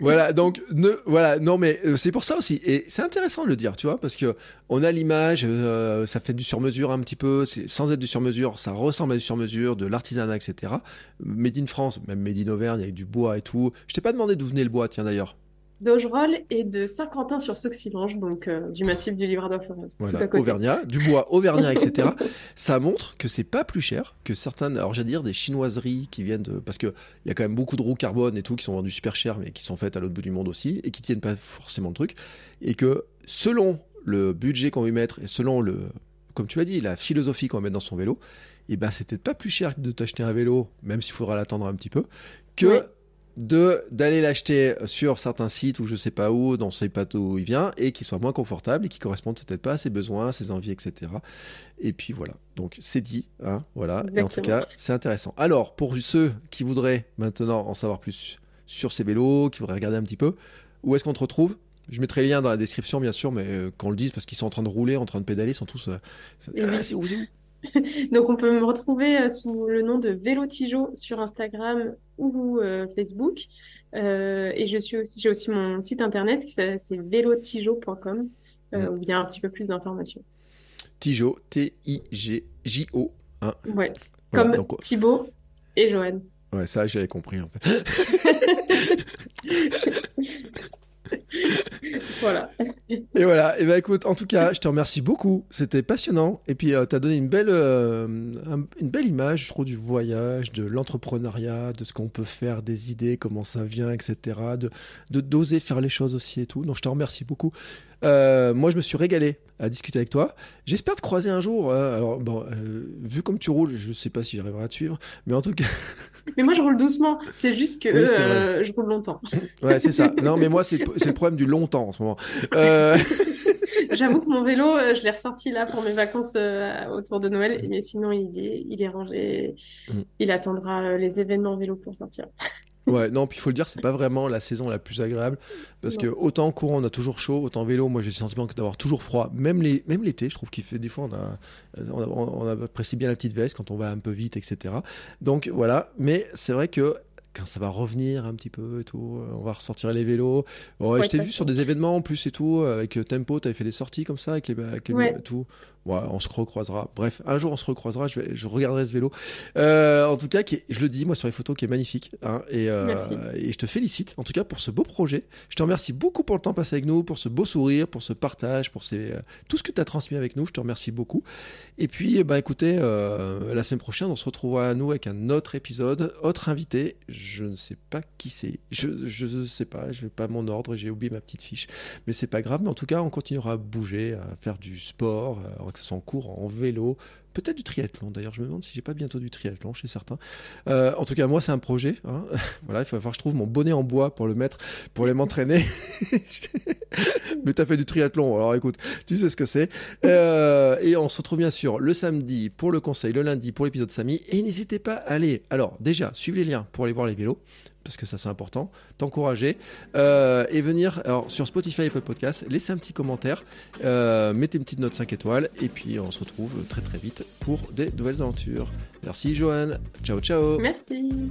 voilà, donc ne, voilà, non mais euh, c'est pour ça aussi, et c'est intéressant de le dire, tu vois, parce que on a l'image, euh, ça fait du sur-mesure un petit peu, sans être du sur-mesure, ça ressemble à du sur-mesure, de l'artisanat, etc. Made in France, même Made in Auvergne avec du bois et tout. Je t'ai pas demandé d'où venait le bois, tiens d'ailleurs. Dogerolles et de Saint-Quentin sur Sauxilange, donc euh, du massif du Livradois Forez, tout Voilà. Auvergnat, du bois auvergnat, etc. ça montre que c'est pas plus cher que certaines, alors j'allais dire des chinoiseries qui viennent de, parce que il y a quand même beaucoup de roues carbone et tout qui sont vendues super cher, mais qui sont faites à l'autre bout du monde aussi et qui tiennent pas forcément le truc, et que selon le budget qu'on veut mettre et selon le, comme tu l'as dit, la philosophie qu'on va mettre dans son vélo, et ben c'était pas plus cher de t'acheter un vélo, même s'il faudra l'attendre un petit peu, que Ouais. De d'aller l'acheter sur certains sites ou je sais pas où, dans sait pas où il vient, et qui soit moins confortable et qui correspondent peut-être pas à ses besoins, à ses envies, etc. Et puis voilà. Donc c'est dit, hein, voilà. Et en tout cas, c'est intéressant. Alors pour ceux qui voudraient maintenant en savoir plus sur ces vélos, qui voudraient regarder un petit peu, où est-ce qu'on te retrouve? Je mettrai les liens dans la description, bien sûr, mais euh, qu'on le dise parce qu'ils sont en train de rouler, en train de pédaler, ils sont tous. euh. Ah, c'est où, c'est où? Donc on peut me retrouver euh, sous le nom de Vélo Tijo sur Instagram ou euh, Facebook. Euh, et je suis aussi, j'ai aussi mon site internet qui c'est vélotijo.com euh, Mm. où il y a un petit peu plus d'informations. Tijo, T-I-G-J-O. Hein. Ouais. Voilà, Comme donc, Thibaut et Johan. ouais, ça j'avais compris en fait. voilà. Et voilà. Et ben écoute, en tout cas, je te remercie beaucoup. C'était passionnant. Et puis, tu as donné une belle, une belle image, je trouve, du voyage, de l'entrepreneuriat, de ce qu'on peut faire, des idées, comment ça vient, etc. De, de d'oser faire les choses aussi et tout. Donc, je te remercie beaucoup. Euh, moi, je me suis régalé à discuter avec toi. J'espère te croiser un jour. Hein. alors, bon, euh, vu comme tu roules, je ne sais pas si j'arriverai à te suivre, mais en tout cas. mais moi, je roule doucement. C'est juste que euh, je roule longtemps. ouais, c'est ça. Non, mais moi, c'est le problème du longtemps en ce moment. J'avoue que mon vélo, je l'ai ressorti là pour mes vacances autour de Noël, mais sinon, il est, il est rangé. Mm. Il attendra les événements vélo pour sortir. Ouais, non, puis il faut le dire, c'est pas vraiment la saison la plus agréable parce que autant en courant on a toujours chaud, autant vélo, moi j'ai le sentiment d'avoir toujours froid. Même les, même l'été, je trouve qu'il fait des fois on a, on, a, apprécie bien la petite veste quand on va un peu vite, etc. Donc voilà, mais c'est vrai que quand ça va revenir un petit peu et tout, on va ressortir les vélos. Ouais, je t'ai vu sur des événements en plus et tout, avec Tempo, tu avais fait des sorties comme ça avec les, avec les tout on se recroisera. Bref, un jour on se recroisera, je, je regarderai ce vélo. Euh, en tout cas, qui je le dis moi sur les photos, qui est magnifique. Hein, et, euh, et, je te félicite en tout cas pour ce beau projet. Je te remercie beaucoup pour le temps passé avec nous, pour ce beau sourire, pour ce partage, pour ces, euh, tout ce que tu as transmis avec nous. Je te remercie beaucoup. Et puis, bah, écoutez, la semaine prochaine, on se retrouvera à nous avec un autre épisode, autre invité. Je ne sais pas qui c'est. Je ne sais pas, je n'ai pas mon ordre, j'ai oublié ma petite fiche. Mais c'est pas grave. Mais en tout cas, on continuera à bouger, à faire du sport, que ce soit en vélo, peut-être du triathlon. D'ailleurs, je me demande si j'ai pas bientôt du triathlon chez certains. Euh, en tout cas, moi, c'est un projet. Hein. voilà, il va falloir que je trouve mon bonnet en bois pour le mettre, pour les m'entraîner. Mais tu as fait du triathlon, alors écoute, tu sais ce que c'est. Euh, et on se retrouve bien sûr le samedi pour le conseil, le lundi pour l'épisode Samy. Et n'hésitez pas à aller. Alors, déjà, suivez les liens pour aller voir les vélos parce que ça c'est important, t'encourager euh, et venir alors, sur Spotify et Podcast, laissez un petit commentaire, euh, mettez une petite note 5 étoiles et puis on se retrouve très très vite pour des nouvelles aventures. Merci Joanne, ciao ciao. Merci.